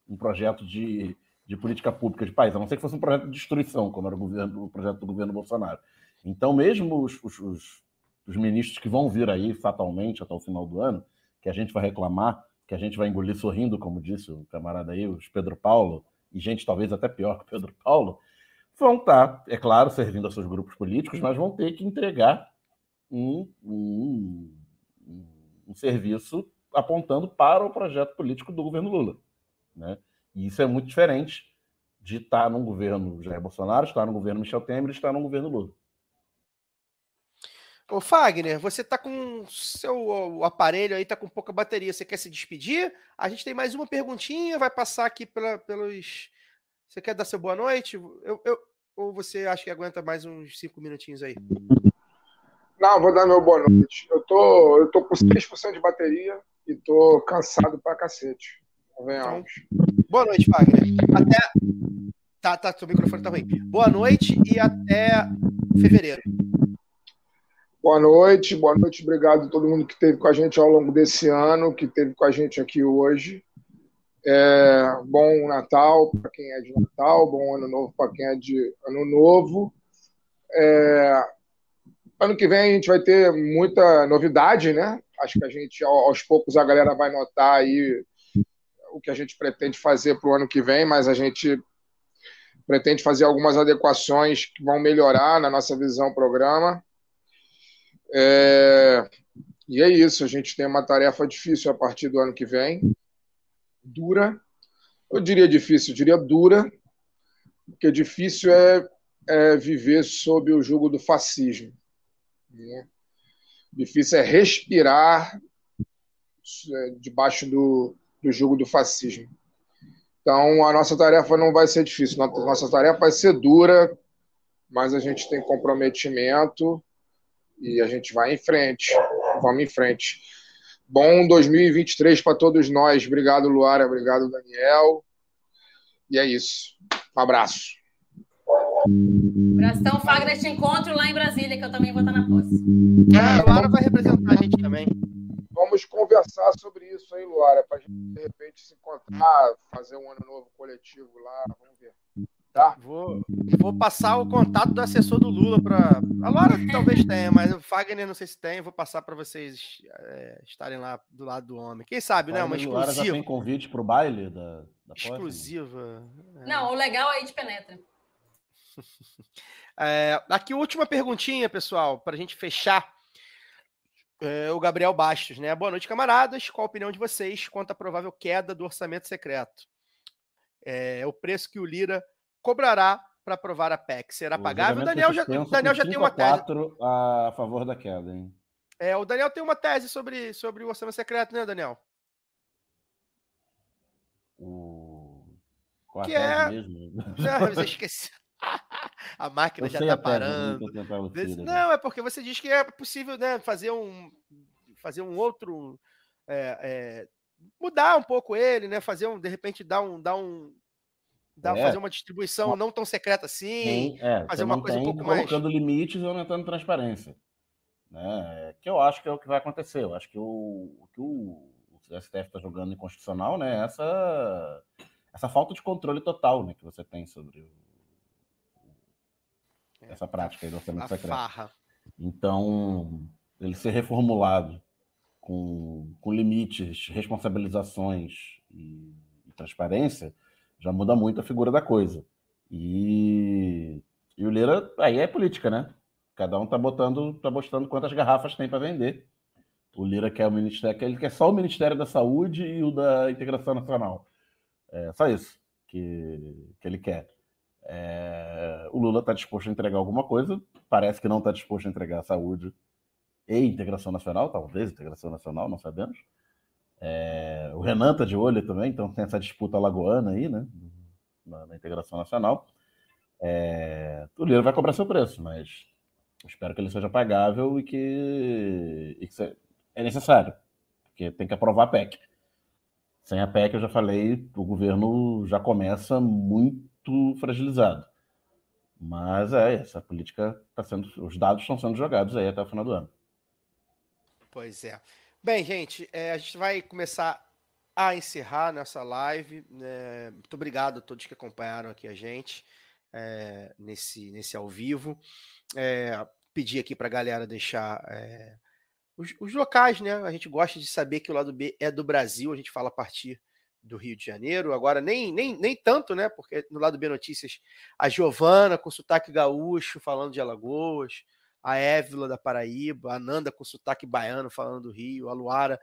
um projeto de, de política pública de país, a não ser que fosse um projeto de destruição, como era o, governo, o projeto do governo Bolsonaro. Então, mesmo os, os, os, os ministros que vão vir aí fatalmente até o final do ano, que a gente vai reclamar, que a gente vai engolir sorrindo, como disse o camarada aí, os Pedro Paulo, e gente talvez até pior que o Pedro Paulo, vão estar, é claro, servindo aos seus grupos políticos, mas vão ter que entregar um, um, um serviço apontando para o projeto político do governo Lula. Né? E isso é muito diferente de estar num governo Jair Bolsonaro, estar no governo Michel Temer estar no governo Lula. Ô, Fagner, você tá com seu aparelho aí, tá com pouca bateria. Você quer se despedir? A gente tem mais uma perguntinha, vai passar aqui pela, pelos. Você quer dar seu boa noite? Eu, eu, ou você acha que aguenta mais uns cinco minutinhos aí? Não, vou dar meu boa noite. Eu tô, eu tô com 6% de bateria e tô cansado pra cacete. Venhamos. Boa noite, Fagner. Até. Tá, tá, seu microfone tá ruim. Boa noite e até fevereiro. Boa noite, boa noite, obrigado a todo mundo que esteve com a gente ao longo desse ano, que esteve com a gente aqui hoje. É, bom Natal para quem é de Natal, bom Ano Novo para quem é de Ano Novo. É, ano que vem a gente vai ter muita novidade, né? Acho que a gente, aos poucos, a galera vai notar aí o que a gente pretende fazer para o ano que vem, mas a gente pretende fazer algumas adequações que vão melhorar na nossa visão programa. É... E é isso, a gente tem uma tarefa difícil a partir do ano que vem. Dura. Eu diria difícil, eu diria dura, porque difícil é, é viver sob o jugo do fascismo. Né? Difícil é respirar é, debaixo do, do jugo do fascismo. Então, a nossa tarefa não vai ser difícil, a nossa tarefa vai ser dura, mas a gente tem comprometimento e a gente vai em frente. Vamos em frente. Bom 2023 para todos nós. Obrigado, Luara. Obrigado, Daniel. E é isso. Um abraço. Abração, Fagner, te encontro lá em Brasília, que eu também vou estar na posse. É, a Luara vai representar a gente também. Vamos conversar sobre isso aí, Luara, para a gente, de repente, se encontrar, fazer um ano novo coletivo lá. Vamos ver. Tá? Vou, vou passar o contato do assessor do Lula para. A Laura (laughs) talvez tenha, mas o Fagner não sei se tem. Vou passar para vocês é, estarem lá do lado do homem. Quem sabe, né? Uma Laura já exclusiva. tem convite para o baile da, da? Exclusiva. é. Não, o legal aí de penetra. (laughs) É, aqui, última perguntinha, pessoal, para a gente fechar. É, o Gabriel Bastos, né? Boa noite, camaradas. Qual a opinião de vocês quanto à provável queda do orçamento secreto? É, o preço que o Lira cobrará para aprovar a PEC será pagável? O Daniel já, Daniel já tem uma tese. a favor da queda, hein? É, o Daniel tem uma tese sobre, sobre o orçamento secreto, né, Daniel? O... Qual Que é- mesmo? (laughs) Não, mas eu (laughs) esqueci. (laughs) a máquina Eu já tá tese, parando. né? Não, é porque você diz que é possível né, fazer um fazer um outro é, é, mudar um pouco ele, né? Fazer um de repente dar um dar um dar, É. fazer uma distribuição não tão secreta assim. Tem- é, fazer uma coisa um pouco mais- colocando limites e aumentando transparência. Né? Que eu acho que é o que vai acontecer. Eu acho que o, que o, o STF está jogando inconstitucional né, é essa, essa falta de controle total né, que você tem sobre o- É, essa prática aí do orçamento secreto. farra. Então, ele ser reformulado com, com limites, responsabilizações e, e transparência já muda muito a figura da coisa. E, e o Lira, aí é política, né? Cada um tá botando, tá mostrando quantas garrafas tem para vender. O Lira quer o ministério, ele quer só o Ministério da Saúde e o da Integração Nacional. É só isso que, que ele quer. É, o Lula está disposto a entregar alguma coisa, parece que não está disposto a entregar a saúde e integração nacional, talvez integração nacional, não sabemos. É, o Renan está de olho também, então tem essa disputa lagoana aí, né, na, na integração nacional. É, o Lira vai cobrar seu preço, mas espero que ele seja pagável e que, e que se- é necessário, porque tem que aprovar a PEC. Sem a PEC, eu já falei, o governo já começa muito fragilizado. Mas é, essa política está sendo. Os dados estão sendo jogados aí até o final do ano. Pois é. Bem, gente, é, a gente vai começar a encerrar nessa live. né? muito obrigado a todos que acompanharam aqui a gente é, nesse, nesse ao vivo. É, pedir aqui para a galera deixar é, os, os locais, né? A gente gosta de saber que o lado B é do Brasil, a gente fala a partir do Rio de Janeiro. Agora, nem, nem, nem tanto, né? Porque no lado B Notícias, a Giovana com sotaque gaúcho falando de Alagoas a Évila da Paraíba, a Nanda com sotaque baiano falando do Rio, a Luara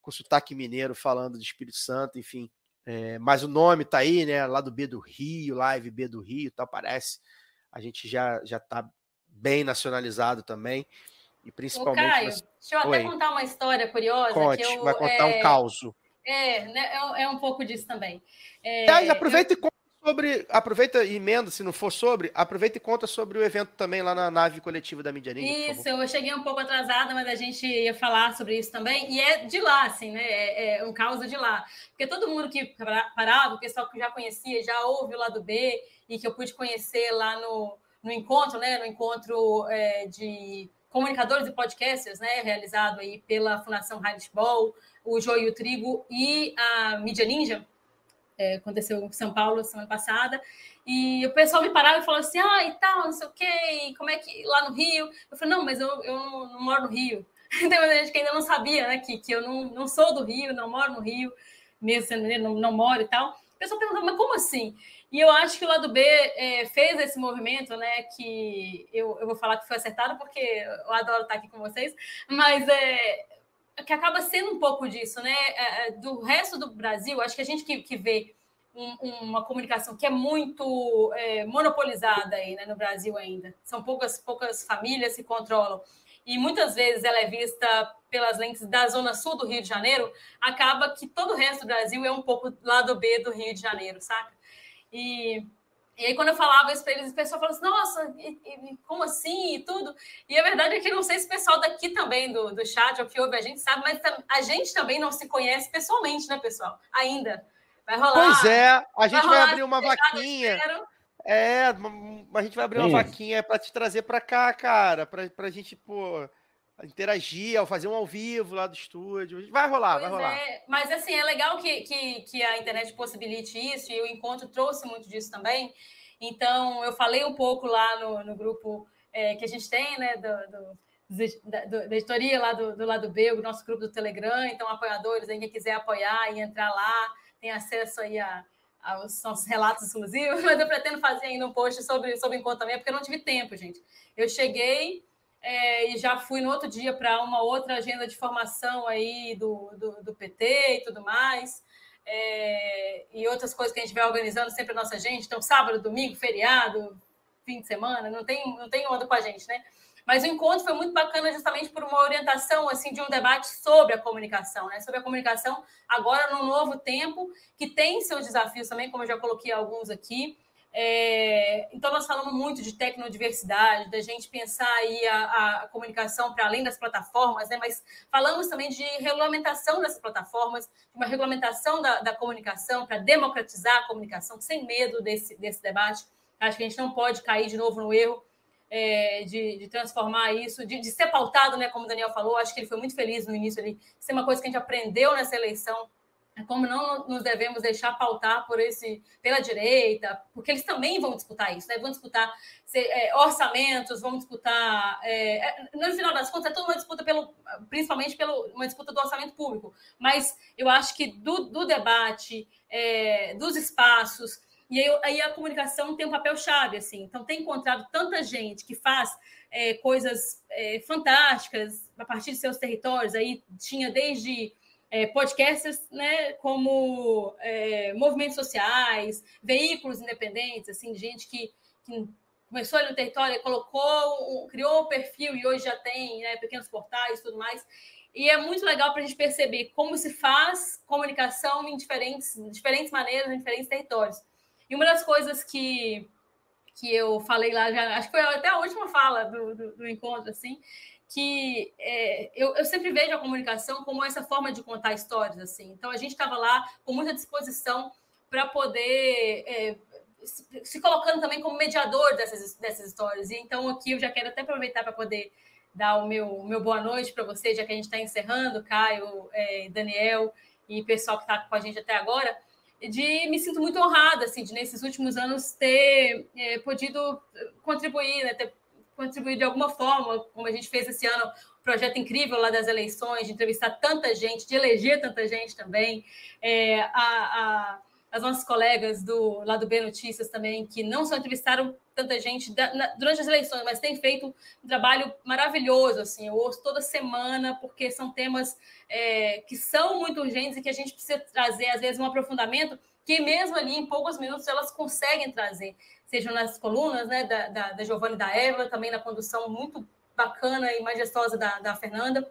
com sotaque mineiro falando de Espírito Santo, enfim. É, mas o nome tá aí, né? Lá do B do Rio, Live B do Rio, tal, parece. A gente já já tá bem nacionalizado também. E Ô, principalmente. Caio, você- deixa eu até Oi. contar uma história curiosa. Conte, que eu, vai contar é, um caos. É, né, é, é um pouco disso também. É, Aliás, aproveita e conta sobre. Aproveita e emenda, se não for sobre, aproveita e conta sobre o evento também lá na nave coletiva da Mídia Ninja. Isso, eu cheguei um pouco atrasada, mas a gente ia falar sobre isso também. E é de lá, assim, né? É, é um caos de lá. Porque todo mundo que para- parava, o pessoal que já conhecia, já ouve o lado B e que eu pude conhecer lá no, no encontro, né? No encontro é, de comunicadores e podcasters, né? Realizado aí pela Fundação Heinrich Ball, o Joio Trigo e a Mídia Ninja. É, aconteceu em São Paulo semana passada. E o pessoal me parava e falava assim: ah, e tal, não sei o quê, como é que lá no Rio? Eu falei: não, mas eu, eu não, não moro no Rio. (laughs) Tem gente que ainda não sabia, né, que, que eu não, não sou do Rio, não moro no Rio, mesmo sendo mineiro, não, não moro e tal. O pessoal perguntava: mas como assim? E eu acho que o lado B é, fez esse movimento, né, que eu, eu vou falar que foi acertado, porque eu adoro estar aqui com vocês, mas é, que acaba sendo um pouco disso, né? É, é, Do resto do Brasil, acho que a gente que, que vê um- uma comunicação que é muito é, monopolizada aí, né, no Brasil ainda. São poucas, poucas famílias que controlam. E muitas vezes ela é vista pelas lentes da zona sul do Rio de Janeiro, acaba que todo o resto do Brasil é um pouco lado B do Rio de Janeiro, saca? E, e aí, quando eu falava isso para eles, o pessoal falava assim: nossa, e- e como assim? E tudo. E a verdade é que eu não sei se o pessoal daqui também do, do chat, ou que ouve a gente, sabe, mas a gente também não se conhece pessoalmente, né, pessoal? Ainda. Vai rolar. Pois é, a gente vai rolar abrir uma vaquinha. espero. É, a gente vai abrir uma Isso. vaquinha para te trazer para cá, cara, pra, pra gente, pô, interagir, ao fazer um ao vivo lá do estúdio. Vai rolar, vai Pois rolar. é, mas assim, é legal que, que, que a internet possibilite isso, e o encontro trouxe muito disso também. Então, eu falei um pouco lá no, no grupo é, que a gente tem, né, do, do- da, do- da editoria lá do, do lado B, o nosso grupo do Telegram. Então, apoiadores, aí, quem quiser apoiar e entrar lá, tem acesso aí a, aos nossos relatos exclusivos. (laughs) Mas eu pretendo fazer ainda um post sobre, sobre o encontro também, porque eu não tive tempo, gente. Eu cheguei é, e já fui no outro dia para uma outra agenda de formação aí do, do, do PT e tudo mais. É, e outras coisas que a gente vai organizando sempre a nossa gente. Então, sábado, domingo, feriado, fim de semana, não tem, não tem onda com a gente, né? Mas o encontro foi muito bacana justamente por uma orientação assim de um debate sobre a comunicação, né? Sobre a comunicação agora num novo tempo que tem seus desafios também, como eu já coloquei alguns aqui. É, então, nós falamos muito de tecnodiversidade, da gente pensar aí a, a comunicação para além das plataformas, né? mas falamos também de regulamentação dessas plataformas, uma regulamentação da, da comunicação para democratizar a comunicação, sem medo desse, desse debate. Acho que a gente não pode cair de novo no erro é, de, de transformar isso, de, de ser pautado, né? como o Daniel falou, acho que ele foi muito feliz no início ali, ser uma coisa que a gente aprendeu nessa eleição é como não nos devemos deixar pautar por esse pela direita, porque eles também vão disputar isso, né? Vão disputar se- é, orçamentos, vão disputar. é, é, no final das contas, é toda uma disputa pelo, principalmente pelo uma disputa do orçamento público. Mas eu acho que do, do debate, é, dos espaços, e aí, aí a comunicação tem um papel chave, assim. Então, tem encontrado tanta gente que faz é, coisas é, fantásticas a partir de seus territórios. Aí tinha desde é, podcasters, né, como é, movimentos sociais, veículos independentes, assim, gente que, que começou ali no território, colocou, criou o perfil e hoje já tem né, pequenos portais e tudo mais. E é muito legal para a gente perceber como se faz comunicação em diferentes, diferentes maneiras, em diferentes territórios. E uma das coisas que, que eu falei lá, já, acho que foi até a última fala do, do, do encontro, assim, que é, eu, eu sempre vejo a comunicação como essa forma de contar histórias, assim. Então a gente estava lá com muita disposição para poder é, se, se colocando também como mediador dessas, dessas histórias. E então aqui eu já quero até aproveitar para poder dar o meu, meu boa noite para vocês, já que a gente está encerrando, Caio, é, Daniel e pessoal que está com a gente até agora, de me sinto muito honrada, assim, de nesses últimos anos ter é, podido contribuir, né, ter contribuir de alguma forma, como a gente fez esse ano, projeto incrível lá das eleições, de entrevistar tanta gente, de eleger tanta gente também. É, a, a, as nossas colegas do lado B Notícias também, que não só entrevistaram tanta gente da, na, durante as eleições, mas têm feito um trabalho maravilhoso. Assim, eu ouço toda semana, porque são temas é, que são muito urgentes e que a gente precisa trazer, às vezes, um aprofundamento que mesmo ali em poucos minutos elas conseguem trazer, sejam nas colunas né, da, da, da e da Eva, também na condução muito bacana e majestosa da, da Fernanda.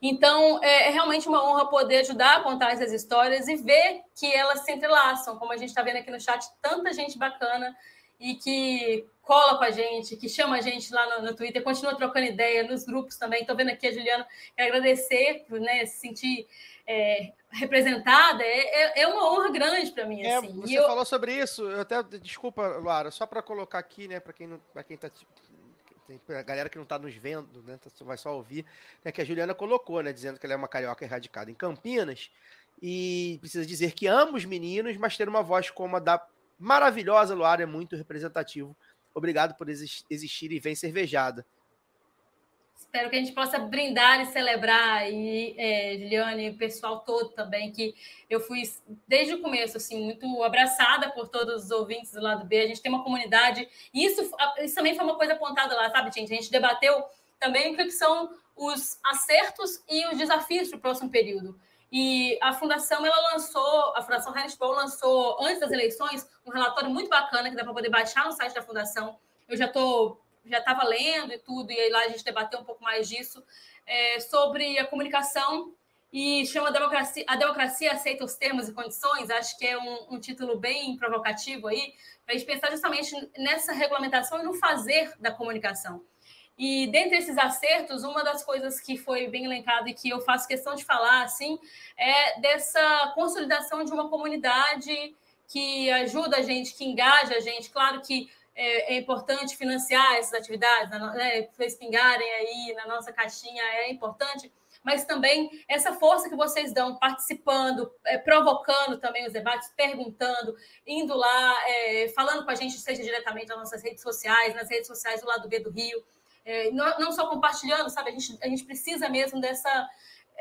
Então, é, é realmente uma honra poder ajudar a contar essas histórias e ver que elas se entrelaçam, como a gente está vendo aqui no chat, tanta gente bacana e que cola com a gente, que chama a gente lá no, no Twitter, continua trocando ideia nos grupos também. Estou vendo aqui a Juliana, agradecer né, se sentir é, representada. É, é, é uma honra grande para mim. É, assim. você eu... falou sobre isso, eu até, desculpa, Luara, só para colocar aqui, né, para quem não, para quem tá a galera que não está nos vendo, né, tá, vai só ouvir, né, que a Juliana colocou, né, dizendo que ela é uma carioca erradicada em Campinas e precisa dizer que ambos meninos, mas ter uma voz como a da maravilhosa Luara é muito representativo. Obrigado por existir e vem cervejada. Espero que a gente possa brindar e celebrar, e é, Juliane e o pessoal todo também, que eu fui desde o começo, assim, muito abraçada por todos os ouvintes do lado B. A gente tem uma comunidade, e isso, isso também foi uma coisa apontada lá, sabe, gente? A gente debateu também o que são os acertos e os desafios para o próximo período. E a fundação ela lançou, a Fundação Heinrich lançou antes das eleições um relatório muito bacana que dá para poder baixar no site da fundação. Eu já estou já estava lendo e tudo, e aí lá a gente debateu um pouco mais disso, é, sobre a comunicação e chama democracia, A Democracia Aceita os Termos e Condições, acho que é um, um título bem provocativo aí, para a gente pensar justamente nessa regulamentação e no fazer da comunicação. E dentre esses acertos, uma das coisas que foi bem elencada e que eu faço questão de falar, assim, é dessa consolidação de uma comunidade que ajuda a gente, que engaja a gente. Claro que é, é importante financiar essas atividades, né, vocês pingarem aí na nossa caixinha é importante, mas também essa força que vocês dão, participando, é, provocando também os debates, perguntando, indo lá, é, falando com a gente, seja diretamente nas nossas redes sociais, nas redes sociais do lado B do Rio, é, não, não, só compartilhando, sabe? A gente, a gente precisa mesmo dessa.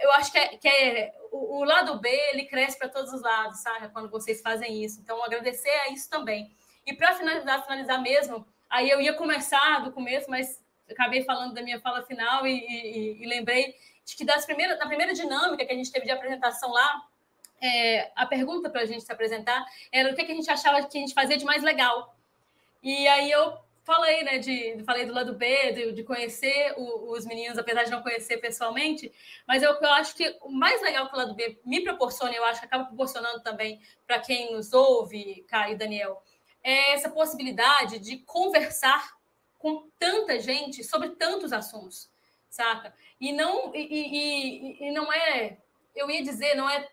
Eu acho que, é, que é, o, o lado B ele cresce para todos os lados, sabe? Quando vocês fazem isso. Então, agradecer a isso também. E para finalizar, finalizar mesmo, aí eu ia começar do começo, mas acabei falando da minha fala final e, e, e lembrei de que das primeiras, na primeira dinâmica que a gente teve de apresentação lá, é, a pergunta para a gente se apresentar era o que, que a gente achava que a gente fazia de mais legal. E aí eu falei, né, de, falei do lado B, de, de conhecer o, os meninos, apesar de não conhecer pessoalmente, mas eu, eu acho que o mais legal que o lado B me proporciona, eu acho que acaba proporcionando também para quem nos ouve, Caio e Daniel, é essa possibilidade de conversar com tanta gente sobre tantos assuntos, saca? E não, e, e, e não é, eu ia dizer, não é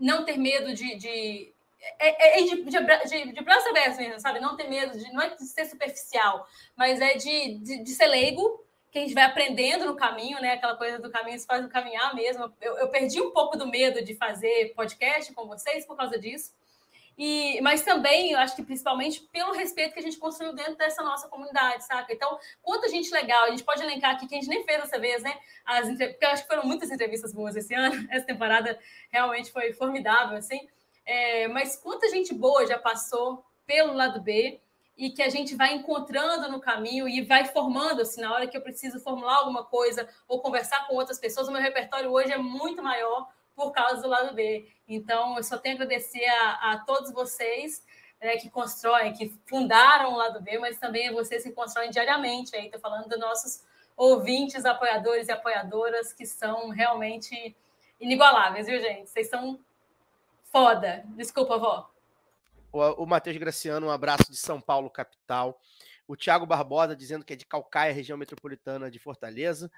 não ter medo de, de é, é, é de, de, de, de braço aberto mesmo, sabe? Não ter medo de, não é de ser superficial, mas é de, de, de, ser leigo, que a gente vai aprendendo no caminho, né? Aquela coisa do caminho se faz no caminhar mesmo. Eu, eu perdi um pouco do medo de fazer podcast com vocês por causa disso. E, mas também, eu acho que principalmente pelo respeito que a gente construiu dentro dessa nossa comunidade, saca? Então, quanta gente legal, a gente pode elencar aqui que a gente nem fez dessa vez, né? As, porque eu acho que foram muitas entrevistas boas esse ano, (laughs) essa temporada realmente foi formidável, assim. É, mas quanta gente boa já passou pelo lado B e que a gente vai encontrando no caminho e vai formando, assim, na hora que eu preciso formular alguma coisa ou conversar com outras pessoas, o meu repertório hoje é muito maior por causa do lado B. Então, eu só tenho a agradecer a, a todos vocês né, que constroem, que fundaram o lado B, mas também a vocês que constroem diariamente. Estou falando dos nossos ouvintes, apoiadores e apoiadoras que são realmente inigualáveis, viu, gente? Vocês são Foda. Desculpa, vó. O, o Matheus Graciano, um abraço de São Paulo, capital. O Thiago Barbosa dizendo que é de Calcaia, região metropolitana de Fortaleza.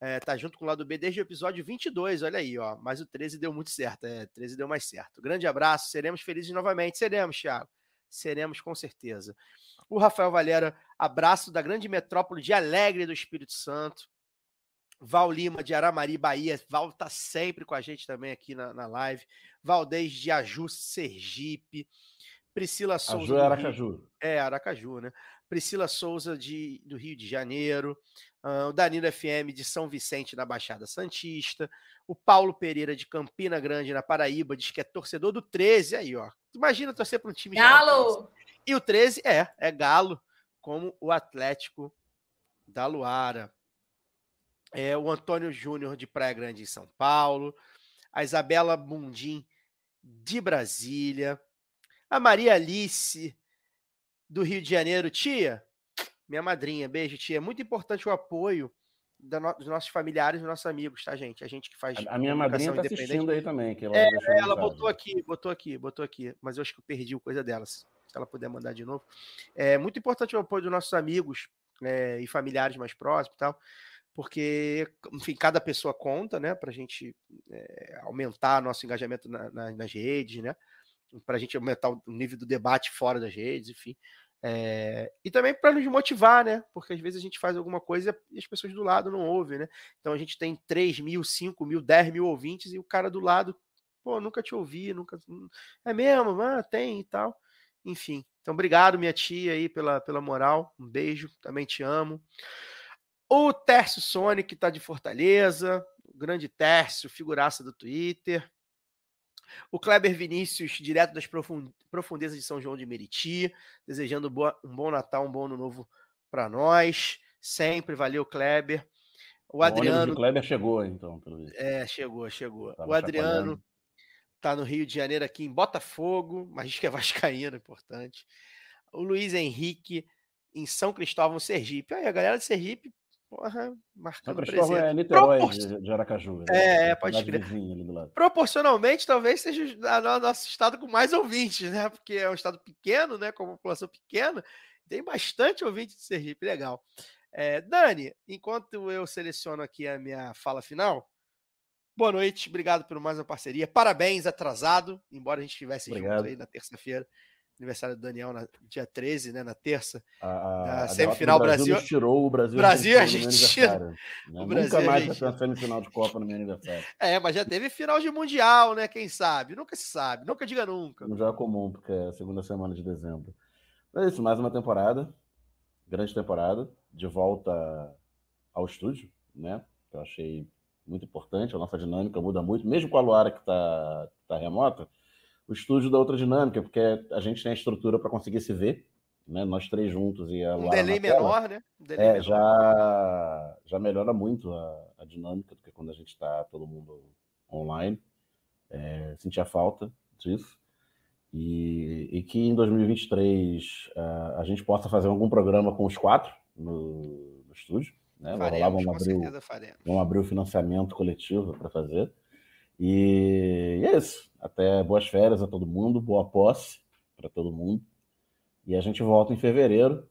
É, tá junto com o lado B desde o episódio 22, olha aí, ó. Mas o 13 deu muito certo, é, 13 deu mais certo. Grande abraço, seremos felizes novamente. Seremos, Thiago. Seremos com certeza. O Rafael Valera, abraço da grande metrópole de Alegre do Espírito Santo. Val Lima de Aramari, Bahia. Val tá sempre com a gente também aqui na, na live. Valdez de Aju, Sergipe. Priscila Souza. Aju é Aracaju. É, Aracaju, né? Priscila Souza de, do Rio de Janeiro. Uh, o Danilo FM de São Vicente, na Baixada Santista. O Paulo Pereira de Campina Grande, na Paraíba, diz que é torcedor do 13. Aí, ó. Imagina torcer para um time. Galo! E o 13 é, é Galo, como o Atlético da Luara é, o Antônio Júnior de Praia Grande em São Paulo, a Isabela Mundim de Brasília, a Maria Alice do Rio de Janeiro, tia, minha madrinha. Beijo, tia. É muito importante o apoio da no- dos nossos familiares, dos nossos amigos, tá, gente? A gente que faz. A, a minha madrinha tá assistindo aí também. Que ela, É, ela mensagem. botou aqui, botou aqui, botou aqui, mas eu acho que eu perdi o coisa dela. Se ela puder mandar de novo. É muito importante o apoio dos nossos amigos é, e familiares mais próximos e tal, porque, enfim, cada pessoa conta, né, para a gente é, aumentar nosso engajamento na- na- nas redes, né, para a gente aumentar o nível do debate fora das redes, enfim. É, e também para nos motivar, né? Porque às vezes a gente faz alguma coisa e as pessoas do lado não ouvem, né? Então a gente tem 3 mil, 5 mil, 10 mil ouvintes e o cara do lado, pô, nunca te ouvi, nunca. É mesmo, ah, tem e tal. Enfim. Então, obrigado, minha tia, aí, pela, pela moral. Um beijo, também te amo. O Tércio Sonic tá de Fortaleza, o grande Tércio, figuraça do Twitter. O Kleber Vinícius, direto das profun- profundezas de São João de Meriti, desejando boa- um bom Natal, um bom ano novo para nós. Sempre, valeu, Kleber. O O Adriano do Kleber chegou, então, pelo visto. é, chegou, chegou. Tava o Adriano chacoalhando. tá no Rio de Janeiro aqui em Botafogo, mas diz que é (laughs) vascaíno, importante. O Luiz Henrique em São Cristóvão, Sergipe. Aí a galera de Sergipe, porra, marcando presença. é Niterói Propor- de, Aracaju. né? É, É pode crer. Proporcionalmente, talvez seja o no- nosso estado com mais ouvintes, né? Porque é um estado pequeno, né? Com uma população pequena, tem bastante ouvinte de Sergipe, legal. É, Dani, enquanto eu seleciono aqui a minha fala final, boa noite, obrigado por mais uma parceria. Parabéns, atrasado, embora a gente estivesse junto Obrigado. aí na terça-feira. Aniversário do Daniel na dia 13, né? Na terça. A, a, semifinal, Brasil- nos tirou o Brasil, Brasil Argentina (laughs) né? O Brasil Nunca mais vai ter uma semifinal de Copa no meu aniversário. É, mas já teve final de Mundial, né? Quem sabe? Nunca se sabe, nunca diga nunca. Não já é comum, porque é a segunda semana de dezembro. É isso, mais uma temporada. Grande temporada. De volta ao estúdio, né? Que eu achei muito importante. A nossa dinâmica muda muito, mesmo com a Luara que está tá remota. O estúdio dá outra dinâmica, porque a gente tem a estrutura para conseguir se ver, né? Nós três juntos e a Um delay menor, né? Um delay É, menor. já, já melhora muito a, a dinâmica do que quando a gente está todo mundo online. É, sentia falta disso. E, e que em 2023 ah, a gente possa fazer algum programa com os quatro no, no estúdio. Né? Faremos, vamos com abrir, o, vamos abrir o financiamento coletivo para fazer. E, é isso. Até boas férias a todo mundo, boa posse para todo mundo. E a gente volta em fevereiro,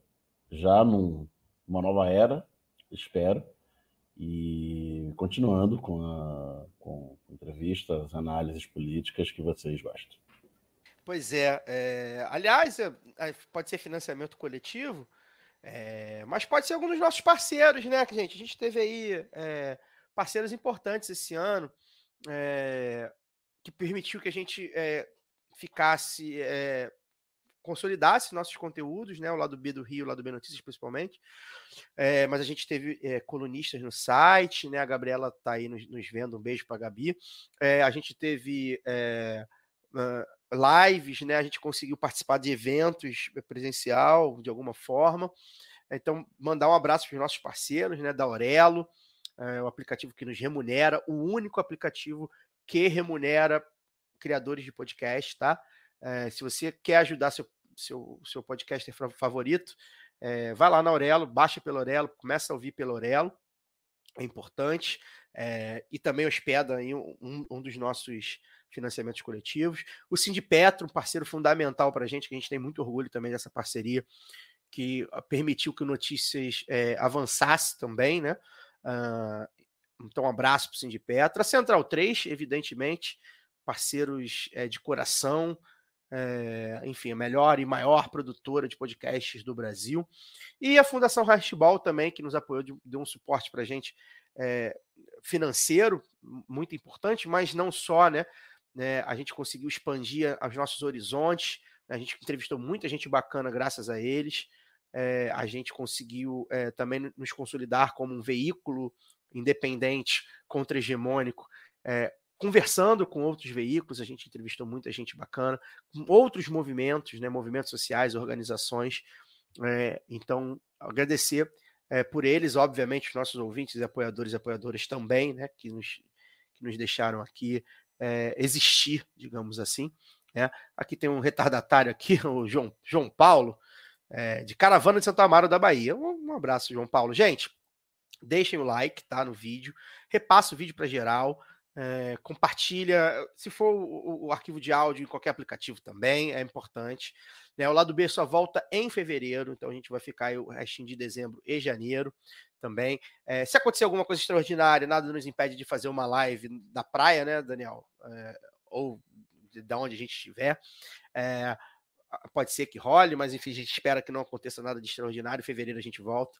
já num- numa nova era, espero. E continuando com, a- com entrevistas, análises políticas que vocês gostam. Pois é, é, aliás, é, é, pode ser financiamento coletivo, é, mas pode ser algum dos nossos parceiros, né, gente? A gente teve aí é, parceiros importantes esse ano, é, que permitiu que a gente é, ficasse, é, consolidasse nossos conteúdos, né, o lado B do Rio, o lado B Notícias principalmente, mas a gente teve colunistas no site, né, a Gabriela tá aí nos, nos vendo, um beijo para Gabi, a gente teve... lives, né? A gente conseguiu participar de eventos presencial de alguma forma. Então, mandar um abraço para os nossos parceiros, né? Da Aurelo, é, o aplicativo que nos remunera, o único aplicativo que remunera criadores de podcast, tá? É, se você quer ajudar seu, seu, seu podcaster fa- favorito, é, vai lá na Aurelo, baixa pelo Aurelo, começa a ouvir pelo Aurelo, é importante. é, e também hospeda aí um, um- dos nossos financiamentos coletivos. O Sindipetro, um parceiro fundamental para a gente, que a gente tem muito orgulho também dessa parceria, que ah, permitiu que o Notícias eh, avançasse também, né? Então, um abraço para o Sindipetro. A Central 3, evidentemente, parceiros eh, de coração, eh, enfim, a melhor e maior produtora de podcasts do Brasil. E a Fundação Rastball também, que nos apoiou, de- deu um suporte para a gente eh, financeiro, muito importante, mas não só, né? né, a gente conseguiu expandir os nossos horizontes, né, a gente entrevistou muita gente bacana graças a eles, é, a gente conseguiu é, também no- nos consolidar como um veículo independente, contra-hegemônico, é, conversando com outros veículos, a gente entrevistou muita gente bacana, com outros movimentos, né, movimentos sociais, organizações, é, então agradecer é, por eles, obviamente, os nossos ouvintes apoiadores e apoiadoras também, né, que nos, que nos deixaram aqui é, existir, digamos assim. Né? Aqui tem um retardatário aqui, (laughs) o João, João Paulo, é, de Caravana de Santo Amaro da Bahia. Um, um abraço, João Paulo. Gente, deixem o like, tá, no vídeo, repassa o vídeo para geral, é, compartilha, se for o, o, arquivo de áudio em qualquer aplicativo também, é importante. Né? O lado B só volta em fevereiro, então a gente vai ficar aí o restinho de dezembro e janeiro também. É, se acontecer alguma coisa extraordinária, nada nos impede de fazer uma live da praia, né, Daniel? É, ou de, de onde a gente estiver. É, pode ser que role, mas enfim, a gente espera que não aconteça nada de extraordinário. Em fevereiro a gente volta.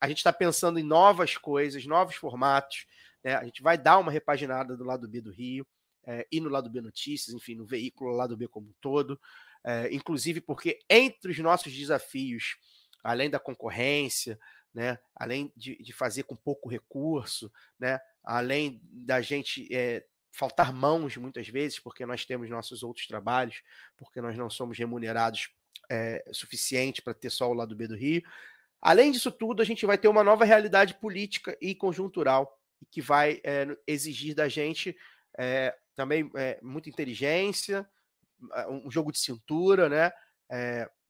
A gente está pensando em novas coisas, novos formatos. Né? A gente vai dar uma repaginada do lado B do Rio é, e no lado B Notícias, enfim, no veículo lado B como um todo. É, inclusive porque entre os nossos desafios, além da concorrência, né, além de, de fazer com pouco recurso, né, além da gente é, faltar mãos muitas vezes, porque nós temos nossos outros trabalhos, porque nós não somos remunerados é, suficiente para ter só o lado B do Rio. Além disso tudo, a gente vai ter uma nova realidade política e conjuntural que vai é, exigir da gente é, também muita inteligência, um jogo de cintura, né?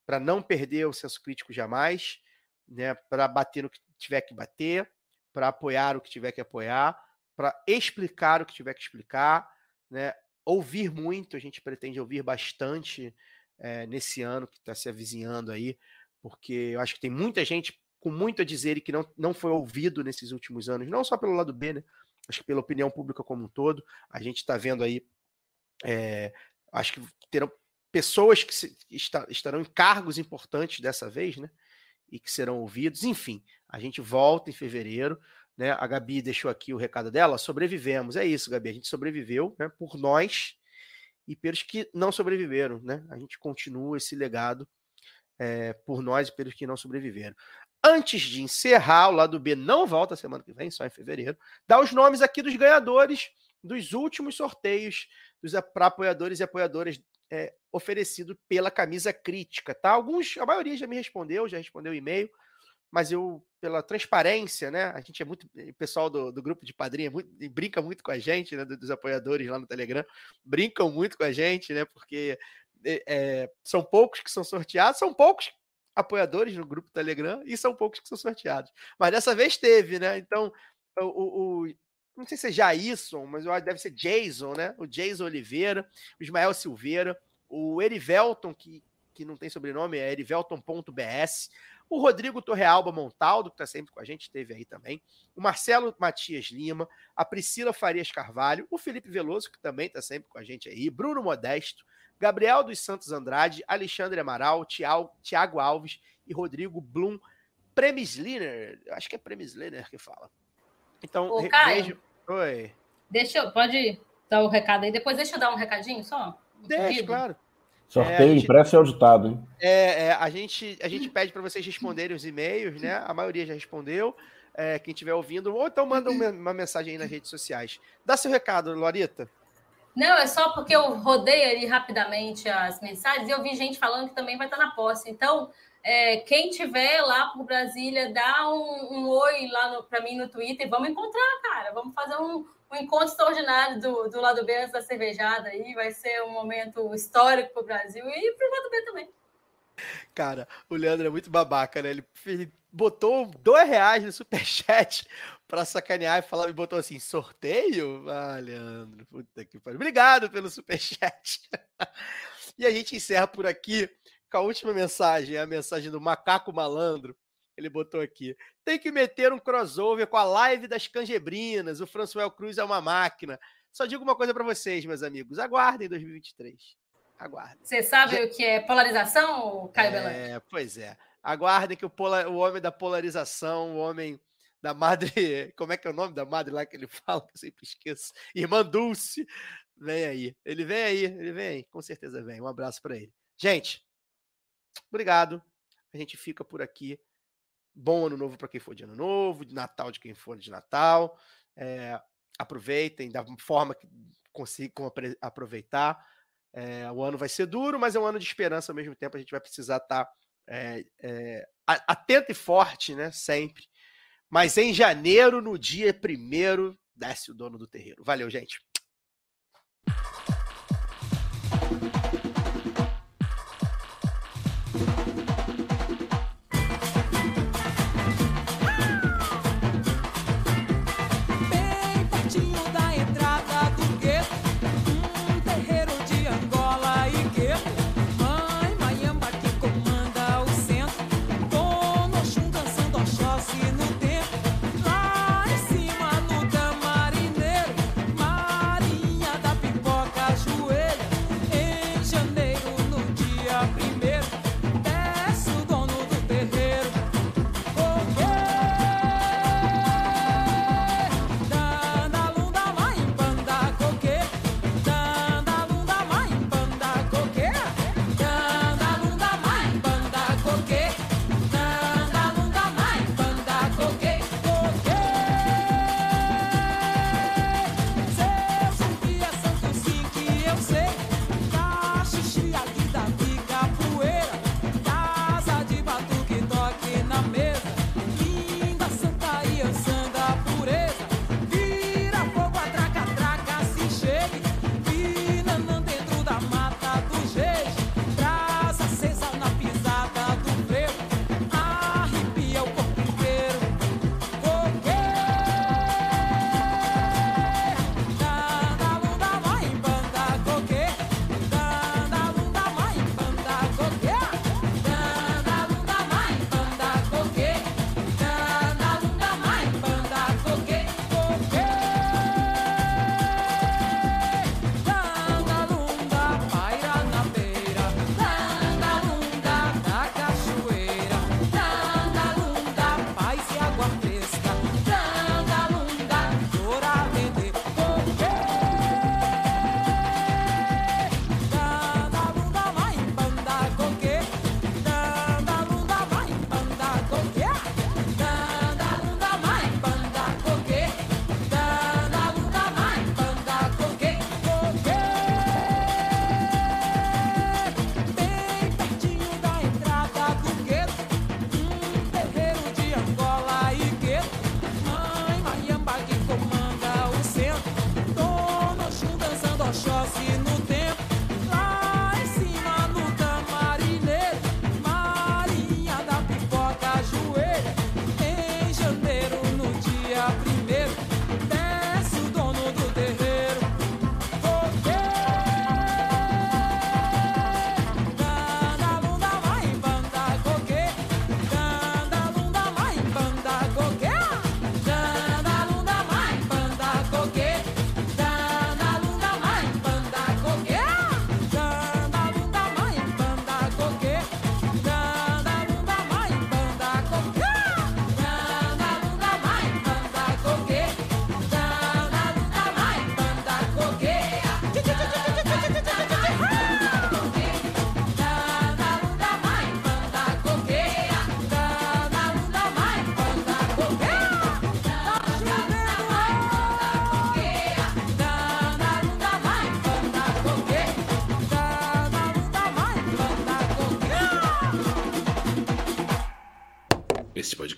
para não perder o senso crítico jamais, né? Para bater no que tiver que bater, para apoiar o que tiver que apoiar para explicar o que tiver que explicar, né? Ouvir muito, a gente pretende ouvir bastante é, nesse ano que está se avizinhando aí, porque eu acho que tem muita gente com muito a dizer e que não, não foi ouvido nesses últimos anos, não só pelo lado B, né? Acho que pela opinião pública como um todo. A gente está vendo aí, é, acho que terão pessoas que se, está, estarão em cargos importantes dessa vez, né? E que serão ouvidos. Enfim, a gente volta em fevereiro né? A Gabi deixou aqui o recado dela. Sobrevivemos. É isso, Gabi. A gente sobreviveu né, por nós e pelos que não sobreviveram. Né? A gente continua esse legado é, por nós e pelos que não sobreviveram. Antes de encerrar, o lado B não volta semana que vem, só em fevereiro. Dá os nomes aqui dos ganhadores dos últimos sorteios dos apoiadores e apoiadoras é, oferecido pela camisa crítica, tá? Alguns, a maioria já me respondeu, já respondeu e-mail mas eu, pela transparência, né? A gente é muito. O pessoal do, do grupo de padrinha é muito, brinca muito com a gente, né? Dos apoiadores lá no Telegram, brincam muito com a gente, né? Porque é, são poucos que são sorteados, são poucos apoiadores no grupo Telegram e são poucos que são sorteados. Mas dessa vez teve, né? Então, o, o não sei se é Jason, mas eu acho deve ser Jason, né? O Jason Oliveira, o Ismael Silveira, o Erivelton, que, que não tem sobrenome, é erivelton.bs, o Rodrigo Torrealba Montaldo, que está sempre com a gente, esteve aí também. O Marcelo Matias Lima. A Priscila Farias Carvalho. O Felipe Veloso, que também está sempre com a gente aí. Bruno Modesto. Gabriel dos Santos Andrade. Alexandre Amaral. Tiago Alves e Rodrigo Blum. Premisliner. Acho que é Premisliner que fala. Então, Ô, Caio, Oi. Deixa eu. Pode dar o recado aí. Depois deixa eu dar um recadinho só. Deixa, claro. Sorteio é, impresso e auditado, hein? É, é, a, gente, a gente pede para vocês responderem os e-mails, né? A maioria já respondeu. É, quem estiver ouvindo, ou então manda uma, uma, mensagem aí nas redes sociais. Dá seu recado, Lorita. Não, é só porque eu rodei ali rapidamente as mensagens e eu vi gente falando que também vai estar na posse. Então, é, quem tiver lá por Brasília, dá um, um oi lá para mim no Twitter. Vamos encontrar, cara. Vamos fazer um, um encontro extraordinário do, do lado B antes da cervejada aí. Vai ser um momento histórico para o Brasil e para o lado B também. Cara, o Leandro é muito babaca, né? Ele, ele botou dois reais no superchat (laughs) para sacanear e falar, e botou assim, sorteio? Ah, Leandro, puta que pariu. Obrigado pelo superchat. (laughs) e a gente encerra por aqui com a última mensagem, a mensagem do Macaco Malandro. Ele botou aqui. Tem que meter um crossover com a live das cangebrinas. O Françoel Cruz é uma máquina. Só digo uma coisa para vocês, meus amigos. Aguardem 2023. Aguardem. Você sabe Já... o que é polarização, Caio É, pois é. Aguardem que o, pola... o homem da polarização, o homem da madre. (laughs) Como é que é o nome da madre lá que ele (laughs) fala? Que eu sempre esqueço. Irmã Dulce. Vem aí. Ele vem aí. Ele vem aí. Com certeza vem. Um abraço para ele. Gente, obrigado. A gente fica por aqui. Bom ano novo para quem for de ano novo, de Natal de quem for de Natal. É, aproveitem da forma que consigam aproveitar. É, o ano vai ser duro, mas é um ano de esperança ao mesmo tempo. A gente vai precisar estar tá, é, é, atento e forte, né? Sempre. Mas em janeiro, no dia primeiro, desce o dono do terreiro. Valeu, gente.